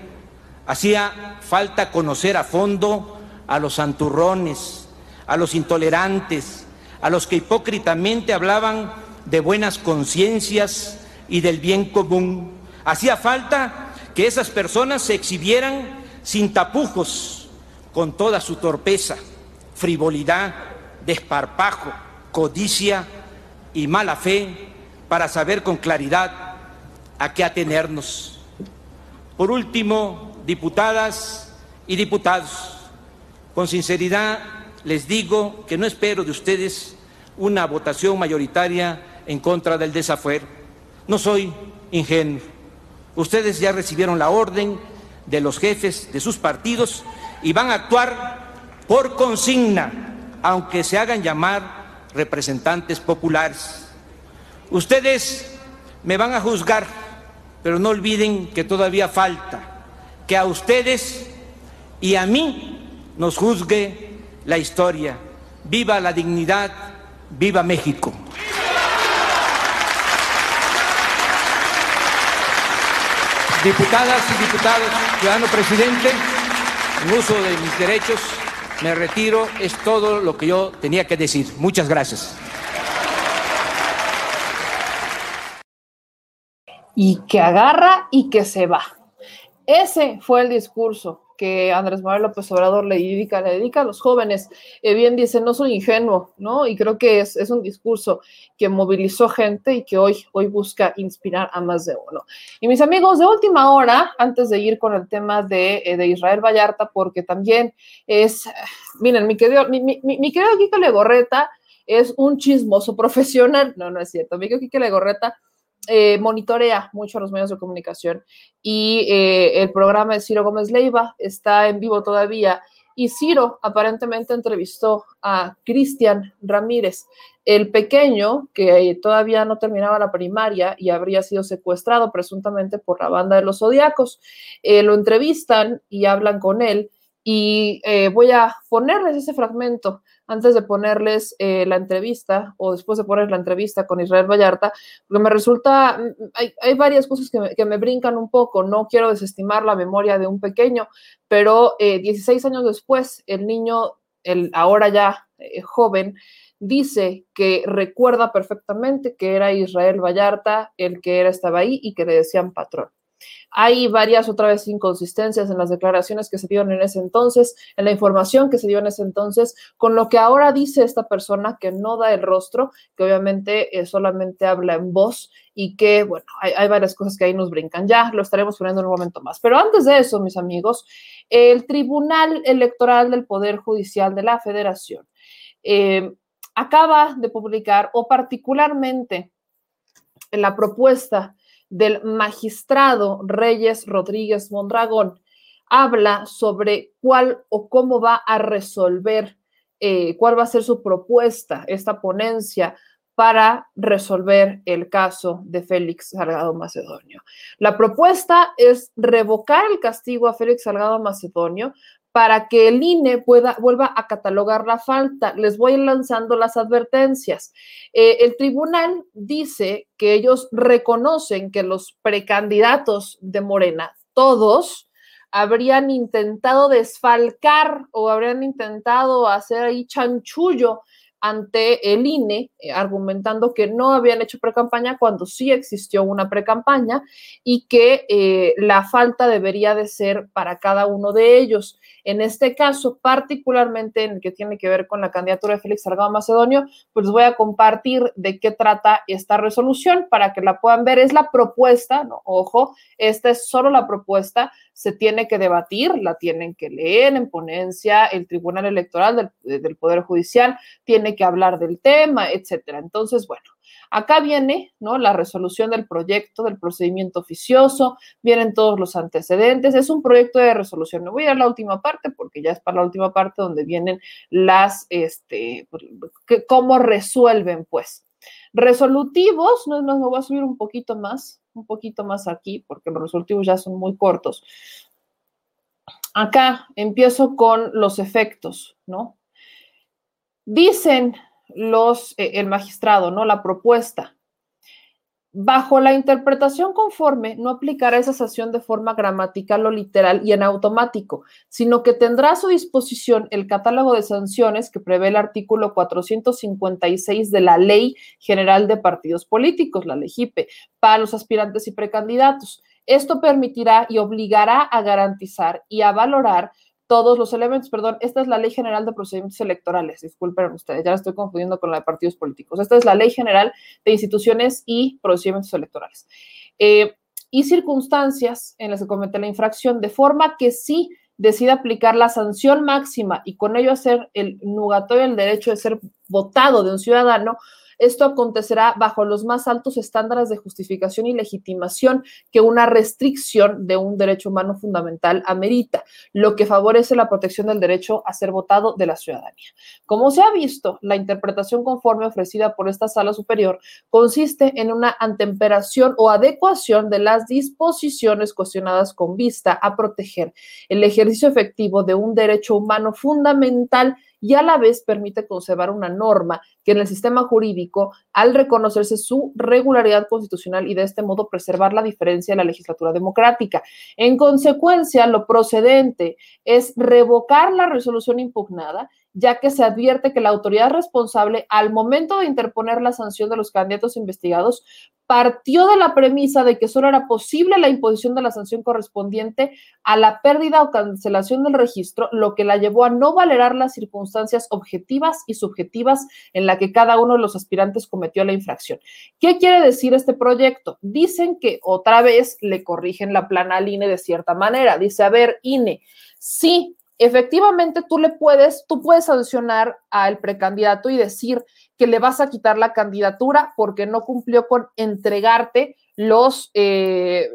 Hacía falta conocer a fondo a los santurrones, a los intolerantes, a los que hipócritamente hablaban de buenas conciencias y del bien común. Hacía falta que esas personas se exhibieran sin tapujos, con toda su torpeza, frivolidad, desparpajo, codicia y mala fe, para saber con claridad a qué atenernos. Por último, diputadas y diputados, con sinceridad les digo que no espero de ustedes una votación mayoritaria en contra del desafuero. No soy ingenuo. Ustedes ya recibieron la orden de los jefes de sus partidos y van a actuar por consigna, aunque se hagan llamar representantes populares. Ustedes me van a juzgar, pero no olviden que todavía falta que a ustedes y a mí nos juzgue la historia. Viva la dignidad, viva México. Diputadas y diputados, ciudadano presidente, en uso de mis derechos, me retiro. Es todo lo que yo tenía que decir. Muchas gracias. Y que agarra y que se va. Ese fue el discurso que Andrés Manuel López Obrador le dedica, le dedica a los jóvenes. Eh, bien dice, no soy ingenuo, ¿no? Y creo que es, un discurso que movilizó gente y que hoy, hoy busca inspirar a más de uno. Y mis amigos, de última hora, antes de ir con el tema de, eh, Israel Vallarta, porque también es, miren, mi querido, mi, mi, mi querido Kike Legorreta es un chismoso profesional, no, no es cierto, mi querido Kike Legorreta eh, monitorea mucho los medios de comunicación y eh, el programa de Ciro Gómez Leiva está en vivo todavía y Ciro aparentemente entrevistó a Cristian Ramírez, el pequeño que todavía no terminaba la primaria y habría sido secuestrado presuntamente por la banda de los Zodiacos. Eh, lo entrevistan y hablan con él y voy a ponerles ese fragmento antes de ponerles eh, la entrevista o después de poner la entrevista con Israel Vallarta, porque me resulta, mm, hay, hay varias cosas que me, brincan un poco, no quiero desestimar la memoria de un pequeño, pero 16 eh, años después, el niño, el ahora ya eh, joven, dice que recuerda perfectamente que era Israel Vallarta el que estaba ahí y que le decían patrón. Hay varias otra vez inconsistencias en las declaraciones que se dieron en ese entonces, en la información que se dio en ese entonces, con lo que ahora dice esta persona que no da el rostro, que obviamente eh, solamente habla en voz y que, bueno, hay, varias cosas que ahí nos brincan. Ya lo estaremos poniendo en un momento más. Pero antes de eso, mis amigos, el Tribunal Electoral del Poder Judicial de la Federación eh, acaba de publicar, o particularmente en la propuesta del magistrado Reyes Rodríguez Mondragón habla sobre cuál o cómo va a resolver, eh, cuál va a ser su propuesta, esta ponencia para resolver el caso de Félix Salgado Macedonio. La propuesta es revocar el castigo a Félix Salgado Macedonio para que el INE pueda, vuelva a catalogar la falta. Les voy lanzando las advertencias. Eh, el tribunal dice que ellos reconocen que los precandidatos de Morena, todos, habrían intentado desfalcar o habrían intentado hacer ahí chanchullo ante el INE, eh, argumentando que no habían hecho precampaña cuando sí existió una precampaña y que eh, la falta debería de ser para cada uno de ellos. En este caso, particularmente en el que tiene que ver con la candidatura de Félix Salgado Macedonio, pues voy a compartir de qué trata esta resolución para que la puedan ver. Es la propuesta, ¿no? Ojo, esta es solo la propuesta, se tiene que debatir, la tienen que leer en ponencia, el Tribunal Electoral del, del Poder Judicial tiene que hablar del tema, etcétera. Entonces, bueno, Acá viene ¿no? la resolución del proyecto, del procedimiento oficioso, vienen todos los antecedentes, es un proyecto de resolución. No voy a la última parte porque ya es para la última parte donde vienen las, este, cómo resuelven, pues. Resolutivos, no, no, me voy a subir un poquito más, un poquito más aquí porque los resolutivos ya son muy cortos. Acá empiezo con los efectos, ¿no? Dicen los, eh, el magistrado, ¿no? La propuesta. Bajo la interpretación conforme, no aplicará esa sanción de forma gramatical o literal y en automático, sino que tendrá a su disposición el catálogo de sanciones que prevé el artículo 456 de la Ley General de Partidos Políticos, la LEGIPE, para los aspirantes y precandidatos. Esto permitirá y obligará a garantizar y a valorar todos los elementos, perdón, esta es la Ley General de Procedimientos Electorales, disculpen ustedes, ya la estoy confundiendo con la de partidos políticos. Esta es la Ley General de Instituciones y Procedimientos Electorales. Eh, y circunstancias en las que comete la infracción, de forma que sí decida aplicar la sanción máxima y con ello hacer el nugatorio el derecho de ser votado de un ciudadano, esto acontecerá bajo los más altos estándares de justificación y legitimación que una restricción de un derecho humano fundamental amerita, lo que favorece la protección del derecho a ser votado de la ciudadanía. Como se ha visto, la interpretación conforme ofrecida por esta sala superior consiste en una antemperación o adecuación de las disposiciones cuestionadas con vista a proteger el ejercicio efectivo de un derecho humano fundamental y a la vez permite conservar una norma que en el sistema jurídico, al reconocerse su regularidad constitucional y de este modo preservar la diferencia de la legislatura democrática. En consecuencia, lo procedente es revocar la resolución impugnada ya que se advierte que la autoridad responsable, al momento de interponer la sanción de los candidatos investigados, partió de la premisa de que solo era posible la imposición de la sanción correspondiente a la pérdida o cancelación del registro, lo que la llevó a no valorar las circunstancias objetivas y subjetivas en la que cada uno de los aspirantes cometió la infracción. ¿Qué quiere decir este proyecto? Dicen que otra vez le corrigen la plana al INE de cierta manera. Dice, a ver, INE, sí, efectivamente tú le puedes, tú puedes sancionar al precandidato y decir que le vas a quitar la candidatura porque no cumplió con entregarte los, eh,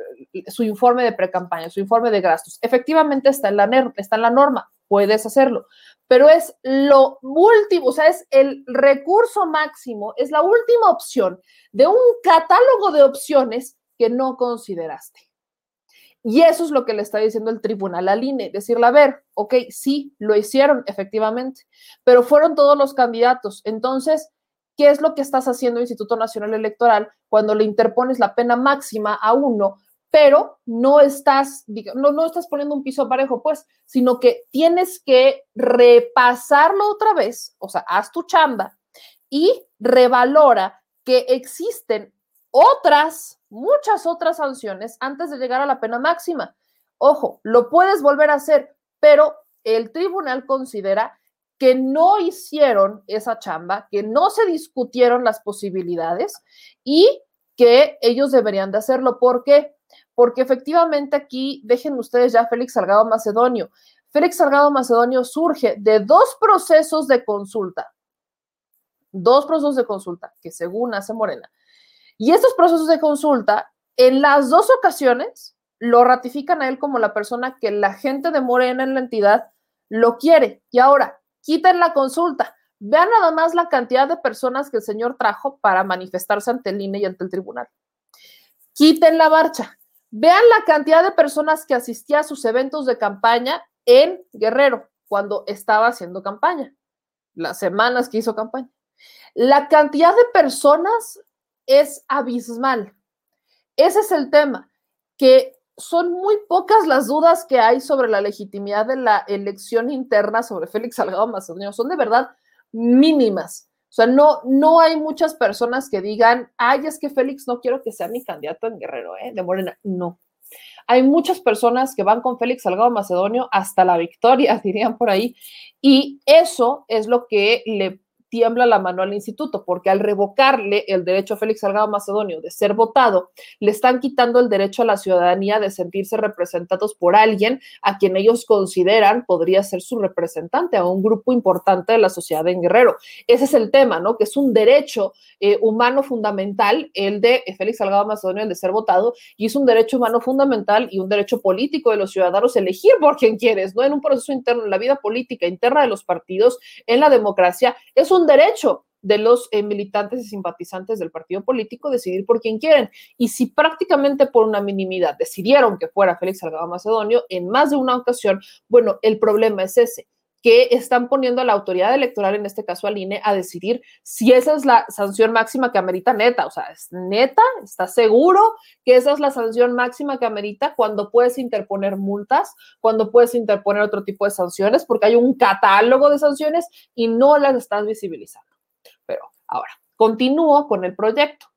su informe de precampaña, su informe de gastos. Efectivamente está en, la, está en la norma, puedes hacerlo, pero es lo último, o sea, es el recurso máximo, es la última opción de un catálogo de opciones que no consideraste. Y eso es lo que le está diciendo el tribunal al INE, decirle, a ver, ok, sí, lo hicieron efectivamente, pero fueron todos los candidatos. Entonces, ¿qué es lo que estás haciendo Instituto Nacional Electoral cuando le interpones la pena máxima a uno, pero no estás, no, no estás poniendo un piso parejo, pues, sino que tienes que repasarlo otra vez, o sea, haz tu chamba y revalora que existen otras, muchas otras sanciones antes de llegar a la pena máxima. Ojo, lo puedes volver a hacer, pero el tribunal considera que no hicieron esa chamba, que no se discutieron las posibilidades y que ellos deberían de hacerlo. ¿Por qué? Porque efectivamente aquí, dejen ustedes ya Félix Salgado Macedonio. Félix Salgado Macedonio surge de dos procesos de consulta, dos procesos de consulta que según hace Morena, y estos procesos de consulta, en las dos ocasiones, lo ratifican a él como la persona que la gente de Morena en la entidad lo quiere. Y ahora, quiten la consulta. Vean nada más la cantidad de personas que el señor trajo para manifestarse ante el INE y ante el tribunal. Quiten la marcha. Vean la cantidad de personas que asistía a sus eventos de campaña en Guerrero cuando estaba haciendo campaña, las semanas que hizo campaña. La cantidad de personas es abismal. Ese es el tema, que son muy pocas las dudas que hay sobre la legitimidad de la elección interna sobre Félix Salgado Macedonio. Son de verdad mínimas. O sea, no, no hay muchas personas que digan, ay, es que Félix no quiero que sea mi candidato en Guerrero, ¿eh? De Morena. No. Hay muchas personas que van con Félix Salgado Macedonio hasta la victoria, dirían por ahí. Y eso es lo que le tiembla la mano al instituto, porque al revocarle el derecho a Félix Salgado Macedonio de ser votado, le están quitando el derecho a la ciudadanía de sentirse representados por alguien a quien ellos consideran podría ser su representante, a un grupo importante de la sociedad en Guerrero. Ese es el tema, ¿no? Que es un derecho eh, humano fundamental, el de Félix Salgado Macedonio, el de ser votado, y es un derecho humano fundamental y un derecho político de los ciudadanos elegir por quien quieres, ¿no? En un proceso interno, en la vida política interna de los partidos, en la democracia, es un derecho de los eh, militantes y simpatizantes del partido político decidir por quién quieren. Y si prácticamente por una minimidad decidieron que fuera Félix Salgado Macedonio en más de una ocasión, bueno, el problema es ese que están poniendo a la autoridad electoral, en este caso al INE, a decidir si esa es la sanción máxima que amerita neta. O sea, ¿es neta? ¿Estás seguro que esa es la sanción máxima que amerita cuando puedes interponer multas, cuando puedes interponer otro tipo de sanciones? Porque hay un catálogo de sanciones y no las estás visibilizando. Pero ahora, continúo con el proyecto.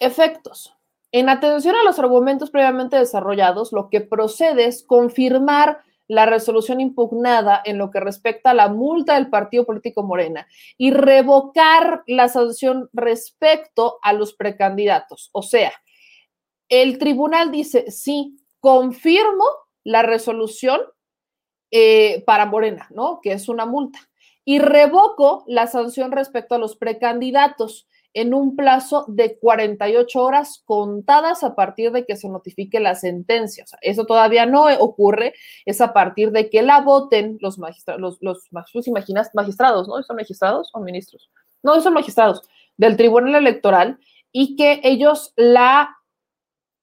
Efectos. En atención a los argumentos previamente desarrollados, lo que procede es confirmar la resolución impugnada en lo que respecta a la multa del partido político Morena y revocar la sanción respecto a los precandidatos. O sea, el tribunal dice, sí, confirmo la resolución eh, para Morena, ¿no? Que es una multa. Y revoco la sanción respecto a los precandidatos en un plazo de 48 horas contadas a partir de que se notifique la sentencia. O sea, eso todavía no ocurre, es a partir de que la voten los magistrados, los, los magistrados, ¿no? ¿Son magistrados o ministros? No, son magistrados del Tribunal Electoral y que ellos la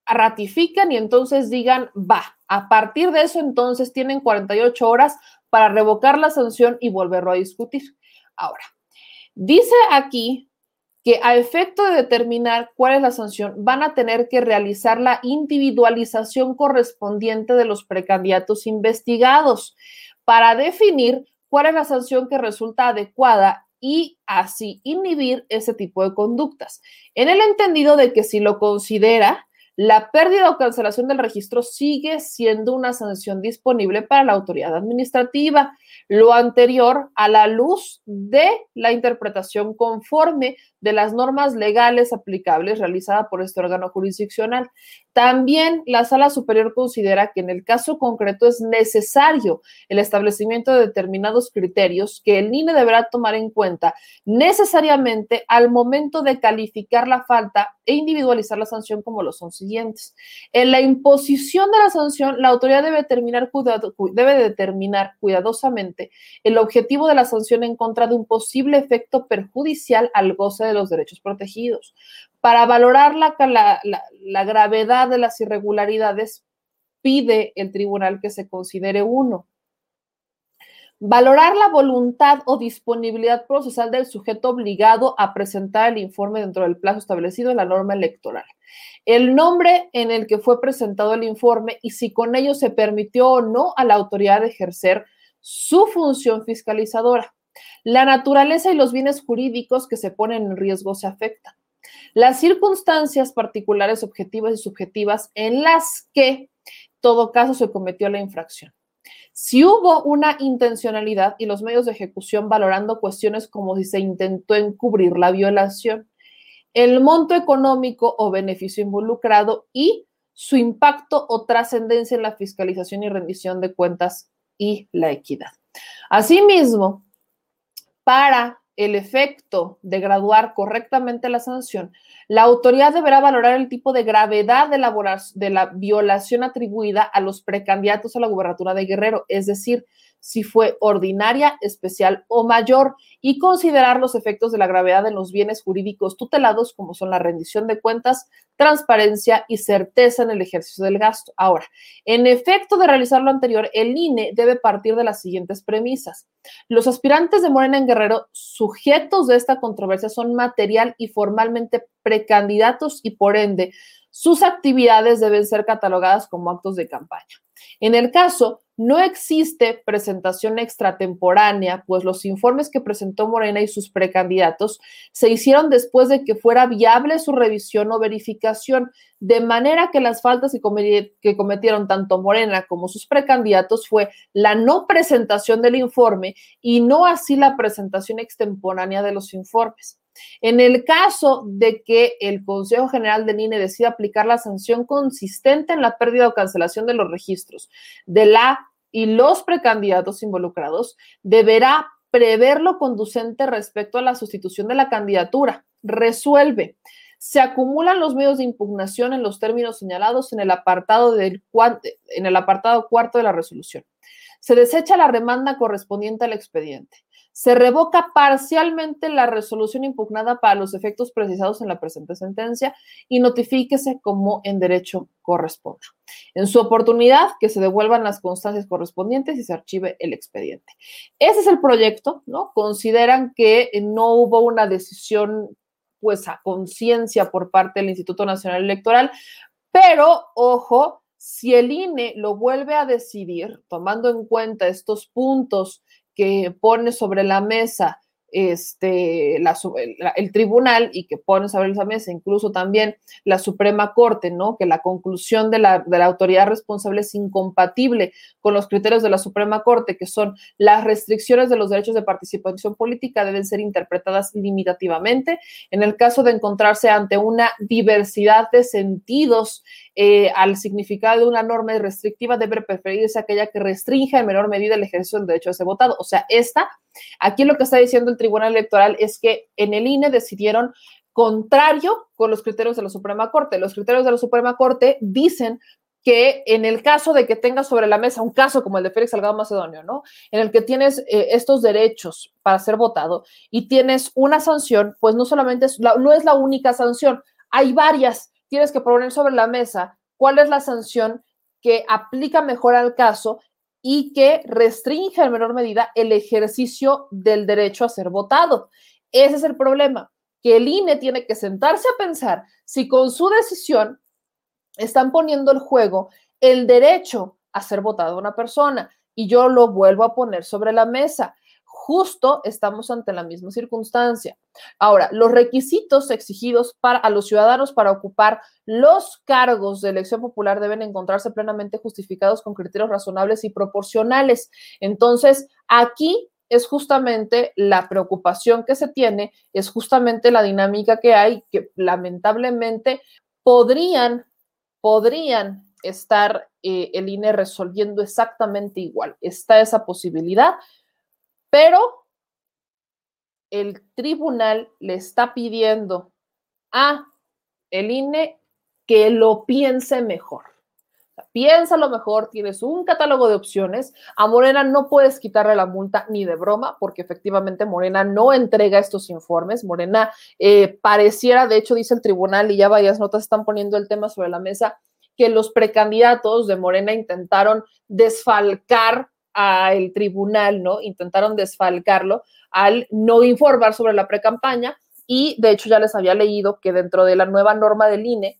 ratifican y entonces digan, va, a partir de eso entonces tienen 48 horas para revocar la sanción y volverlo a discutir. Ahora, dice aquí que a efecto de determinar cuál es la sanción, van a tener que realizar la individualización correspondiente de los precandidatos investigados para definir cuál es la sanción que resulta adecuada y así inhibir ese tipo de conductas. En el entendido de que si lo considera, la pérdida o cancelación del registro sigue siendo una sanción disponible para la autoridad administrativa. Lo anterior a la luz de la interpretación conforme de las normas legales aplicables realizada por este órgano jurisdiccional. También la Sala Superior considera que en el caso concreto es necesario el establecimiento de determinados criterios que el INE deberá tomar en cuenta necesariamente al momento de calificar la falta e individualizar la sanción como lo son siguientes. En la imposición de la sanción, la autoridad debe determinar, debe determinar cuidadosamente el objetivo de la sanción en contra de un posible efecto perjudicial al goce de los derechos protegidos. Para valorar la, gravedad de las irregularidades, pide el tribunal que se considere uno. Valorar la voluntad o disponibilidad procesal del sujeto obligado a presentar el informe dentro del plazo establecido en la norma electoral. El nombre en el que fue presentado el informe y si con ello se permitió o no a la autoridad ejercer su función fiscalizadora. La naturaleza y los bienes jurídicos que se ponen en riesgo se afectan. Las circunstancias particulares, objetivas y subjetivas en las que, todo caso, se cometió la infracción. Si hubo una intencionalidad y los medios de ejecución valorando cuestiones como si se intentó encubrir la violación, el monto económico o beneficio involucrado y su impacto o trascendencia en la fiscalización y rendición de cuentas y la equidad. Asimismo, para el efecto de graduar correctamente la sanción, la autoridad deberá valorar el tipo de gravedad de la, violación atribuida a los precandidatos a la gubernatura de Guerrero, es decir, si fue ordinaria, especial o mayor y considerar los efectos de la gravedad en los bienes jurídicos tutelados como son la rendición de cuentas, transparencia y certeza en el ejercicio del gasto. Ahora, en efecto de realizar lo anterior, el INE debe partir de las siguientes premisas. Los aspirantes de Morena en Guerrero sujetos de esta controversia son material y formalmente precandidatos y por ende sus actividades deben ser catalogadas como actos de campaña. En el caso, no existe presentación extratemporánea, pues los informes que presentó Morena y sus precandidatos se hicieron después de que fuera viable su revisión o verificación, de manera que las faltas que cometieron tanto Morena como sus precandidatos fue la no presentación del informe y no así la presentación extemporánea de los informes. En el caso de que el Consejo General del INE decida aplicar la sanción consistente en la pérdida o cancelación de los registros de la y los precandidatos involucrados, deberá prever lo conducente respecto a la sustitución de la candidatura. Resuelve. Se acumulan los medios de impugnación en los términos señalados en el apartado, en el apartado cuarto de la resolución. Se desecha la demanda correspondiente al expediente se revoca parcialmente la resolución impugnada para los efectos precisados en la presente sentencia y notifíquese como en derecho corresponda. En su oportunidad, que se devuelvan las constancias correspondientes y se archive el expediente. Ese es el proyecto, ¿no? Consideran que no hubo una decisión pues a conciencia por parte del Instituto Nacional Electoral, pero ojo, si el INE lo vuelve a decidir, tomando en cuenta estos puntos que pone sobre la mesa este, el tribunal y que pone sobre esa mesa incluso también la Suprema Corte, ¿no? Que la conclusión de la, de la autoridad responsable es incompatible con los criterios de la Suprema Corte, que son las restricciones de los derechos de participación política deben ser interpretadas limitativamente. En el caso de encontrarse ante una diversidad de sentidos eh, al significado de una norma restrictiva, debe preferirse aquella que restrinja en menor medida el ejercicio del derecho a ser votado. O sea, esta, aquí lo que está diciendo el Tribunal Electoral es que en el INE decidieron contrario con los criterios de la Suprema Corte. Los criterios de la Suprema Corte dicen que en el caso de que tengas sobre la mesa un caso como el de Félix Salgado Macedonio, ¿no? En el que tienes eh, estos derechos para ser votado y tienes una sanción, pues no solamente no es la única sanción, hay varias tienes que poner sobre la mesa cuál es la sanción que aplica mejor al caso y que restringe en menor medida el ejercicio del derecho a ser votado. Ese es el problema, que el INE tiene que sentarse a pensar si con su decisión están poniendo el juego el derecho a ser votado una persona. Y yo lo vuelvo a poner sobre la mesa justo estamos ante la misma circunstancia. Ahora, los requisitos exigidos para a los ciudadanos para ocupar los cargos de elección popular deben encontrarse plenamente justificados con criterios razonables y proporcionales. Entonces, aquí es justamente la preocupación que se tiene, es justamente la dinámica que hay, que lamentablemente podrían, podrían estar eh, el INE resolviendo exactamente igual. Está esa posibilidad, pero el tribunal le está pidiendo a el INE que lo piense mejor. Piénsalo mejor, tienes un catálogo de opciones. A Morena no puedes quitarle la multa ni de broma, porque efectivamente Morena no entrega estos informes. Morena eh, pareciera, de hecho, dice el tribunal, y ya varias notas están poniendo el tema sobre la mesa, que los precandidatos de Morena intentaron desfalcar al tribunal, ¿no? Intentaron desfalcarlo al no informar sobre la precampaña y de hecho ya les había leído que dentro de la nueva norma del INE,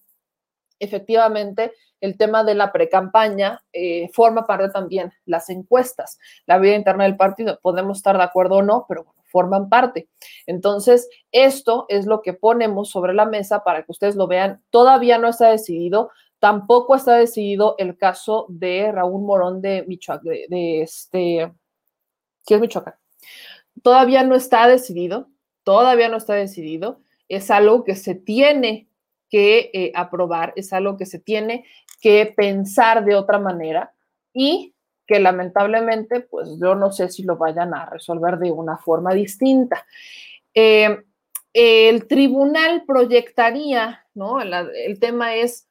efectivamente, el tema de la precampaña eh, forma parte también las encuestas, la vida interna del partido. Podemos estar de acuerdo o no, pero bueno, forman parte. Entonces, esto es lo que ponemos sobre la mesa para que ustedes lo vean. Todavía no está decidido, Tampoco está decidido el caso de Raúl Morón de Michoacán, de, este, ¿qué es Michoacán? Todavía no está decidido, todavía no está decidido. Es algo que se tiene que eh, aprobar, es algo que se tiene que pensar de otra manera y que lamentablemente, pues yo no sé si lo vayan a resolver de una forma distinta. Eh, el tribunal proyectaría, ¿no? el tema es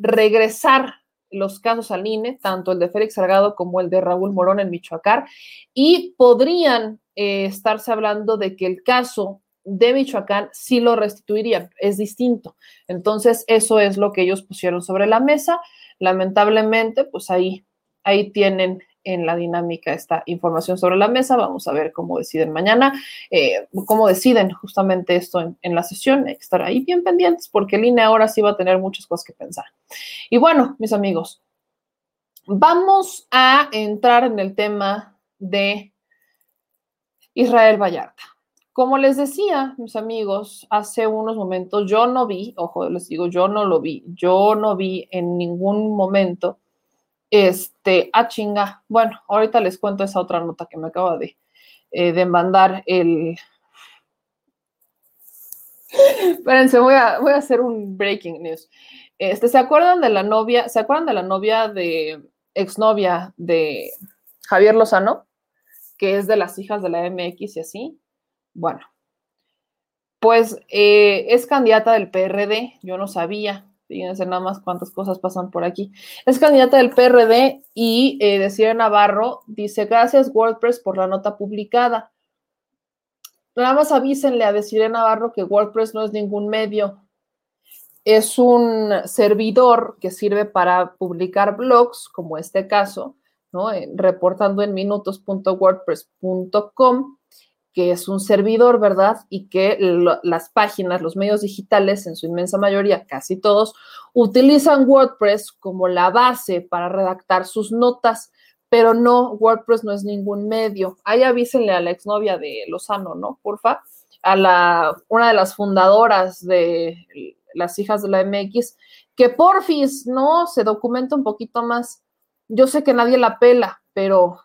regresar los casos al INE, tanto el de Félix Salgado como el de Raúl Morón en Michoacán, y podrían eh, estarse hablando de que el caso de Michoacán sí lo restituirían, es distinto. Entonces, eso es lo que ellos pusieron sobre la mesa. Lamentablemente, pues ahí, ahí tienen en la dinámica esta información sobre la mesa. Vamos a ver cómo deciden mañana, eh, cómo deciden justamente esto en, en, la sesión. Hay que estar ahí bien pendientes porque el INE ahora sí va a tener muchas cosas que pensar. Y bueno, mis amigos, vamos a entrar en el tema de Israel Vallarta. Como les decía, mis amigos, hace unos momentos yo no vi, ojo, les digo, yo no lo vi, yo no vi en ningún momento este, a chinga. Bueno, ahorita les cuento esa otra nota que me acaba de, eh, de mandar el. Espérense, voy a, voy a hacer un breaking news. Este, ¿se acuerdan de la novia? ¿Se acuerdan de la novia de exnovia de Javier Lozano? Que es de las hijas de la MX y así. Bueno, pues eh, es candidata del PRD, yo no sabía, fíjense nada más cuántas cosas pasan por aquí. Es candidata del PRD y eh, decía Navarro, dice, gracias WordPress por la nota publicada. Nada más avísenle a Desiree Navarro que WordPress no es ningún medio. Es un servidor que sirve para publicar blogs, como este caso, ¿no? reportando en minutos.wordpress.com que es un servidor, ¿verdad? Y que las páginas, los medios digitales, en su inmensa mayoría, casi todos, utilizan WordPress como la base para redactar sus notas, pero no, WordPress no es ningún medio. Ahí avísenle a la exnovia de Lozano, ¿no? Porfa, a la, una de las fundadoras de las hijas de la MX, que porfis, ¿no? Se documenta un poquito más. Yo sé que nadie la pela, pero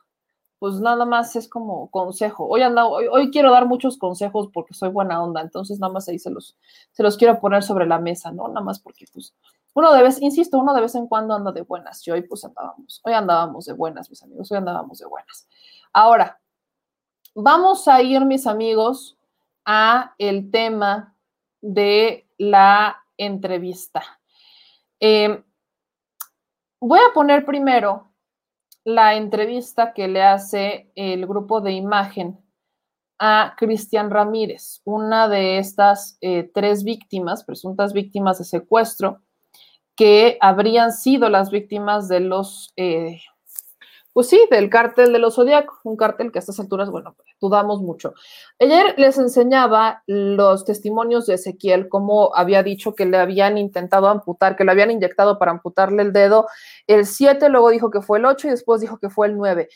pues nada más es como consejo. Hoy, hoy, quiero dar muchos consejos porque soy buena onda, entonces nada más ahí se los, se los quiero poner sobre la mesa, ¿no? Nada más porque pues uno de vez, insisto, uno de vez en cuando anda de buenas y hoy pues andábamos, hoy andábamos de buenas, mis amigos, hoy andábamos de buenas. Ahora, vamos a ir, mis amigos, a el tema de la entrevista. Eh, voy a poner primero la entrevista que le hace el grupo de imagen a Cristian Ramírez, una de estas eh, tres víctimas, presuntas víctimas de secuestro, que habrían sido las víctimas de los eh, pues sí, del cártel de los Zodíacos, un cártel que a estas alturas, bueno, dudamos mucho. Ayer les enseñaba los testimonios de Ezequiel, cómo había dicho que le habían intentado amputar, que le habían inyectado para amputarle el dedo el 7, luego dijo que fue el 8 y después dijo que fue el 9.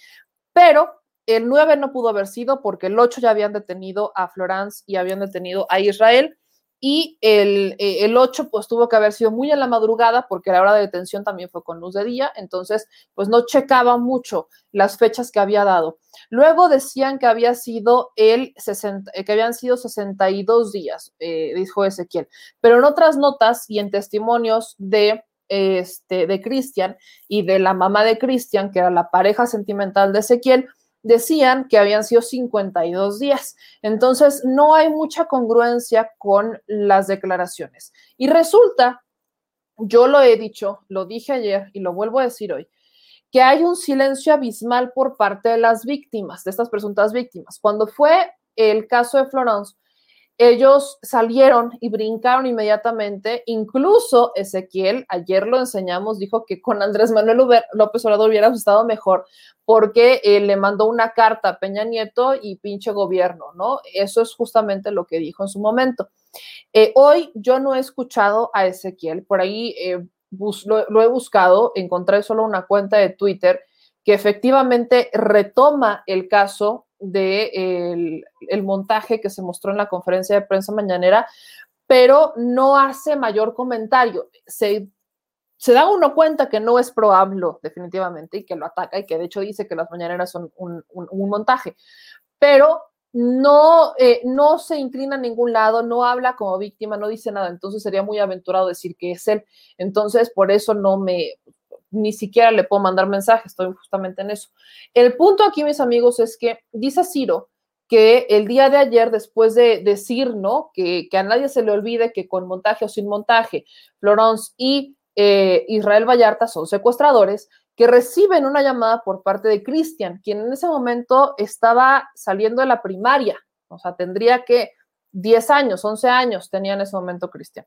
Pero el 9 no pudo haber sido porque el 8 ya habían detenido a Florence y habían detenido a Israel y el, eh, el 8 pues tuvo que haber sido muy en la madrugada porque la hora de detención también fue con luz de día, entonces pues no checaba mucho las fechas que había dado. Luego decían que había sido el 60, eh, que habían sido 62 días, eh, dijo Ezequiel, pero en otras notas y en testimonios de este de Cristian y de la mamá de Cristian, que era la pareja sentimental de Ezequiel, decían que habían sido 52 días. Entonces, no hay mucha congruencia con las declaraciones. Y resulta, yo lo he dicho, lo dije ayer y lo vuelvo a decir hoy, que hay un silencio abismal por parte de las víctimas, de estas presuntas víctimas. Cuando fue el caso de Florence, ellos salieron y brincaron inmediatamente. Incluso Ezequiel, ayer lo enseñamos, dijo que con Andrés Manuel López Obrador hubiera estado mejor porque eh, le mandó una carta a Peña Nieto y pinche gobierno, ¿no? Eso es justamente lo que dijo en su momento. Eh, hoy yo no he escuchado a Ezequiel, por ahí eh, lo he buscado, encontré solo una cuenta de Twitter que efectivamente retoma el caso del el montaje que se mostró en la conferencia de prensa mañanera, pero no hace mayor comentario. Se, se da uno cuenta que no es probable, definitivamente, y que lo ataca, y que de hecho dice que las mañaneras son un, un, un montaje, pero no, eh, no se inclina a ningún lado, no habla como víctima, no dice nada, entonces sería muy aventurado decir que es él. Entonces, por eso no me, ni siquiera le puedo mandar mensaje, estoy justamente en eso. El punto aquí, mis amigos, es que dice Ciro que el día de ayer, después de decir, ¿no? Que, que a nadie se le olvide que con montaje o sin montaje, Florence y eh, Israel Vallarta son secuestradores que reciben una llamada por parte de Cristian, quien en ese momento estaba saliendo de la primaria, o sea, tendría que 10 años, 11 años tenía en ese momento Cristian.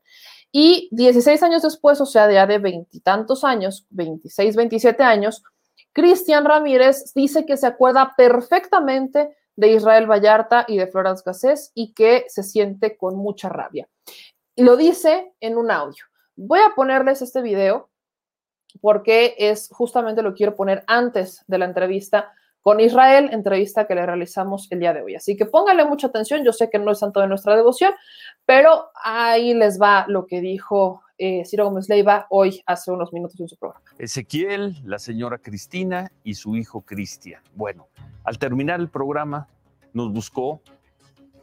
Y 16 años después, o sea, ya de veintitantos años, 26, 27 años, Cristian Ramírez dice que se acuerda perfectamente de Israel Vallarta y de Florence Cassés y que se siente con mucha rabia. Y lo dice en un audio. Voy a ponerles este video porque es justamente lo quiero poner antes de la entrevista con Israel, entrevista que le realizamos el día de hoy. Así que pónganle mucha atención, yo sé que no es tanto de nuestra devoción, pero ahí les va lo que dijo eh, Ciro Gómez Leiva hoy hace unos minutos en su programa. Ezequiel, la señora Cristina y su hijo Cristian. Bueno, al terminar el programa nos buscó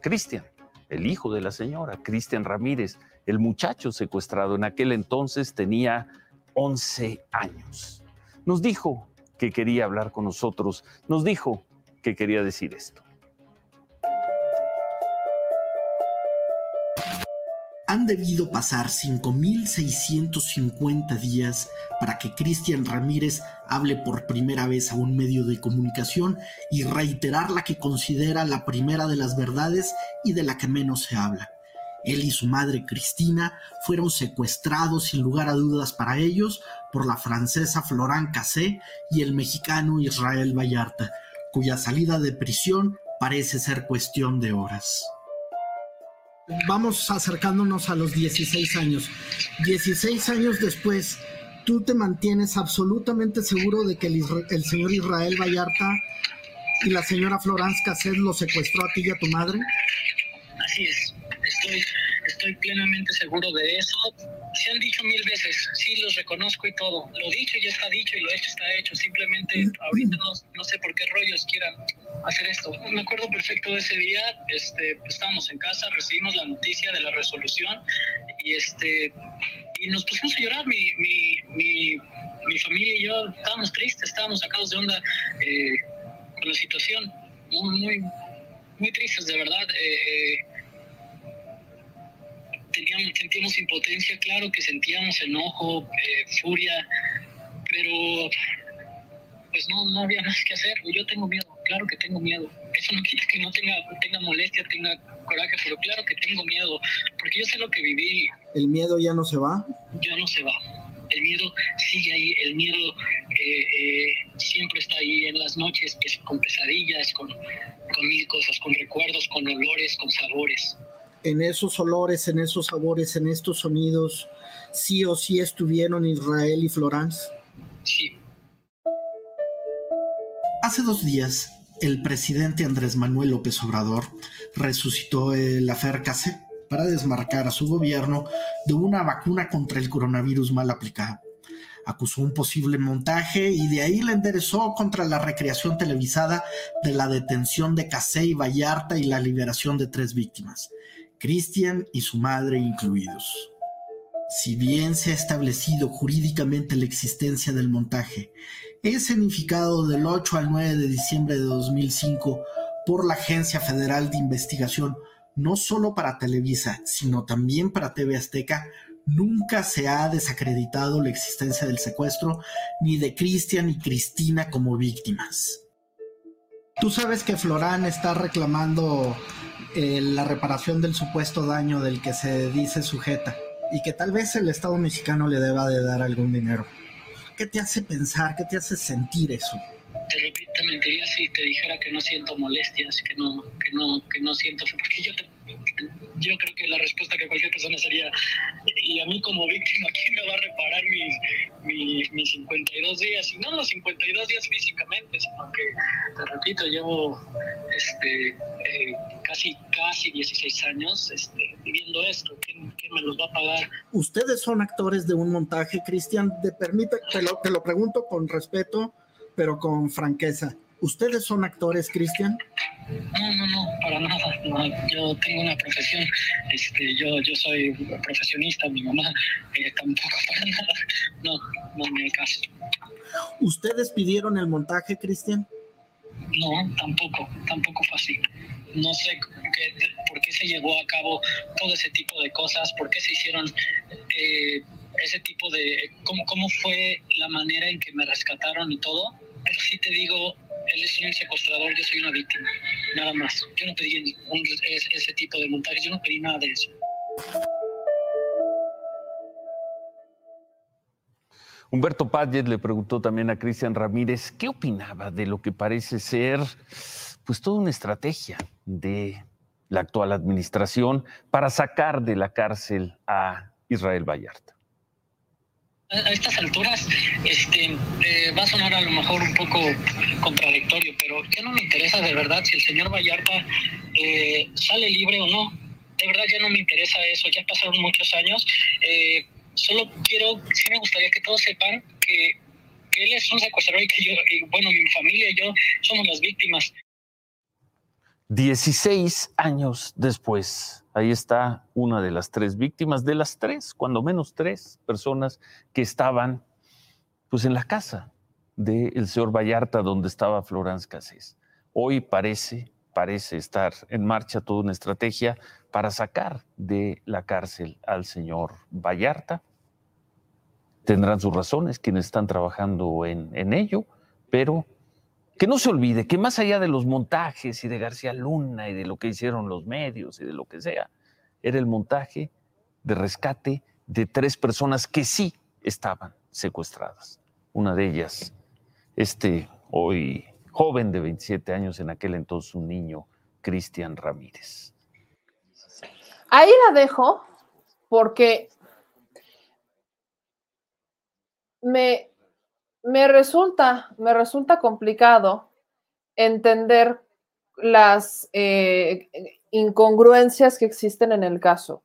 Cristian, el hijo de la señora, Cristian Ramírez, el muchacho secuestrado. En aquel entonces tenía 11 años. Nos dijo que quería hablar con nosotros, nos dijo que quería decir esto. Han debido pasar 5.650 días para que Cristian Ramírez hable por primera vez a un medio de comunicación y reiterar la que considera la primera de las verdades y de la que menos se habla. Él y su madre Cristina fueron secuestrados sin lugar a dudas para ellos por la francesa Florent Cassé y el mexicano Israel Vallarta, cuya salida de prisión parece ser cuestión de horas. Vamos acercándonos a los 16 años. 16 años después, ¿tú te mantienes absolutamente seguro de que el, el señor Israel Vallarta y la señora Florence Cassé lo secuestró a ti y a tu madre? Así es estoy, estoy plenamente seguro de eso. Se han dicho mil veces, sí los reconozco y todo. Lo dicho ya está dicho y lo hecho está hecho. Simplemente ahorita no, no sé por qué rollos quieran hacer esto. Me acuerdo perfecto de ese día, este, estábamos en casa, recibimos la noticia de la resolución y este y nos pusimos a llorar, mi, mi, mi, mi familia y yo estábamos tristes, estábamos sacados de onda eh, con la situación, muy, muy, muy tristes de verdad. Eh, eh, teníamos, sentíamos impotencia, claro que sentíamos enojo, eh, furia, pero pues no, no había más que hacer. Yo tengo miedo, claro que tengo miedo. Eso no quita que no tenga, tenga molestia, tenga coraje, pero claro que tengo miedo, porque yo sé lo que viví. ¿El miedo ya no se va? Ya no se va. El miedo sigue ahí, el miedo eh, eh, siempre está ahí en las noches, con pesadillas, con, con mil cosas, con recuerdos, con olores, con sabores en esos olores, en esos sabores, en estos sonidos, sí o sí estuvieron Israel y Florence? Sí. Hace dos días, el presidente Andrés Manuel López Obrador resucitó el afer para desmarcar a su gobierno de una vacuna contra el coronavirus mal aplicada. Acusó un posible montaje y de ahí le enderezó contra la recreación televisada de la detención de Casé y Vallarta y la liberación de tres víctimas. Cristian y su madre incluidos. Si bien se ha establecido jurídicamente la existencia del montaje, es significado del 8 al 9 de diciembre de 2005 por la Agencia Federal de Investigación, no solo para Televisa, sino también para TV Azteca, nunca se ha desacreditado la existencia del secuestro ni de Cristian y Cristina como víctimas. Tú sabes que Florán está reclamando eh, la reparación del supuesto daño del que se dice sujeta y que tal vez el Estado mexicano le deba de dar algún dinero. ¿Qué te hace pensar? ¿Qué te hace sentir eso? Te, te mentiría si te dijera que no siento molestias, que no, siento, yo creo que la respuesta que cualquier persona sería, y a mí como víctima, ¿quién me va a reparar mis, mis, 52 días? Y no los 52 días físicamente, sino que, te repito, llevo este, eh, casi, casi 16 años este, viviendo esto. ¿Quién, ¿Quién, me los va a pagar? Ustedes son actores de un montaje, Cristian, te permite, te lo, te lo pregunto con respeto, pero con franqueza. ¿Ustedes son actores, Cristian? No, no, no, para nada. yo tengo una profesión. Este, yo, yo soy profesionista, mi mamá eh, tampoco para nada. No, no en el caso. ¿Ustedes pidieron el montaje, Cristian? No, tampoco, tampoco fue así. No sé qué, por qué se llevó a cabo todo ese tipo de cosas, por qué se hicieron eh, ese tipo de, cómo, cómo fue la manera en que me rescataron y todo, pero sí te digo, él es un secuestrador, yo soy una víctima, nada más. Yo no pedí ese, ese tipo de montaje, yo no pedí nada de eso. Humberto Padgett le preguntó también a Cristian Ramírez qué opinaba de lo que parece ser pues toda una estrategia de la actual administración para sacar de la cárcel a Israel Vallarta. A estas alturas este, eh, va a sonar a lo mejor un poco contradictorio, pero ya no me interesa de verdad si el señor Vallarta eh, sale libre o no. De verdad ya no me interesa eso, ya pasaron muchos años. Eh, solo quiero, sí me gustaría que todos sepan que, que él es un secuestrador y que yo, y, bueno, mi familia y yo somos las víctimas. 16 años después, ahí está una de las tres víctimas, de las tres, cuando menos tres personas que estaban pues en la casa del señor Vallarta donde estaba Florence Cassés. Hoy parece, parece estar en marcha toda una estrategia para sacar de la cárcel al señor Vallarta. Tendrán sus razones quienes están trabajando en, en ello, pero que no se olvide que más allá de los montajes y de García Luna y de lo que hicieron los medios y de lo que sea, era el montaje de rescate de tres personas que sí estaban secuestradas. Una de ellas, este hoy joven de 27 años, en aquel entonces un niño, Cristian Ramírez. Ahí la dejo porque me, me resulta, me resulta complicado entender las eh, incongruencias que existen en el caso.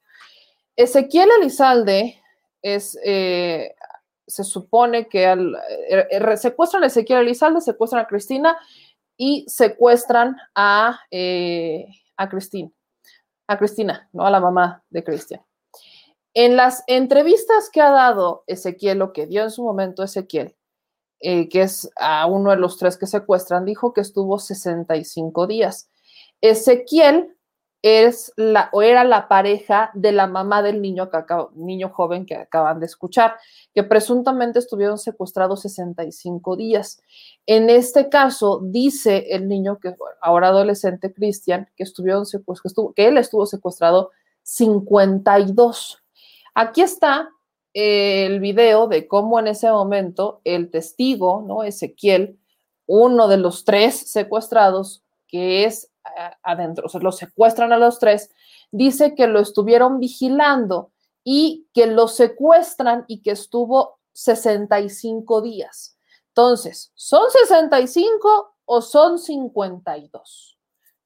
Ezequiel Elizalde es, eh, se supone que al, eh, secuestran a Ezequiel Elizalde, secuestran a Cristina y secuestran a, eh, a Cristina, a Cristina, no a la mamá de Cristian. En las entrevistas que ha dado Ezequiel, o que dio en su momento Ezequiel, eh, que es a uno de los tres que secuestran, dijo que estuvo 65 días. Ezequiel es la, o era la pareja de la mamá del niño, que niño joven que acaban de escuchar, que presuntamente estuvieron secuestrados 65 días. En este caso, dice el niño, que ahora adolescente Cristian, que, que, que él estuvo secuestrado 52. Aquí está el video de cómo en ese momento el testigo, ¿no? Ezequiel, uno de los tres secuestrados, que es adentro, o sea, lo secuestran a los tres, dice que lo estuvieron vigilando y que lo secuestran y que estuvo 65 días. Entonces, ¿son 65 o son 52?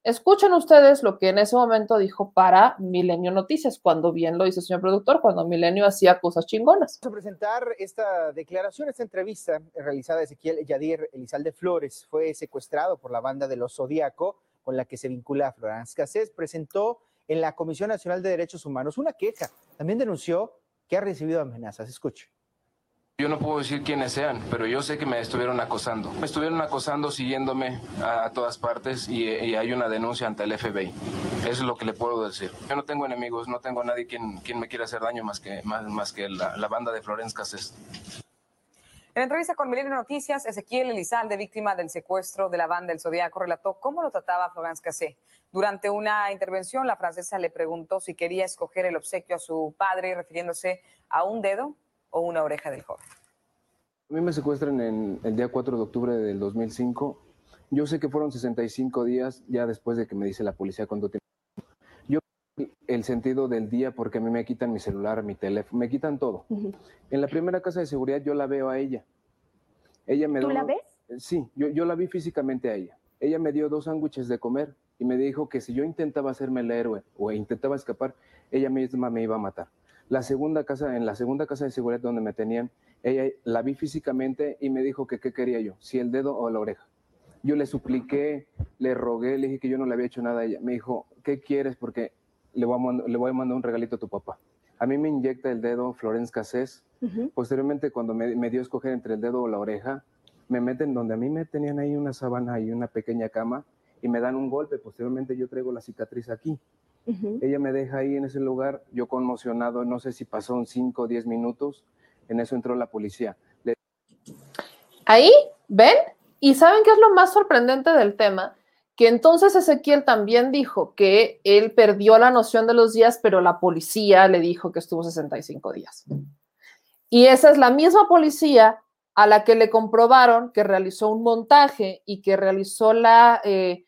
Escuchen ustedes lo que en ese momento dijo para Milenio Noticias, cuando bien lo dice el señor productor, cuando Milenio hacía cosas chingonas. Vamos a presentar esta declaración, esta entrevista realizada Ezequiel Yadir Elizalde Flores. Fue secuestrado por la banda de los Zodíaco, con la que se vincula Florence Cassés. Presentó en la Comisión Nacional de Derechos Humanos una queja. También denunció que ha recibido amenazas. Escuche. Yo no puedo decir quiénes sean, pero yo sé que me estuvieron acosando. Me estuvieron acosando siguiéndome a, todas partes y, hay una denuncia ante el FBI. Es lo que le puedo decir. Yo no tengo enemigos, no tengo nadie quien, quien me quiera hacer daño más que, más, que la, banda de Florence Cassés. En entrevista con Milenio Noticias, Ezequiel Elizalde, víctima del secuestro de la banda del Zodíaco, relató cómo lo trataba Florence Cassé. Durante una intervención, la francesa le preguntó si quería escoger el obsequio a su padre, refiriéndose a un dedo o una oreja del joven. A mí me secuestran en el día 4 de octubre del 2005. Yo sé que fueron 65 días ya después de que me dice la policía cuánto tiempo. Yo el sentido del día porque a mí me quitan mi celular, mi teléfono, me quitan todo. Uh -huh. En la primera casa de seguridad yo la veo a ella. Ella me ¿Tú dio, la ves? Sí, yo, yo la vi físicamente a ella. Ella me dio dos sándwiches de comer y me dijo que si yo intentaba hacerme el héroe o intentaba escapar, ella misma me iba a matar. La segunda casa, en la segunda casa de seguridad donde me tenían, ella la vi físicamente y me dijo que qué quería yo, si el dedo o la oreja. Yo le supliqué, le rogué, le dije que yo no le había hecho nada a ella. Me dijo, ¿qué quieres? Porque le voy a, mandar, le voy a mandar un regalito a tu papá. A mí me inyecta el dedo Florence Cassés. Uh -huh. Posteriormente, cuando me, me, dio a escoger entre el dedo o la oreja, me meten donde a mí me tenían ahí una sábana y una pequeña cama y me dan un golpe. Posteriormente, yo traigo la cicatriz aquí. Uh -huh. Ella me deja ahí en ese lugar, yo conmocionado, no sé si pasó un 5 o 10 minutos. En eso entró la policía. Le- Ahí, ¿ven? Y ¿saben qué es lo más sorprendente del tema? Que entonces Ezequiel también dijo que él perdió la noción de los días, pero la policía le dijo que estuvo 65 días. Y esa es la misma policía a la que le comprobaron que realizó un montaje y que realizó la, eh,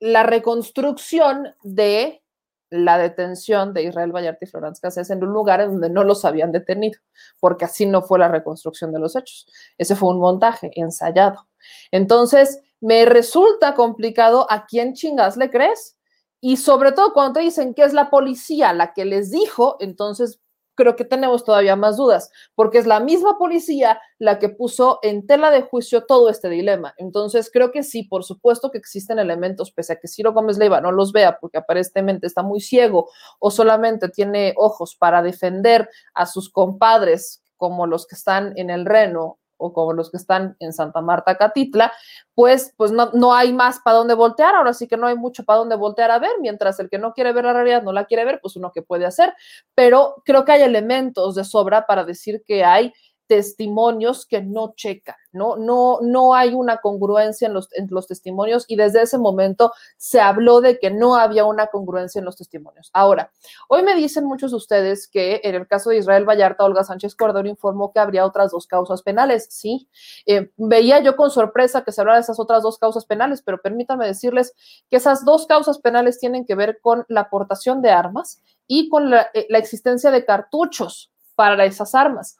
la reconstrucción de la detención de Israel Vallarta y Florence Cassés en un lugar en donde no los habían detenido, porque así no fue la reconstrucción de los hechos. Ese fue un montaje ensayado. Entonces, me resulta complicado a quién chingas le crees. Y sobre todo cuando te dicen que es la policía la que les dijo, entonces creo que tenemos todavía más dudas, porque es la misma policía la que puso en tela de juicio todo este dilema. Entonces, creo que sí, por supuesto que existen elementos, pese a que Ciro Gómez Leiva no los vea porque aparentemente está muy ciego o solamente tiene ojos para defender a sus compadres como los que están en el Reno o como los que están en Santa Marta, Catitla, pues, pues no, no hay más para dónde voltear, ahora sí que no hay mucho para dónde voltear a ver, mientras el que no quiere ver la realidad no la quiere ver, pues uno que puede hacer, pero creo que hay elementos de sobra para decir que hay testimonios que no checan, ¿no? No, no hay una congruencia en los, en los testimonios y desde ese momento se habló de que no había una congruencia en los testimonios. Ahora, hoy me dicen muchos de ustedes que en el caso de Israel Vallarta, Olga Sánchez Cordero informó que habría otras dos causas penales, sí. Eh, veía yo con sorpresa que se hablara de esas otras dos causas penales, pero permítanme decirles que esas dos causas penales tienen que ver con la aportación de armas y con la, eh, la existencia de cartuchos para esas armas.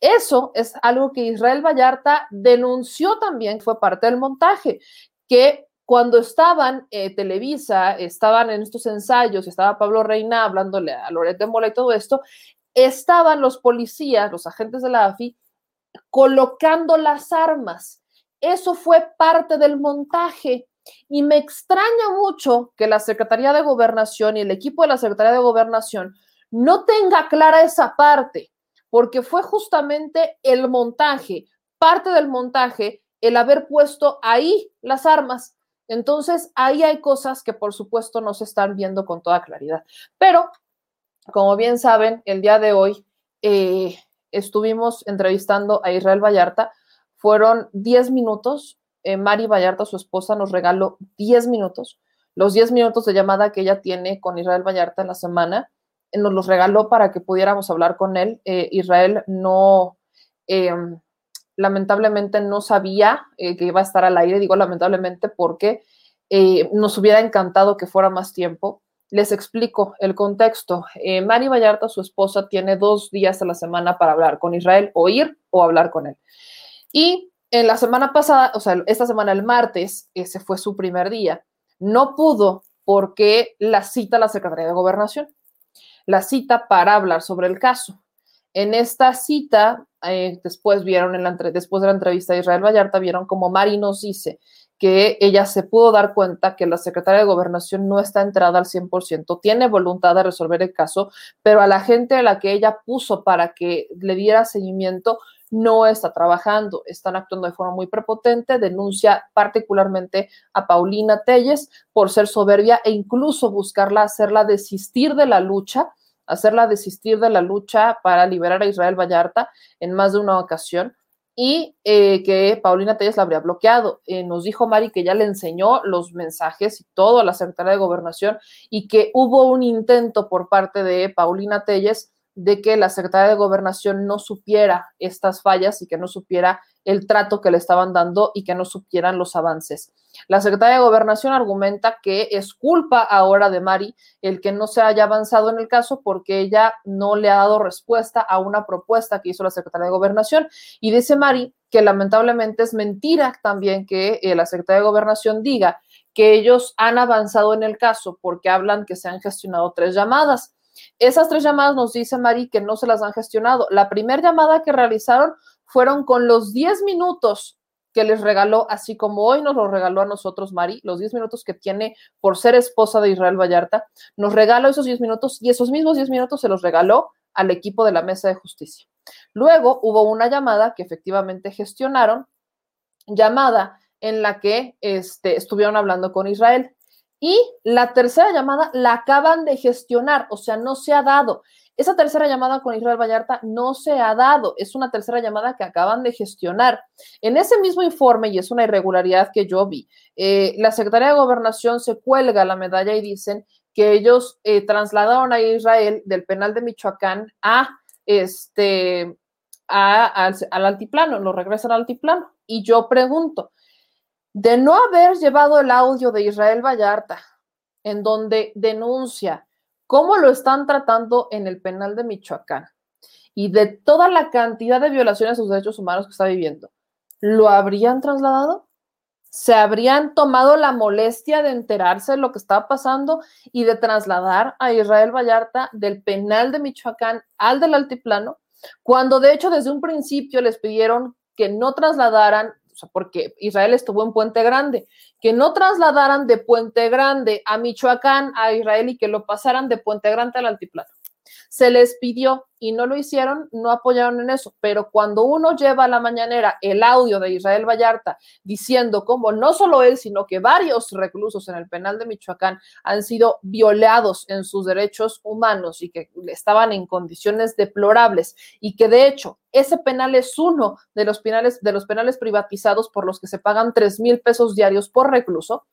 Eso es algo que Israel Vallarta denunció también, fue parte del montaje, que cuando estaban eh, Televisa, estaban en estos ensayos, estaba Pablo Reina hablándole a Loret de Mola y todo esto, estaban los policías, los agentes de la AFI, colocando las armas. Eso fue parte del montaje. Y me extraña mucho que la Secretaría de Gobernación y el equipo de la Secretaría de Gobernación no tenga clara esa parte porque fue justamente el montaje, parte del montaje, el haber puesto ahí las armas. Entonces, ahí hay cosas que por supuesto no se están viendo con toda claridad. Pero, como bien saben, el día de hoy eh, estuvimos entrevistando a Israel Vallarta. Fueron 10 minutos. Eh, Mari Vallarta, su esposa, nos regaló 10 minutos. Los 10 minutos de llamada que ella tiene con Israel Vallarta en la semana nos los regaló para que pudiéramos hablar con él. Eh, Israel no, eh, lamentablemente no sabía eh, que iba a estar al aire, digo lamentablemente porque nos hubiera encantado que fuera más tiempo. Les explico el contexto. Mari Vallarta, su esposa, tiene dos días a la semana para hablar con Israel, o ir o hablar con él. Y en la semana pasada, o sea, esta semana, el martes, ese fue su primer día. No pudo porque la cita a la Secretaría de Gobernación la cita para hablar sobre el caso. En esta cita, eh, después vieron, la, después de la entrevista de Israel Vallarta, vieron como Mari nos dice que ella se pudo dar cuenta que la secretaria de Gobernación no está entrada al 100%, tiene voluntad de resolver el caso, pero a la gente a la que ella puso para que le diera seguimiento no está trabajando, están actuando de forma muy prepotente, denuncia particularmente a Paulina Telles por ser soberbia e incluso buscarla hacerla desistir de la lucha, hacerla desistir de la lucha para liberar a Israel Vallarta en más de una ocasión y eh, que Paulina Telles la habría bloqueado. Eh, nos dijo Mari que ya le enseñó los mensajes y todo a la secretaria de Gobernación y que hubo un intento por parte de Paulina Telles de que la secretaria de Gobernación no supiera estas fallas y que no supiera el trato que le estaban dando y que no supieran los avances. La secretaria de Gobernación argumenta que es culpa ahora de Mari el que no se haya avanzado en el caso porque ella no le ha dado respuesta a una propuesta que hizo la secretaria de Gobernación. Y dice Mari que lamentablemente es mentira también que eh, la secretaria de Gobernación diga que ellos han avanzado en el caso porque hablan que se han gestionado tres llamadas. Esas tres llamadas nos dice Mari que no se las han gestionado. La primera llamada que realizaron fueron con los 10 minutos que les regaló, así como hoy nos lo regaló a nosotros Mari, los 10 minutos que tiene por ser esposa de Israel Vallarta, nos regaló esos 10 minutos y esos mismos 10 minutos se los regaló al equipo de la Mesa de Justicia. Luego hubo una llamada que efectivamente gestionaron, llamada en la que este, estuvieron hablando con Israel. Y la tercera llamada la acaban de gestionar, o sea, no se ha dado. Esa tercera llamada con Israel Vallarta no se ha dado, es una tercera llamada que acaban de gestionar. En ese mismo informe, y es una irregularidad que yo vi, eh, la Secretaría de Gobernación se cuelga la medalla y dicen que ellos eh, trasladaron a Israel del penal de Michoacán a este al, al altiplano, lo regresan al altiplano. Y yo pregunto, de no haber llevado el audio de Israel Vallarta, en donde denuncia cómo lo están tratando en el penal de Michoacán y de toda la cantidad de violaciones a sus derechos humanos que está viviendo, ¿lo habrían trasladado? ¿Se habrían tomado la molestia de enterarse de lo que estaba pasando y de trasladar a Israel Vallarta del penal de Michoacán al del altiplano? Cuando de hecho desde un principio les pidieron que no trasladaran porque Israel estuvo en Puente Grande, que no trasladaran de Puente Grande a Michoacán a Israel y que lo pasaran de Puente Grande al altiplano. Se les pidió y no lo hicieron, no apoyaron en eso, pero cuando uno lleva a la mañanera el audio de Israel Vallarta diciendo cómo no solo él, sino que varios reclusos en el penal de Michoacán han sido violados en sus derechos humanos y que estaban en condiciones deplorables y que de hecho ese penal es uno de los penales, de los penales privatizados por los que se pagan 3 mil pesos diarios por recluso,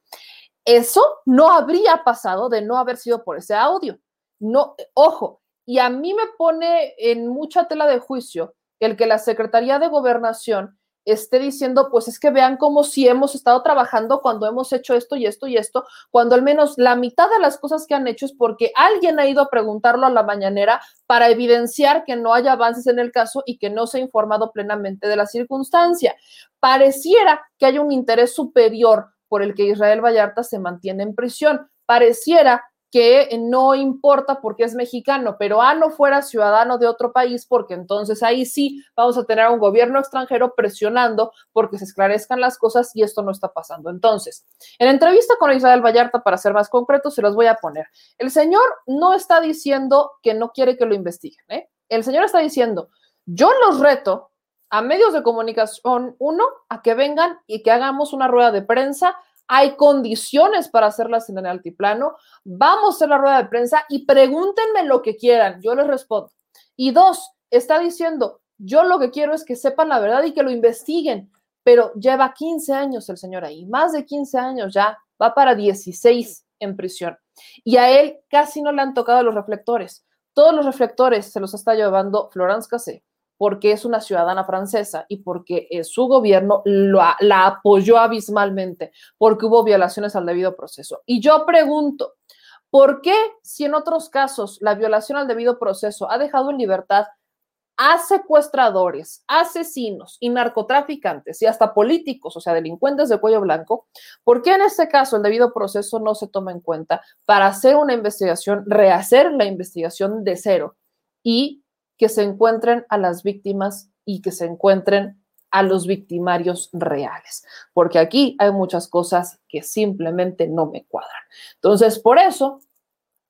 eso no habría pasado de no haber sido por ese audio. No, ojo, y a mí me pone en mucha tela de juicio el que la Secretaría de Gobernación esté diciendo, pues es que vean cómo si hemos estado trabajando cuando hemos hecho esto y esto y esto, cuando al menos la mitad de las cosas que han hecho es porque alguien ha ido a preguntarlo a la mañanera para evidenciar que no haya avances en el caso y que no se ha informado plenamente de la circunstancia. Pareciera que hay un interés superior por el que Israel Vallarta se mantiene en prisión. Pareciera que no importa porque es mexicano, pero a no fuera ciudadano de otro país, porque entonces ahí sí vamos a tener un gobierno extranjero presionando porque se esclarezcan las cosas y esto no está pasando. Entonces, en entrevista con Israel Vallarta, para ser más concreto, se los voy a poner. El señor no está diciendo que no quiere que lo investiguen, ¿eh? El señor está diciendo, yo los reto a medios de comunicación, uno, a que vengan y que hagamos una rueda de prensa hay condiciones para hacerlas en el altiplano. Vamos a hacer la rueda de prensa y pregúntenme lo que quieran, yo les respondo. Y dos, está diciendo, yo lo que quiero es que sepan la verdad y que lo investiguen, pero lleva 15 años el señor ahí, más de 15 años ya, va para 16 en prisión. Y a él casi no le han tocado los reflectores. Todos los reflectores se los está llevando Florence Cassé porque es una ciudadana francesa y porque eh, su gobierno la apoyó abismalmente, porque hubo violaciones al debido proceso. Y yo pregunto, ¿por qué si en otros casos la violación al debido proceso ha dejado en libertad a secuestradores, asesinos y narcotraficantes y hasta políticos, o sea, delincuentes de cuello blanco, ¿por qué en este caso el debido proceso no se toma en cuenta para hacer una investigación, rehacer la investigación de cero y que se encuentren a las víctimas y que se encuentren a los victimarios reales, porque aquí hay muchas cosas que simplemente no me cuadran. Entonces, por eso,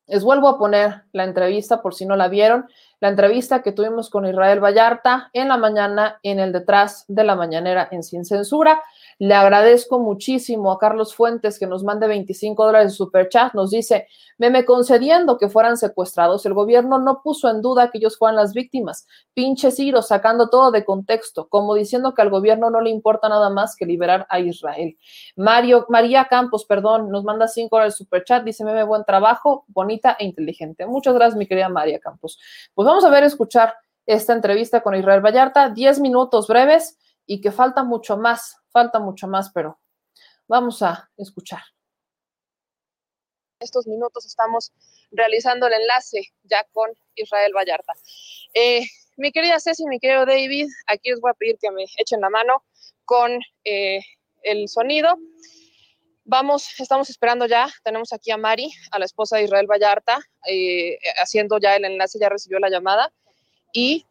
les vuelvo a poner la entrevista por si no la vieron la entrevista que tuvimos con Israel Vallarta en la mañana en el detrás de la mañanera en Sin Censura. Le agradezco muchísimo a Carlos Fuentes que nos mande 25 dólares de superchat. Nos dice, meme concediendo que fueran secuestrados. El gobierno no puso en duda que ellos fueran las víctimas. Pinche Ciro sacando todo de contexto, como diciendo que al gobierno no le importa nada más que liberar a Israel. Mario, María Campos, perdón, nos manda 5 dólares de superchat. Dice, meme, buen trabajo, bonita e inteligente. Muchas gracias, mi querida María Campos. Pues vamos a ver, escuchar esta entrevista con Israel Vallarta, 10 minutos breves y que falta mucho más, falta mucho más, pero vamos a escuchar. Estos minutos estamos realizando el enlace ya con Israel Vallarta. Eh, mi querida Ceci, mi querido David, aquí les voy a pedir que me echen la mano con eh, el sonido. Vamos, estamos esperando ya, tenemos aquí a Mari, a la esposa de Israel Vallarta, eh, haciendo ya el enlace, ya recibió la llamada y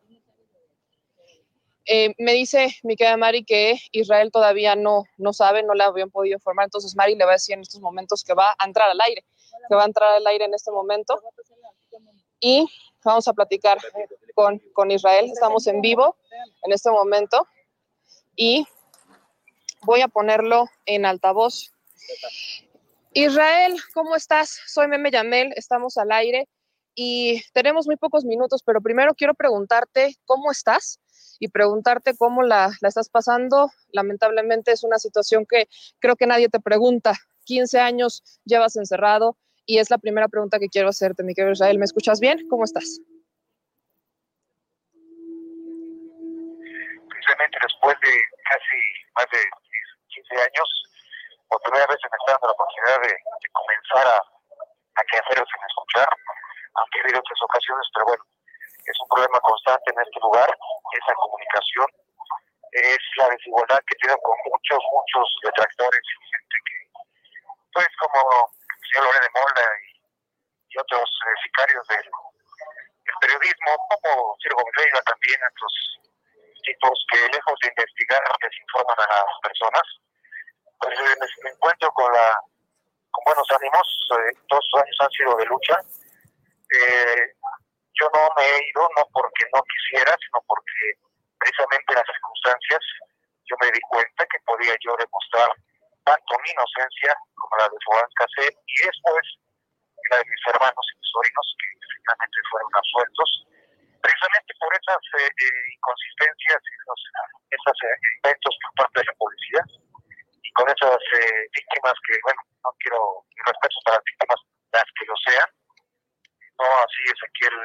eh, me dice mi querida Mari que Israel todavía no, no sabe, no le habían podido informar, entonces Mari le va a decir en estos momentos que va a entrar al aire, que va a entrar al aire en este momento. Y vamos a platicar con, con Israel, estamos en vivo en este momento. Y voy a ponerlo en altavoz. Israel, ¿cómo estás? Soy Meme Yamel, estamos al aire y tenemos muy pocos minutos, pero primero quiero preguntarte cómo estás y preguntarte cómo la, la estás pasando. Lamentablemente es una situación que creo que nadie te pregunta. 15 años llevas encerrado y es la primera pregunta que quiero hacerte, mi querido Israel. ¿Me escuchas bien? ¿Cómo estás? Precisamente después de casi más de 15 años, por primera vez se me está dando la oportunidad de, comenzar a, a que sin escuchar, aunque ha otras ocasiones, pero bueno, es un problema constante en este lugar, esa comunicación, es la desigualdad que tiene con muchos, muchos detractores y gente que, pues como el señor Lorena de Mola y, otros eh, sicarios del, del, periodismo, como Ciro Vega también, estos tipos que lejos de investigar desinforman a las personas, pues eh, me encuentro con la con buenos ánimos, eh, dos años han sido de lucha, eh, yo no me he ido no porque no quisiera, sino porque precisamente en las circunstancias yo me di cuenta que podía yo demostrar tanto mi inocencia como la de Juan Casé y después la de mis hermanos y mis sobrinos que finalmente fueron absueltos. Precisamente por esas eh, eh, inconsistencias y esos, eh, por parte de la policía y con esas eh, víctimas que, bueno, no quiero mi respeto para las víctimas, las que lo sean, no así Ezequiel,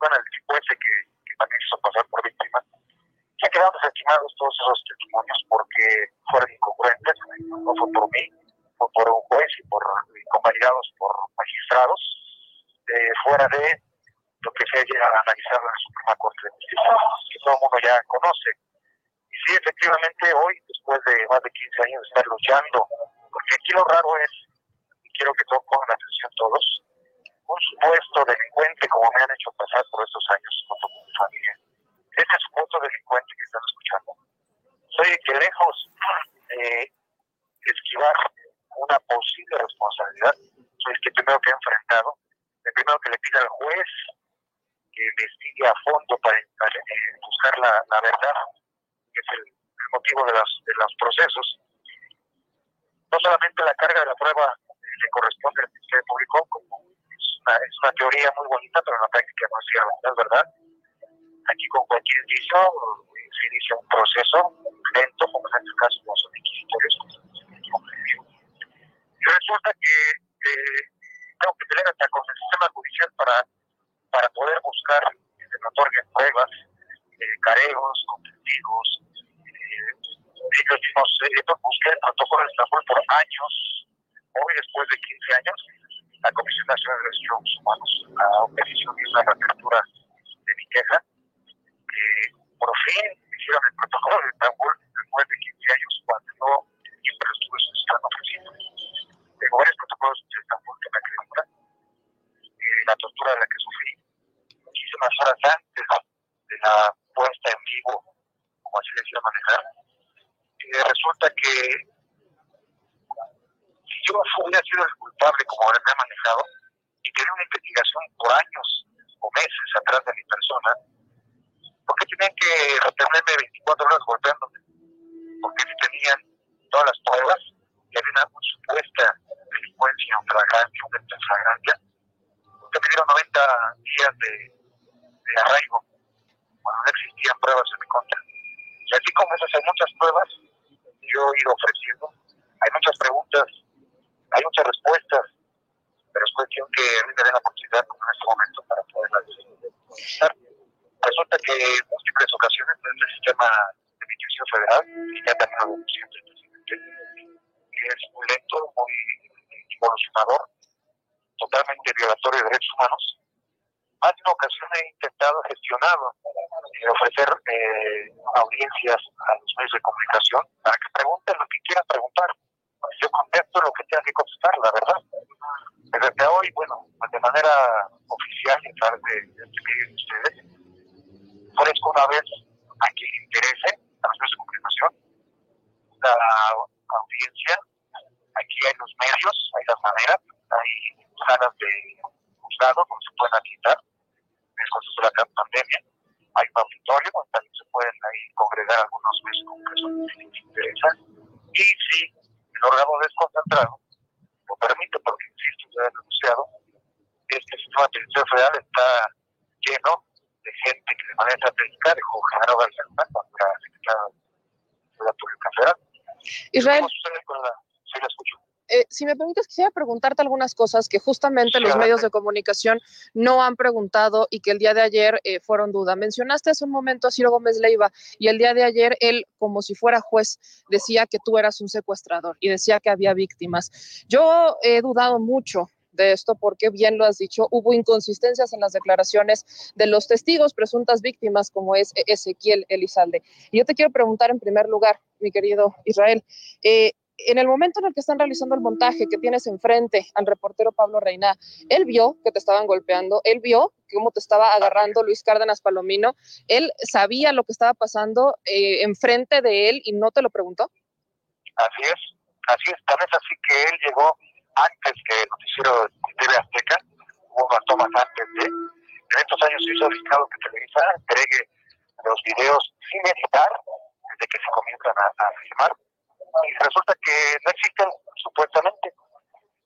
bueno, el tipo ese que, que también hizo pasar por víctima, se quedado desestimados todos esos testimonios porque fueron incongruentes, no fue por mí, fue por un juez y por convalidados por magistrados, eh, fuera de lo que se haya analizado en la Suprema Corte de Justicia, que todo el mundo ya conoce. Y sí, efectivamente, hoy, después de más de 15 años de estar luchando, porque aquí lo raro es, y quiero que pongan atención todos, un supuesto delincuente como me han hecho pasar por estos años junto con mi familia. Ese supuesto delincuente que están escuchando. Soy el que lejos de esquivar una posible responsabilidad, soy el que primero que he enfrentado, el primero que le pide al juez que investigue a fondo para, eh, buscar la, verdad, que es el, el motivo de, las, de los procesos. No solamente la carga de la prueba le corresponde al Ministerio Público, como es una teoría muy bonita, pero en la práctica no es cierto, ¿no es verdad? Aquí con cualquier indicio se inicia un proceso lento, como en este caso no son inquisitorios. Resulta que eh, tengo que tener hasta con el sistema judicial para, para poder buscar que se me otorguen pruebas, eh, careos, testigos. Ellos mismos, eh, busqué el protocolo de Estambul por años, hoy después de 15 años, la Comisión Nacional de Derechos Humanos a petición de la reapertura de mi queja, que por fin hicieron el protocolo de Estambul después de 15 años, cuando yo siempre lo estuve solicitando ofreciendo. Tengo varios protocolos de Estambul que me acreditan eh, la tortura de la que sufrí muchísimas horas antes de la puesta en vivo, como así les iba a manejar. Y resulta que yo hubiera sido el culpable como me ha manejado y tener una investigación por años o meses atrás de mi persona, ¿por qué tenían que retenerme 24 horas golpeándome? Porque si tenían todas las pruebas y había una supuesta delincuencia, un flagrante, un delito flagrante, que me dieron 90 días de, de arraigo cuando no existían pruebas en mi contra. Y así como esas hay muchas pruebas, yo he ido ofreciendo, hay muchas preguntas hay muchas respuestas, pero es cuestión que a mí me den la oportunidad como en este momento para poderlas contestar. Resulta que en múltiples ocasiones el sistema de justicia federal, y ya también lo siempre presidente, que es muy lento, muy evolucionador, totalmente violatorio de derechos humanos, más de una ocasión he intentado, gestionado, eh, ofrecer eh, audiencias a los medios de comunicación para que pregunten lo que quieran preguntar yo contesto lo que tenga que contestar, la verdad. Desde hoy, bueno, pues de manera oficial, a través de, de este medio de ustedes, ofrezco una vez a quien le interese, a los medios de comunicación, la audiencia. Aquí hay los medios, hay las maneras, hay salas de juzgado donde se pueden es cuando de la pandemia. Hay un auditorio donde también se pueden ahí congregar algunos medios de comunicación que les interesa. Y sí, el órgano desconcentrado lo permite, porque insisto, ya he denunciado, es que el sistema penitenciario federal está lleno de gente que de manera estratégica dejó Genaro García Luna cuando era secretario de la Pública Federal. Israel. ¿Cómo sucede con la... Sí, la escucho. Eh, si me permites, quisiera preguntarte algunas cosas que justamente los medios de comunicación no han preguntado y que el día de ayer eh, fueron duda. Mencionaste hace un momento a Ciro Gómez Leiva y el día de ayer él, como si fuera juez, decía que tú eras un secuestrador y decía que había víctimas. Yo he dudado mucho de esto porque bien lo has dicho, hubo inconsistencias en las declaraciones de los testigos, presuntas víctimas como es Ezequiel Elizalde. Y yo te quiero preguntar en primer lugar, mi querido Israel, eh, en el momento en el que están realizando el montaje que tienes enfrente al reportero Pablo Reina, él vio que te estaban golpeando, él vio cómo te estaba agarrando Luis Cárdenas Palomino, él sabía lo que estaba pasando eh, enfrente de él y no te lo preguntó. Así es, así es, tal vez así que él llegó antes que el noticiero TV Azteca, hubo unas tomas antes de, en estos años se hizo obligado que Televisa entregue los videos sin editar desde que se comienzan a, a filmar y resulta que no existen supuestamente.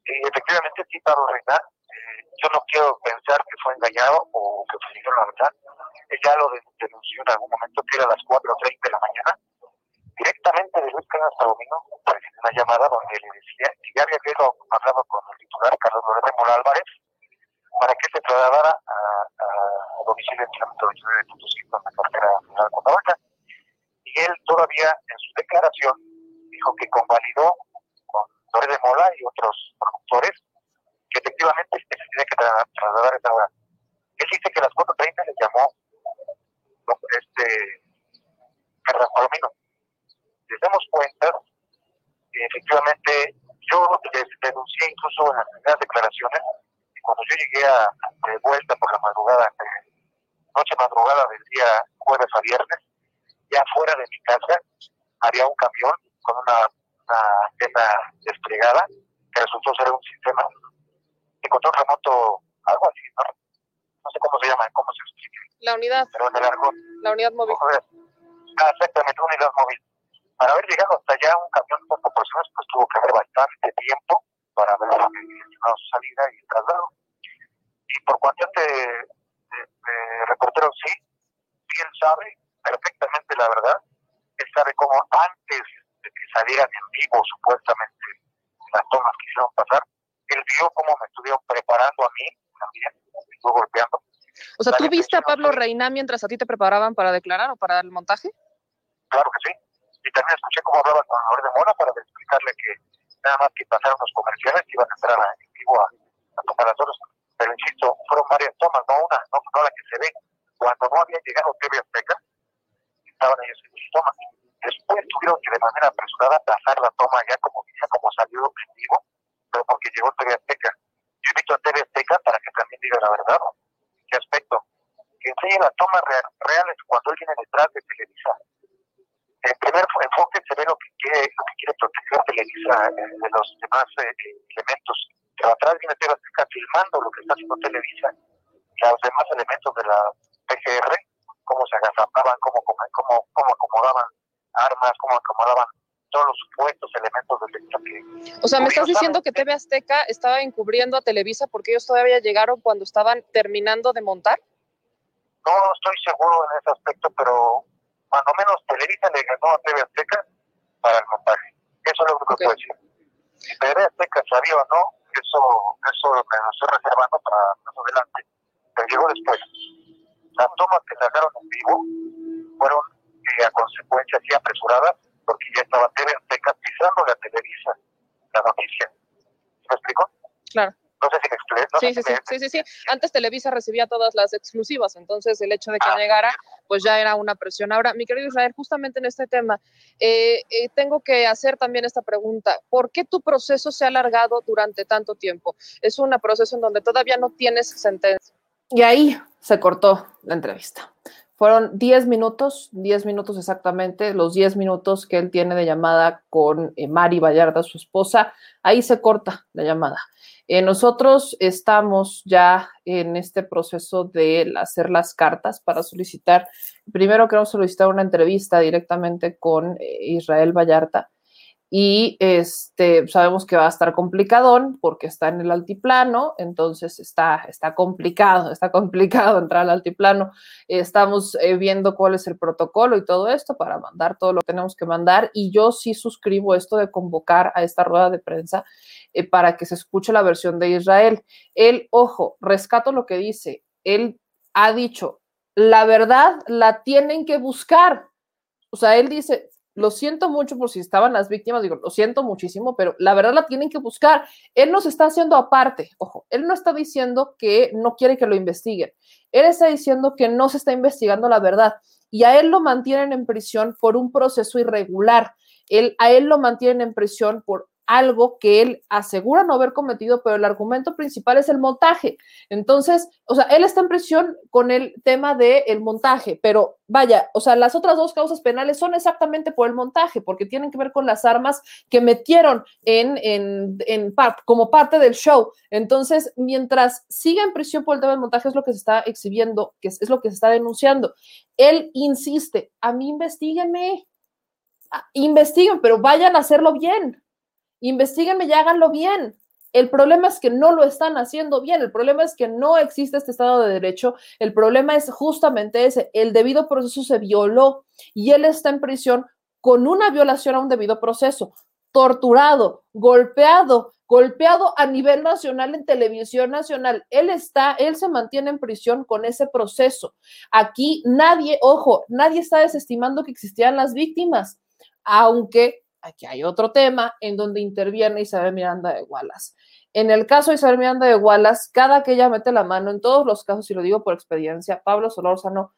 Y efectivamente, sí, Pablo Reina, eh, yo no quiero pensar que fue engañado o que fue la verdad. Ella lo denunció en algún momento que era a las 4.30 de la mañana, directamente de Luis Carlos Palomino, una llamada donde le decía que ya había hablado, con el titular Carlos Lorenzo Mola Álvarez para que se trasladara a, a, a domicilio en kilómetro 29 de Potosí, con la cartera de Cuernavaca. Y él todavía en su declaración que convalidó con Torres de Mola y otros productores que efectivamente se tiene que trasladar esa hora. Él dice que a las 4.30 le llamó este Palomino. Les damos cuenta, que efectivamente yo les denuncié incluso en las primeras declaraciones y cuando yo llegué a, de vuelta por la madrugada, noche madrugada del día jueves a viernes, ya fuera de mi casa había un camión con una, una antena desplegada que resultó ser un sistema de control remoto, algo así, ¿no? No sé cómo se llama, cómo se explica. La unidad. Pero en el argot. La unidad móvil. Ah, exactamente, una unidad móvil. Para haber llegado hasta allá un camión con proporciones, pues tuvo que haber bastante tiempo para haber gestionado su salida y el traslado. Y por cuanto de, de, de reportero, sí, sí él sabe perfectamente la verdad. Él sabe cómo antes de que salieran en vivo supuestamente las tomas que hicieron pasar, él vio cómo me estuvieron preparando a mí también, me estuvo golpeando. O sea, ¿tú viste a Pablo Reina mientras a ti te preparaban para declarar o para el montaje? Claro que sí. Y también escuché cómo hablaba con Lore de Mora para explicarle que nada más que pasaron los comerciales iban a entrar en vivo a, a tomar las horas. Pero insisto, fueron varias tomas, no una, no, no la que se ve. Cuando no había llegado TV Azteca, estaban ellos en sus tomas. Después tuvieron que de manera apresurada pasar la toma ya como ya como salió en vivo, pero porque llegó TV Azteca. Yo invito a TV Azteca para que también diga la verdad. ¿Qué aspecto? Que enseñe las tomas real, reales cuando él viene detrás de Televisa. En primer enfoque se ve lo que quiere, lo que quiere proteger Televisa eh, de los demás eh, elementos. Pero atrás viene TV Azteca filmando lo que está haciendo Televisa. Los demás elementos de la PGR, cómo se agazapaban, cómo, cómo, cómo acomodaban armas, cómo acomodaban todos los supuestos elementos del delito que... O sea, ¿me estás diciendo que TV Azteca estaba encubriendo a Televisa porque ellos todavía llegaron cuando estaban terminando de montar? No estoy seguro en ese aspecto, pero más o menos Televisa le ganó a TV Azteca para el montaje. Eso es lo único que puedo decir. Si TV Azteca sabía o no, eso, eso me lo estoy reservando para más adelante. Pero llegó después. Las tomas que sacaron en vivo fueron eh, a consecuencia así apresuradas, porque ya estaba TV Azteca pisando la Televisa, la noticia. ¿Me explico? Claro. No sé si me explico. No sí, sí, si sí, me- sí, sí, sí. Antes Televisa recibía todas las exclusivas, entonces el hecho de que llegara, pues ya era una presión. Ahora, mi querido Israel, justamente en este tema, eh, eh, tengo que hacer también esta pregunta. ¿Por qué tu proceso se ha alargado durante tanto tiempo? Es un proceso en donde todavía no tienes sentencia. Y ahí se cortó la entrevista. Fueron 10 minutos, 10 minutos exactamente, los 10 minutos que él tiene de llamada con eh, Mari Vallarta, su esposa. Ahí se corta la llamada. Eh, nosotros estamos ya en este proceso de hacer las cartas para solicitar, primero queremos solicitar una entrevista directamente con eh, Israel Vallarta y este, sabemos que va a estar complicadón porque está en el altiplano, entonces está, está complicado, está complicado entrar al altiplano. estamos eh, viendo cuál es el protocolo y todo esto para mandar todo lo que tenemos que mandar y yo sí suscribo esto de convocar a esta rueda de prensa eh, para que se escuche la versión de Israel. Él, ojo, rescato lo que dice, él ha dicho, la verdad la tienen que buscar. O sea, él dice, lo siento mucho por si estaban las víctimas, digo, lo siento muchísimo, pero la verdad la tienen que buscar. Él nos está haciendo aparte, ojo, él no está diciendo que no quiere que lo investiguen, él está diciendo que no se está investigando la verdad y a él lo mantienen en prisión por un proceso irregular. Él, a él lo mantienen en prisión por algo que él asegura no haber cometido, pero el argumento principal es el montaje. Entonces, o sea, él está en prisión con el tema del el montaje, pero vaya, o sea, las otras dos causas penales son exactamente por el montaje, porque tienen que ver con las armas que metieron en, en, en como parte del show. Entonces, mientras siga en prisión por el tema del montaje, es lo que se está exhibiendo, que es, es lo que se está denunciando. Él insiste, a mí investiguenme, investiguen, pero vayan a hacerlo bien investiguenme y háganlo bien. El problema es que no lo están haciendo bien, el problema es que no existe este Estado de Derecho, el problema es justamente ese, el debido proceso se violó y él está en prisión con una violación a un debido proceso, torturado, golpeado, golpeado a nivel nacional en televisión nacional. Él está, él se mantiene en prisión con ese proceso. Aquí nadie, ojo, nadie está desestimando que existían las víctimas, aunque aquí hay otro tema en donde interviene Isabel Miranda de Wallace. En el caso de Isabel Miranda de Wallace, cada que ella mete la mano, en todos los casos, y lo digo por experiencia, Pablo Solórzano,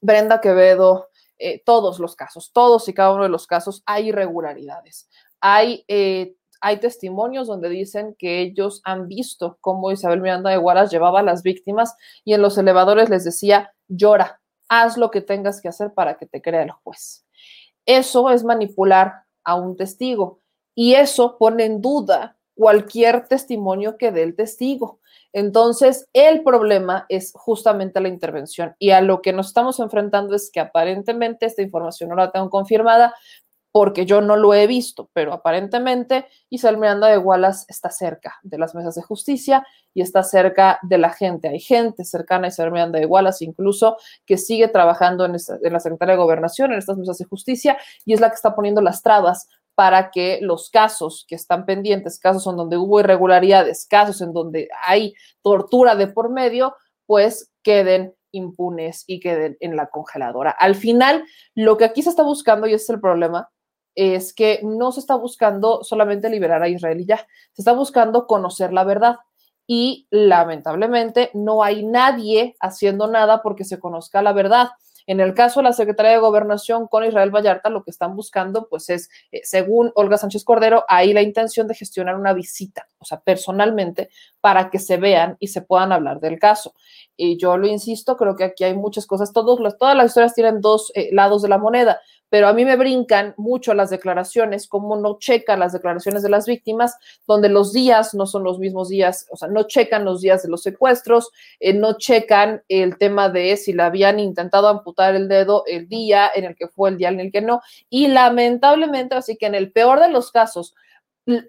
Brenda Quevedo, eh, todos los casos, todos y cada uno de los casos, hay irregularidades. Hay, eh, hay testimonios donde dicen que ellos han visto cómo Isabel Miranda de Wallace llevaba a las víctimas y en los elevadores les decía, llora, haz lo que tengas que hacer para que te crea el juez. Eso es manipular a un testigo y eso pone en duda cualquier testimonio que dé el testigo. Entonces, el problema es justamente la intervención y a lo que nos estamos enfrentando es que aparentemente esta información no la tengo confirmada, porque yo no lo he visto, pero aparentemente Isabel Miranda de Wallace está cerca de las mesas de justicia y está cerca de la gente. Hay gente cercana a Isabel Miranda de Wallace incluso que sigue trabajando en, la Secretaría de Gobernación, en estas mesas de justicia, y es la que está poniendo las trabas para que los casos que están pendientes, casos en donde hubo irregularidades, casos en donde hay tortura de por medio, pues queden impunes y queden en la congeladora. Al final, lo que aquí se está buscando, y ese es el problema, es que no se está buscando solamente liberar a Israel y ya, se está buscando conocer la verdad. Y lamentablemente no hay nadie haciendo nada porque se conozca la verdad. En el caso de la Secretaría de Gobernación con Israel Vallarta, lo que están buscando, pues es, eh, según Olga Sánchez Cordero, ahí la intención de gestionar una visita, o sea, personalmente, para que se vean y se puedan hablar del caso. Y yo lo insisto, creo que aquí hay muchas cosas, todas las historias tienen dos eh, lados de la moneda pero a mí me brincan mucho las declaraciones, cómo no checan las declaraciones de las víctimas, donde los días no son los mismos días, o sea, no checan los días de los secuestros, eh, no checan el tema de si le habían intentado amputar el dedo el día en el que fue, el día en el que no, y lamentablemente, así que en el peor de los casos,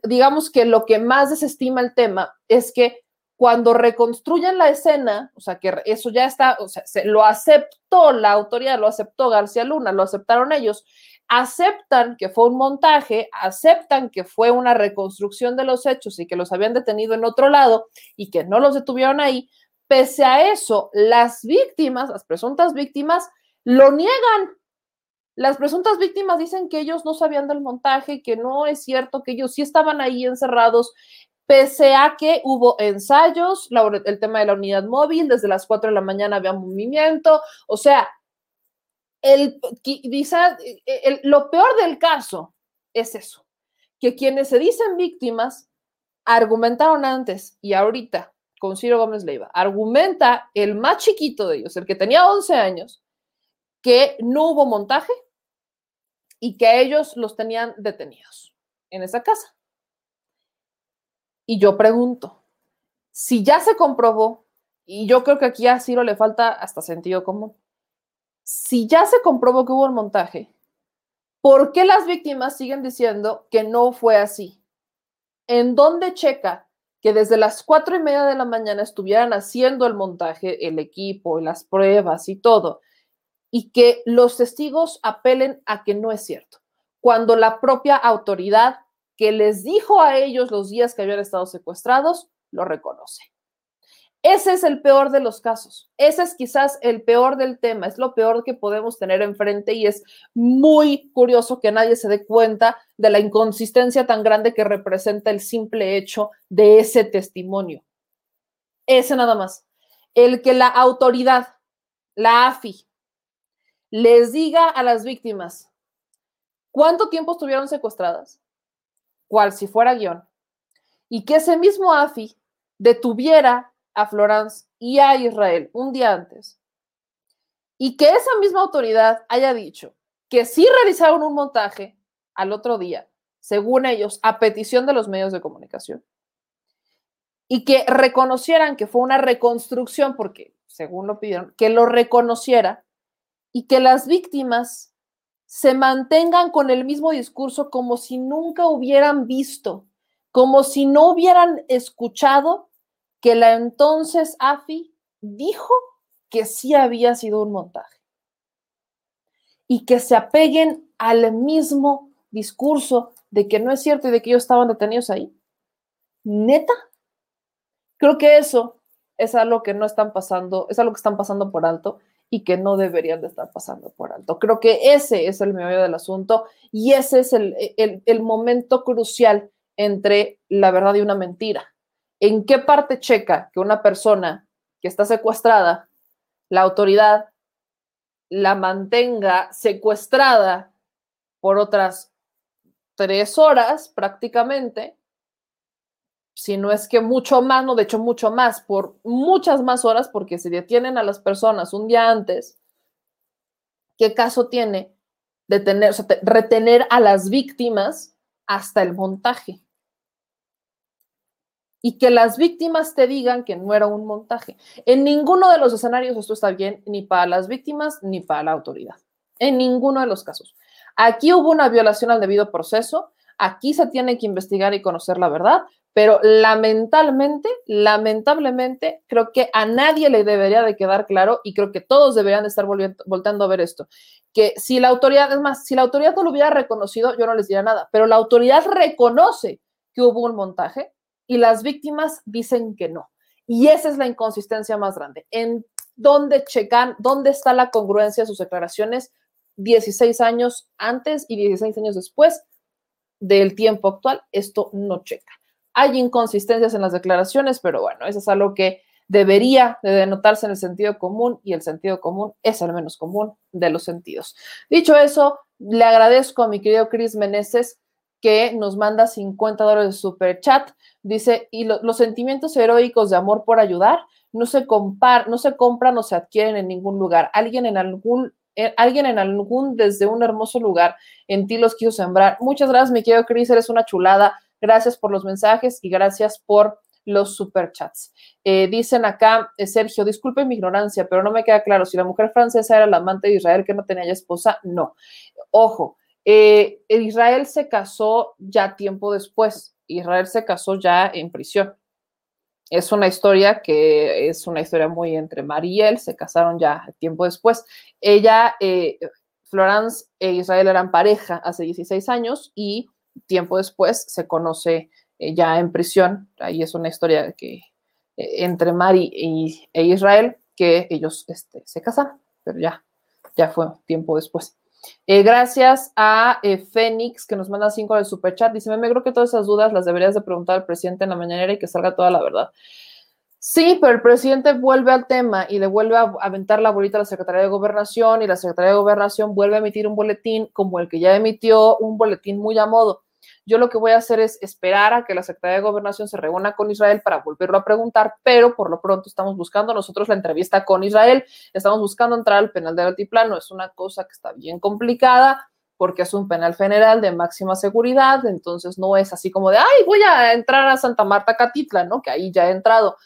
digamos que lo que más desestima el tema es que cuando reconstruyen la escena, o sea, que eso ya está, o sea, se, lo aceptó la autoridad, lo aceptó García Luna, lo aceptaron ellos, aceptan que fue un montaje, aceptan que fue una reconstrucción de los hechos y que los habían detenido en otro lado y que no los detuvieron ahí, pese a eso, las víctimas, las presuntas víctimas, lo niegan. Las presuntas víctimas dicen que ellos no sabían del montaje, que no es cierto, que ellos sí estaban ahí encerrados pese a que hubo ensayos, el tema de la unidad móvil, desde las 4 de la mañana había movimiento, o sea, el, lo peor del caso es eso, que quienes se dicen víctimas argumentaron antes y ahorita con Ciro Gómez Leiva, argumenta el más chiquito de ellos, el que tenía 11 años, que no hubo montaje y que ellos los tenían detenidos en esa casa. Y yo pregunto, si ya se comprobó, y yo creo que aquí a Ciro le falta hasta sentido común, si ya se comprobó que hubo un montaje, ¿Por qué las víctimas siguen diciendo que no fue así? ¿En dónde checa que desde las cuatro y media de la mañana estuvieran haciendo el montaje, el equipo, las pruebas y todo, y que los testigos apelen a que no es cierto? Cuando la propia autoridad que les dijo a ellos los días que habían estado secuestrados, lo reconoce. Ese es el peor de los casos. Ese es quizás el peor del tema. Es lo peor que podemos tener enfrente y es muy curioso que nadie se dé cuenta de la inconsistencia tan grande que representa el simple hecho de ese testimonio. Ese nada más. El que la autoridad, la AFI, les diga a las víctimas cuánto tiempo estuvieron secuestradas, cual si fuera guion, y que ese mismo AFI detuviera a Florence y a Israel un día antes, y que esa misma autoridad haya dicho que sí realizaron un montaje al otro día, según ellos, a petición de los medios de comunicación, y que reconocieran que fue una reconstrucción, porque según lo pidieron, que lo reconociera, y que las víctimas se mantengan con el mismo discurso como si nunca hubieran visto, como si no hubieran escuchado que la entonces AFI dijo que sí había sido un montaje. Y que se apeguen al mismo discurso de que no es cierto y de que ellos estaban detenidos ahí. Neta, creo que eso es algo que no están pasando, es algo que están pasando por alto y que no deberían de estar pasando por alto. Creo que ese es el meollo del asunto y ese es el, el, el momento crucial entre la verdad y una mentira. ¿En qué parte checa que una persona que está secuestrada, la autoridad la mantenga secuestrada por otras tres horas prácticamente, si no es que mucho más, no, de hecho mucho más, por muchas más horas, porque si detienen a las personas un día antes, ¿qué caso tiene detener, retener a las víctimas hasta el montaje? y que las víctimas te digan que no era un montaje. En ninguno de los escenarios esto está bien, ni para las víctimas ni para la autoridad. En ninguno de los casos. Aquí hubo una violación al debido proceso, aquí se tiene que investigar y conocer la verdad, pero lamentablemente, lamentablemente, creo que a nadie le debería de quedar claro y creo que todos deberían de estar volteando a ver esto, que si la autoridad, es más, si la autoridad no lo hubiera reconocido, yo no les diría nada, pero la autoridad reconoce que hubo un montaje, y las víctimas dicen que no. Y esa es la inconsistencia más grande. ¿En dónde checan, dónde está la congruencia de sus declaraciones 16 años antes y 16 años después del tiempo actual? Esto no checa. Hay inconsistencias en las declaraciones, pero bueno, eso es algo que debería de denotarse en el sentido común y el sentido común es el menos común de los sentidos. Dicho eso, le agradezco a mi querido Chris Meneses que nos manda 50 dólares de super chat. Dice, y los sentimientos heroicos de amor por ayudar no se, compar no se compran o se adquieren en ningún lugar. Alguien en algún, eh, alguien en algún, desde un hermoso lugar, en ti los quiso sembrar. Muchas gracias, mi querido Chris, eres una chulada. Gracias por los mensajes y gracias por los superchats. Eh, dicen acá, eh, Sergio, disculpe mi ignorancia, pero no me queda claro si la mujer francesa era la amante de Israel que no tenía ya esposa. No. Ojo, eh, Israel se casó ya tiempo después. Israel se casó ya en prisión. Es una historia que es una historia muy entre María y él, se casaron ya tiempo después. Ella, eh, Florence e Israel eran pareja hace 16 años y tiempo después se conoce eh, ya en prisión. Ahí es una historia que entre Mari e Israel que ellos este, se casaron, pero ya, ya fue tiempo después. Eh, gracias a eh, Fénix, que nos manda cinco del superchat. Dice, me creo que todas esas dudas las deberías de preguntar al presidente en la mañanera y que salga toda la verdad. Sí, pero el presidente vuelve al tema y le vuelve a aventar la bolita a la Secretaría de Gobernación y la Secretaría de Gobernación vuelve a emitir un boletín como el que ya emitió, un boletín muy a modo. Yo lo que voy a hacer es esperar a que la Secretaría de Gobernación se reúna con Israel para volverlo a preguntar, pero por lo pronto estamos buscando nosotros la entrevista con Israel, estamos buscando entrar al penal del altiplano, es una cosa que está bien complicada porque es un penal federal de máxima seguridad, entonces no es así como de, ay, voy a entrar a Santa Marta Catitla, ¿no? Que ahí ya he entrado.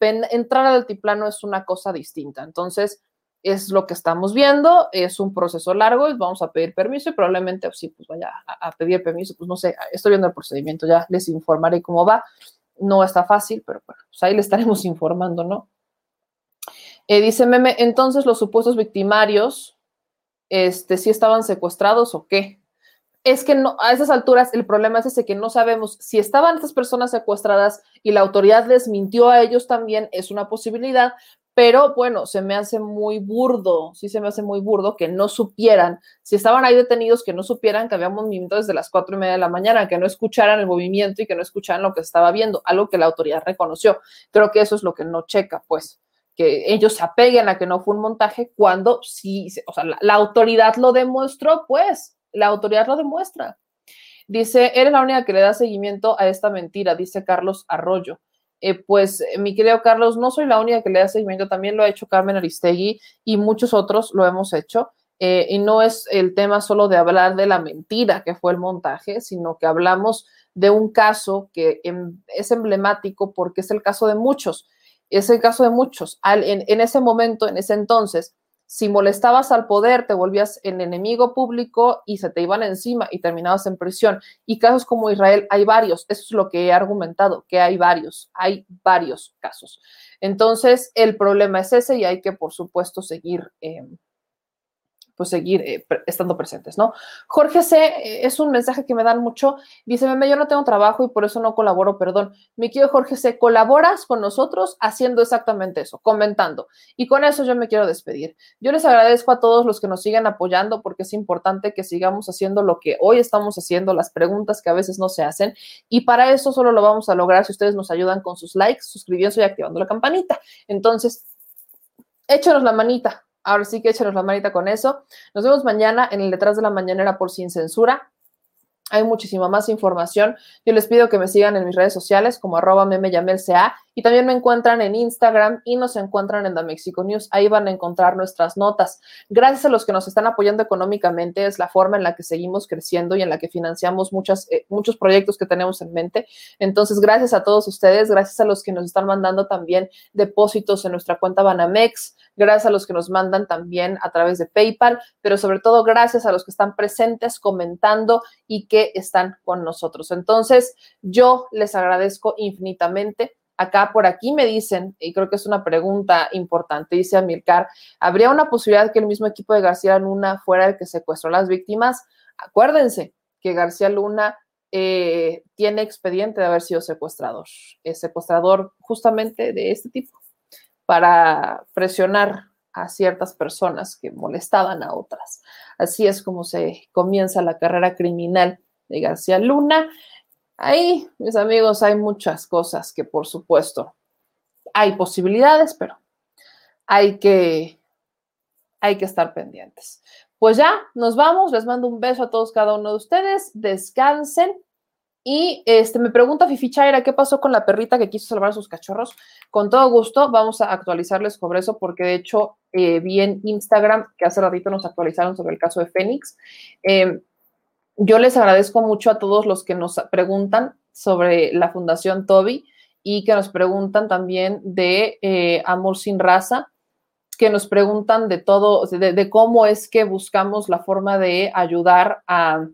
entrar al altiplano es una cosa distinta, entonces es lo que estamos viendo, es un proceso largo, vamos a pedir permiso y probablemente pues, sí, pues vaya a, pedir permiso, pues no sé, estoy viendo el procedimiento, ya les informaré cómo va. No está fácil, pero bueno, pues ahí le estaremos informando, ¿no? Eh, dice Meme, entonces los supuestos victimarios, este, si estaban secuestrados o qué? Es que no, a esas alturas el problema es ese que no sabemos si estaban estas personas secuestradas y la autoridad les mintió a ellos también, es una posibilidad, pero bueno, se me hace muy burdo, sí se me hace muy burdo que no supieran, si estaban ahí detenidos, que no supieran que había movimiento desde las cuatro y media de la mañana, que no escucharan el movimiento y que no escucharan lo que estaba viendo, algo que la autoridad reconoció. Creo que eso es lo que no checa, pues, que ellos se apeguen a que no fue un montaje cuando sí, o sea, la, la autoridad lo demostró, pues, la autoridad lo demuestra. Dice, eres la única que le da seguimiento a esta mentira, dice Carlos Arroyo. Eh, pues mi querido Carlos, no soy la única que le da seguimiento, también lo ha hecho Carmen Aristegui y muchos otros lo hemos hecho. Eh, y no es el tema solo de hablar de la mentira que fue el montaje, sino que hablamos de un caso que em, es emblemático porque es el caso de muchos, es el caso de muchos. En ese momento, en ese entonces, si molestabas al poder, te volvías el enemigo público y se te iban encima y terminabas en prisión. Y casos como Israel, hay varios. Eso es lo que he argumentado, que hay varios, hay varios casos. Entonces, el problema es ese y hay que, por supuesto, seguir. Eh, pues seguir eh, estando presentes, ¿no? Jorge C. Eh, es un mensaje que me dan mucho. Dice, meme, yo no tengo trabajo y por eso no colaboro, perdón. Mi querido Jorge C., colaboras con nosotros haciendo exactamente eso, comentando. Y con eso yo me quiero despedir. Yo les agradezco a todos los que nos siguen apoyando porque es importante que sigamos haciendo lo que hoy estamos haciendo, las preguntas que a veces no se hacen. Y para eso solo lo vamos a lograr si ustedes nos ayudan con sus likes, suscribiéndose y activando la campanita. Entonces, échenos la manita, Ahora sí que échenos la manita con eso. Nos vemos mañana en el Detrás de la Mañanera por Sin Censura. Hay muchísima más información. Yo les pido que me sigan en mis redes sociales como arroba y también me encuentran en Instagram y nos encuentran en The Mexico News. Ahí van a encontrar nuestras notas. Gracias a los que nos están apoyando económicamente, es la forma en la que seguimos creciendo y en la que financiamos muchas, eh, muchos proyectos que tenemos en mente. Entonces, gracias a todos ustedes, gracias a los que nos están mandando también depósitos en nuestra cuenta Banamex, gracias a los que nos mandan también a través de PayPal, pero sobre todo gracias a los que están presentes, comentando y que están con nosotros. Entonces, yo les agradezco infinitamente. Acá por aquí me dicen, y creo que es una pregunta importante, dice Amilcar, ¿habría una posibilidad que el mismo equipo de García Luna fuera el que secuestró a las víctimas? Acuérdense que García Luna eh, tiene expediente de haber sido secuestrador, es secuestrador justamente de este tipo para presionar a ciertas personas que molestaban a otras. Así es como se comienza la carrera criminal de García Luna. Ahí, mis amigos, hay muchas cosas que por supuesto hay posibilidades, pero hay que, hay que estar pendientes. Pues ya, nos vamos. Les mando un beso a todos, cada uno de ustedes. Descansen y este, me pregunta Fifi Chaira, ¿qué pasó con la perrita que quiso salvar a sus cachorros? Con todo gusto, vamos a actualizarles sobre eso, porque de hecho eh, vi en Instagram que hace ratito nos actualizaron sobre el caso de Fénix. Eh, yo les agradezco mucho a todos los que nos preguntan sobre la Fundación Toby y que nos preguntan también de eh, Amor sin Raza, que nos preguntan de todo, de, cómo es que buscamos la forma de ayudar a,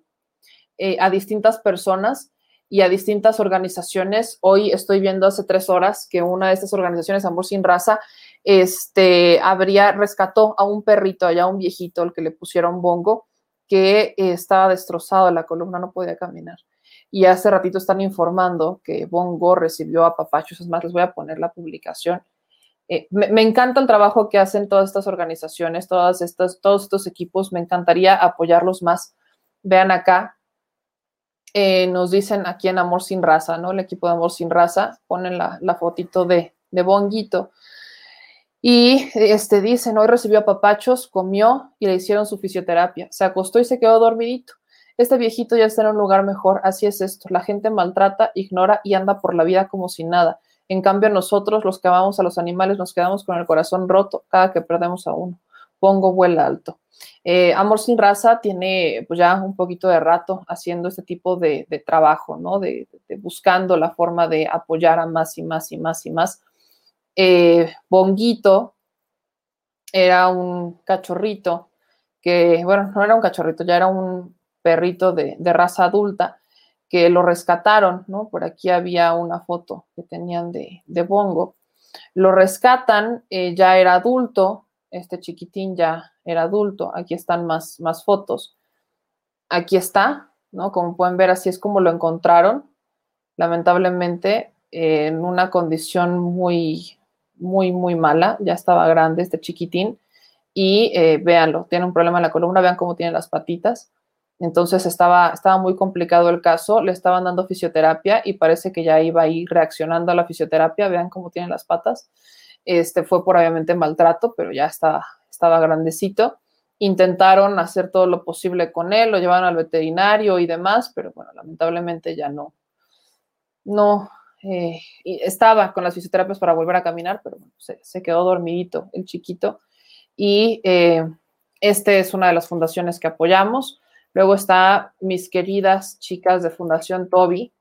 eh, a distintas personas y a distintas organizaciones. Hoy estoy viendo hace tres horas que una de estas organizaciones, Amor Sin Raza, este, habría, rescató a un perrito, allá un viejito, el que le pusieron bongo, que estaba destrozado, la columna no podía caminar. Y hace ratito están informando que Bongo recibió a papachos, es más, les voy a poner la publicación. Eh, me, me, encanta el trabajo que hacen todas estas organizaciones, todas estas, todos estos equipos, me encantaría apoyarlos más. Vean acá, eh, nos dicen aquí en Amor Sin Raza, ¿no? El equipo de Amor Sin Raza, ponen la, la fotito de, de Bonguito. Y este, dicen, hoy recibió a papachos, comió y le hicieron su fisioterapia. Se acostó y se quedó dormidito. Este viejito ya está en un lugar mejor, así es esto. La gente maltrata, ignora y anda por la vida como si nada. En cambio, nosotros, los que amamos a los animales, nos quedamos con el corazón roto cada que perdemos a uno. Pongo vuela alto. Eh, Amor sin raza tiene pues ya un poquito de rato haciendo este tipo de, trabajo, ¿no? De, buscando la forma de apoyar a más y más y más y más. Eh, Bonguito era un cachorrito que, bueno, no era un cachorrito, ya era un perrito de, de raza adulta que lo rescataron, ¿no? Por aquí había una foto que tenían de, de Bongo. Lo rescatan, eh, ya era adulto, este chiquitín ya era adulto, aquí están más, más fotos. Aquí está, ¿no? Como pueden ver, así es como lo encontraron, lamentablemente, en una condición muy, muy, muy mala, ya estaba grande este chiquitín, y eh, véanlo, tiene un problema en la columna, vean cómo tiene las patitas, entonces estaba, estaba muy complicado el caso, le estaban dando fisioterapia y parece que ya iba a ir reaccionando a la fisioterapia, vean cómo tiene las patas. Este fue por obviamente maltrato, pero ya estaba, estaba grandecito. Intentaron hacer todo lo posible con él, lo llevaron al veterinario y demás, pero bueno, lamentablemente ya no, no, eh, estaba con las fisioterapias para volver a caminar, pero se, quedó dormidito el chiquito. Y eh, este es una de las fundaciones que apoyamos. Luego está mis queridas chicas de Fundación Toby,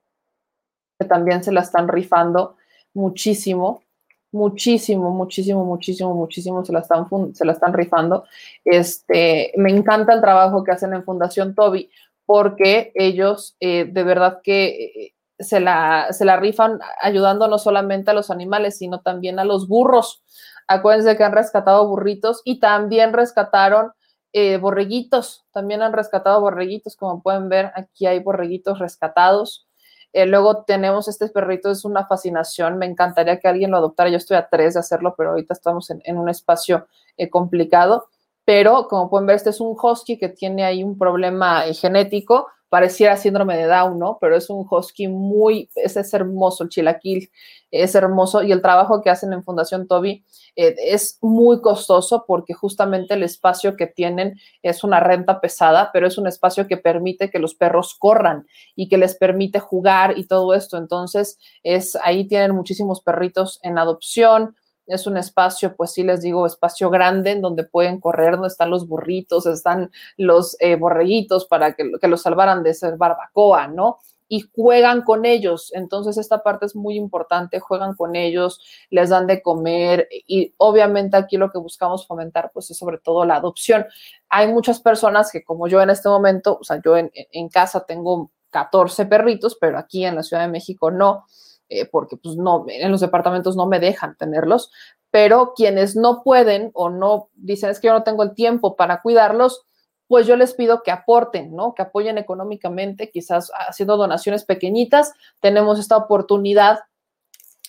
que también se la están rifando muchísimo, muchísimo, muchísimo, muchísimo, muchísimo se la están, se la están rifando. Este, me encanta el trabajo que hacen en Fundación Toby porque ellos eh, de verdad que eh, se la, se la rifan ayudando no solamente a los animales, sino también a los burros. Acuérdense que han rescatado burritos y también rescataron eh, borreguitos, también han rescatado borreguitos, como pueden ver, aquí hay borreguitos rescatados. Eh, luego tenemos este perrito, es una fascinación, me encantaría que alguien lo adoptara, yo estoy a tres de hacerlo, pero ahorita estamos en, un espacio eh, complicado. Pero como pueden ver, este es un husky que tiene ahí un problema genético, pareciera síndrome de Down, ¿no? Pero es un husky muy, ese es hermoso, el chilaquil es hermoso y el trabajo que hacen en Fundación Toby eh, es muy costoso porque justamente el espacio que tienen es una renta pesada, pero es un espacio que permite que los perros corran y que les permite jugar y todo esto. Entonces, es ahí tienen muchísimos perritos en adopción, es un espacio, pues sí les digo, espacio grande en donde pueden correr, donde están los burritos, están los eh, borreguitos para que, que los salvaran de ser barbacoa, ¿no? y juegan con ellos. Entonces, esta parte es muy importante, juegan con ellos, les dan de comer y obviamente aquí lo que buscamos fomentar, pues es sobre todo la adopción. Hay muchas personas que como yo en este momento, o sea, yo en, casa tengo 14 perritos, pero aquí en la Ciudad de México no. Eh, porque pues no, en los departamentos no me dejan tenerlos, pero quienes no pueden o no dicen es que yo no tengo el tiempo para cuidarlos, pues yo les pido que aporten, ¿no? Que apoyen económicamente, quizás haciendo donaciones pequeñitas, tenemos esta oportunidad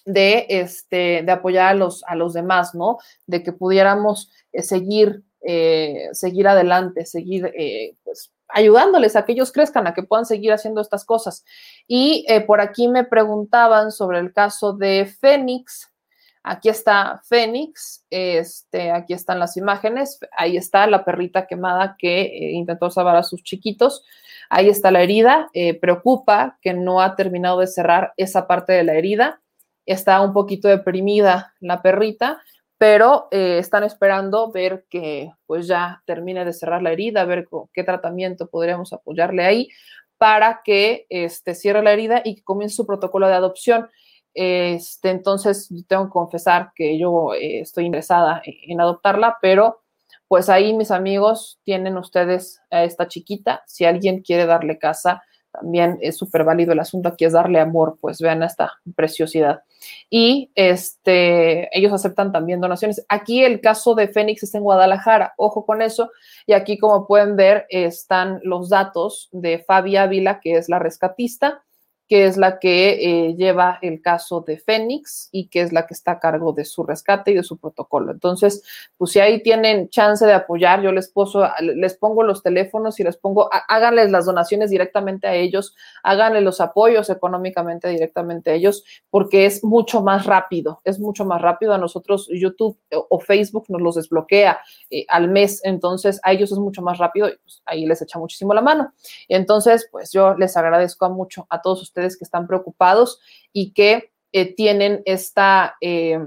de, este, de apoyar a los, a los demás, ¿no? De que pudiéramos eh, seguir, eh, seguir adelante, seguir, pues, ayudándoles a que ellos crezcan, a que puedan seguir haciendo estas cosas. Y eh, por aquí me preguntaban sobre el caso de Fénix. Aquí está Fénix, este, aquí están las imágenes, ahí está la perrita quemada que eh, intentó salvar a sus chiquitos, ahí está la herida, eh, preocupa que no ha terminado de cerrar esa parte de la herida, está un poquito deprimida la perrita, pero eh, están esperando ver que pues ya termine de cerrar la herida, ver qué tratamiento podríamos apoyarle ahí para que este, cierre la herida y comience su protocolo de adopción. Este, entonces, tengo que confesar que yo eh, estoy interesada en adoptarla, pero pues ahí mis amigos tienen ustedes a esta chiquita. Si alguien quiere darle casa, también es súper válido el asunto aquí es darle amor, pues vean esta preciosidad. Y este, ellos aceptan también donaciones. Aquí el caso de Fénix está en Guadalajara, ojo con eso. Y aquí, como pueden ver, están los datos de Fabi Ávila, que es la rescatista que es la que eh, lleva el caso de Fénix y que es la que está a cargo de su rescate y de su protocolo. Entonces, pues si ahí tienen chance de apoyar, yo les, les pongo los teléfonos y les pongo, háganles las donaciones directamente a ellos, háganle los apoyos económicamente directamente a ellos, porque es mucho más rápido, es mucho más rápido. A nosotros YouTube o Facebook nos los desbloquea eh, al mes, entonces a ellos es mucho más rápido y pues, ahí les echa muchísimo la mano. Entonces, pues yo les agradezco mucho a todos ustedes ustedes que están preocupados y que eh, tienen esta, eh,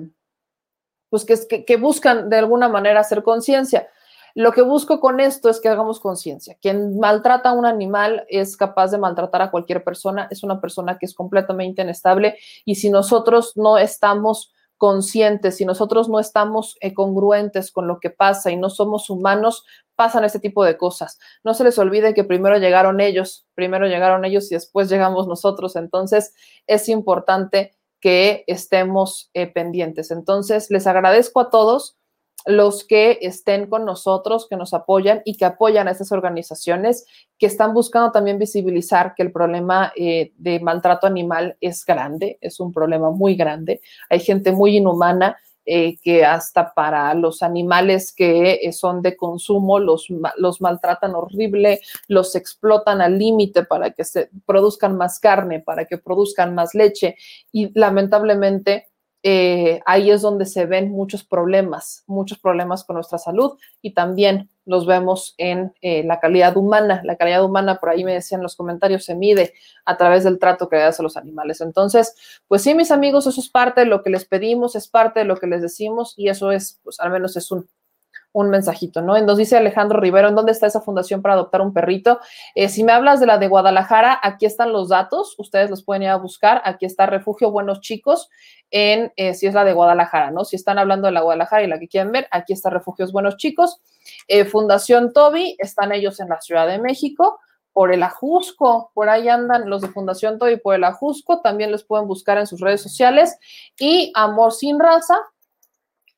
pues que, que, buscan de alguna manera hacer conciencia. Lo que busco con esto es que hagamos conciencia. Quien maltrata a un animal es capaz de maltratar a cualquier persona, es una persona que es completamente inestable y si nosotros no estamos conscientes, si nosotros no estamos eh, congruentes con lo que pasa y no somos humanos, pasan este tipo de cosas. No se les olvide que primero llegaron ellos, primero llegaron ellos y después llegamos nosotros. Entonces, es importante que estemos eh, pendientes. Entonces, les agradezco a todos los que estén con nosotros, que nos apoyan y que apoyan a estas organizaciones que están buscando también visibilizar que el problema eh, de maltrato animal es grande, es un problema muy grande. Hay gente muy inhumana eh, que hasta para los animales que eh, son de consumo los, los maltratan horrible, los explotan al límite para que se produzcan más carne, para que produzcan más leche. Y lamentablemente eh, ahí es donde se ven muchos problemas, muchos problemas con nuestra salud y también los vemos en eh, la calidad humana. La calidad humana, por ahí me decían los comentarios, se mide a través del trato que le das a los animales. Entonces, pues sí, mis amigos, eso es parte de lo que les pedimos, es parte de lo que les decimos y eso es, pues al menos es un, un mensajito, ¿no? Nos dice Alejandro Rivero, ¿en dónde está esa fundación para adoptar un perrito? Eh, si me hablas de la de Guadalajara, aquí están los datos, ustedes los pueden ir a buscar, aquí está Refugio Buenos Chicos, en eh, si es la de Guadalajara, ¿no? Si están hablando de la Guadalajara y la que quieren ver, aquí está Refugios Buenos Chicos. Eh, fundación Toby, están ellos en la Ciudad de México por el Ajusco, por ahí andan los de Fundación Toby por el Ajusco, también los pueden buscar en sus redes sociales. Y Amor Sin Raza,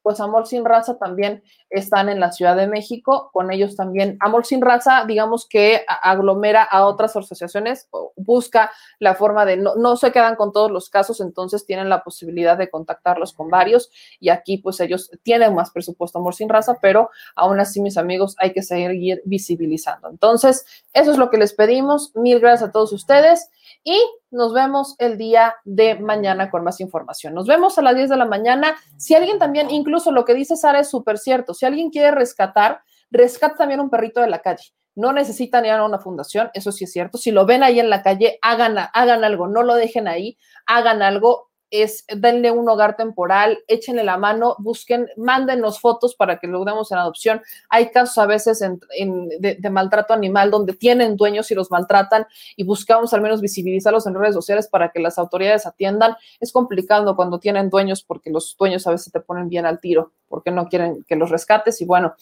pues Amor Sin Raza también están en la Ciudad de México, con ellos también. Amor Sin Raza, digamos que aglomera a otras asociaciones, busca la forma de, no, no se quedan con todos los casos, entonces tienen la posibilidad de contactarlos con varios y aquí pues ellos tienen más presupuesto Amor Sin Raza, pero aún así mis amigos hay que seguir visibilizando. Entonces, eso es lo que les pedimos. Mil gracias a todos ustedes y nos vemos el día de mañana con más información. Nos vemos a las 10 de la mañana. Si alguien también, incluso lo que dice Sara es súper cierto, si alguien quiere rescatar, rescata también un perrito de la calle. No necesitan ir a una fundación, eso sí es cierto. Si lo ven ahí en la calle, hagan, hagan algo, no lo dejen ahí, hagan algo es denle un hogar temporal, échenle la mano, busquen, mándenos fotos para que lo demos en adopción. Hay casos a veces de, maltrato animal donde tienen dueños y los maltratan y buscamos al menos visibilizarlos en redes sociales para que las autoridades atiendan. Es complicado cuando tienen dueños porque los dueños a veces te ponen bien al tiro porque no quieren que los rescates y bueno,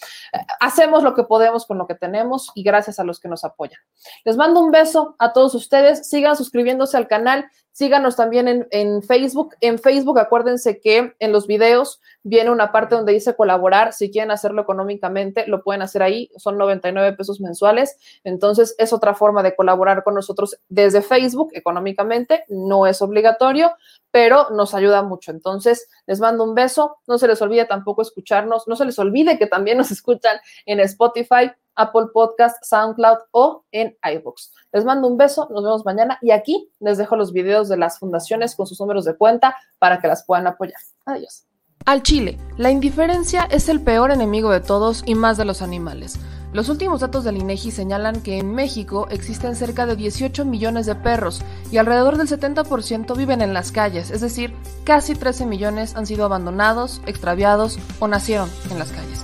hacemos lo que podemos con lo que tenemos y gracias a los que nos apoyan. Les mando un beso a todos ustedes, sigan suscribiéndose al canal, Síganos también en, Facebook. En Facebook, acuérdense que en los videos viene una parte donde dice colaborar. Si quieren hacerlo económicamente, lo pueden hacer ahí. Son 99 pesos mensuales. Entonces, es otra forma de colaborar con nosotros desde Facebook económicamente. No es obligatorio, pero nos ayuda mucho. Entonces, les mando un beso. No se les olvide tampoco escucharnos. No se les olvide que también nos escuchan en Spotify, Apple Podcast, SoundCloud o en iBooks. Les mando un beso, nos vemos mañana y aquí les dejo los videos de las fundaciones con sus números de cuenta para que las puedan apoyar. Adiós. Al Chile, la indiferencia es el peor enemigo de todos y más de los animales. Los últimos datos del INEGI señalan que en México existen cerca de 18 millones de perros y alrededor del 70% viven en las calles, es decir, casi 13 millones han sido abandonados, extraviados o nacieron en las calles.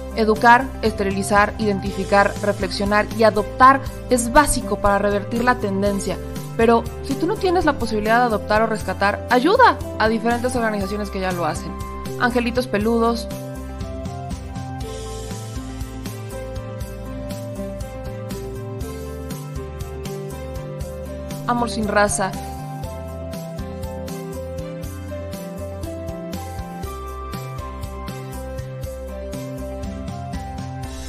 Educar, esterilizar, identificar, reflexionar y adoptar es básico para revertir la tendencia pero si tú no tienes la posibilidad de adoptar o rescatar, ayuda a diferentes organizaciones que ya lo hacen. Angelitos peludos. Amor sin raza.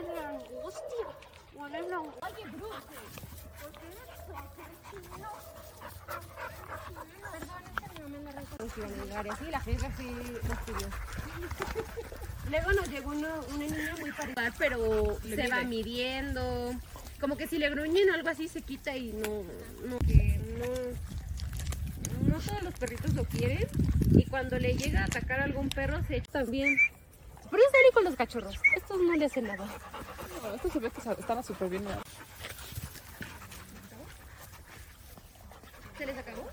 es la angustia? Luego nos llegó una, una niña muy parecida, pero se va midiendo. Como que si le gruñen o algo así se quita y no, no, que no, no todos los perritos lo quieren. Y cuando le llega a atacar a algún perro se echa también. Pero es serio con los cachorros. Estos no le hacen nada. No, estos se ve que están súper bien. ¿Se les acabó?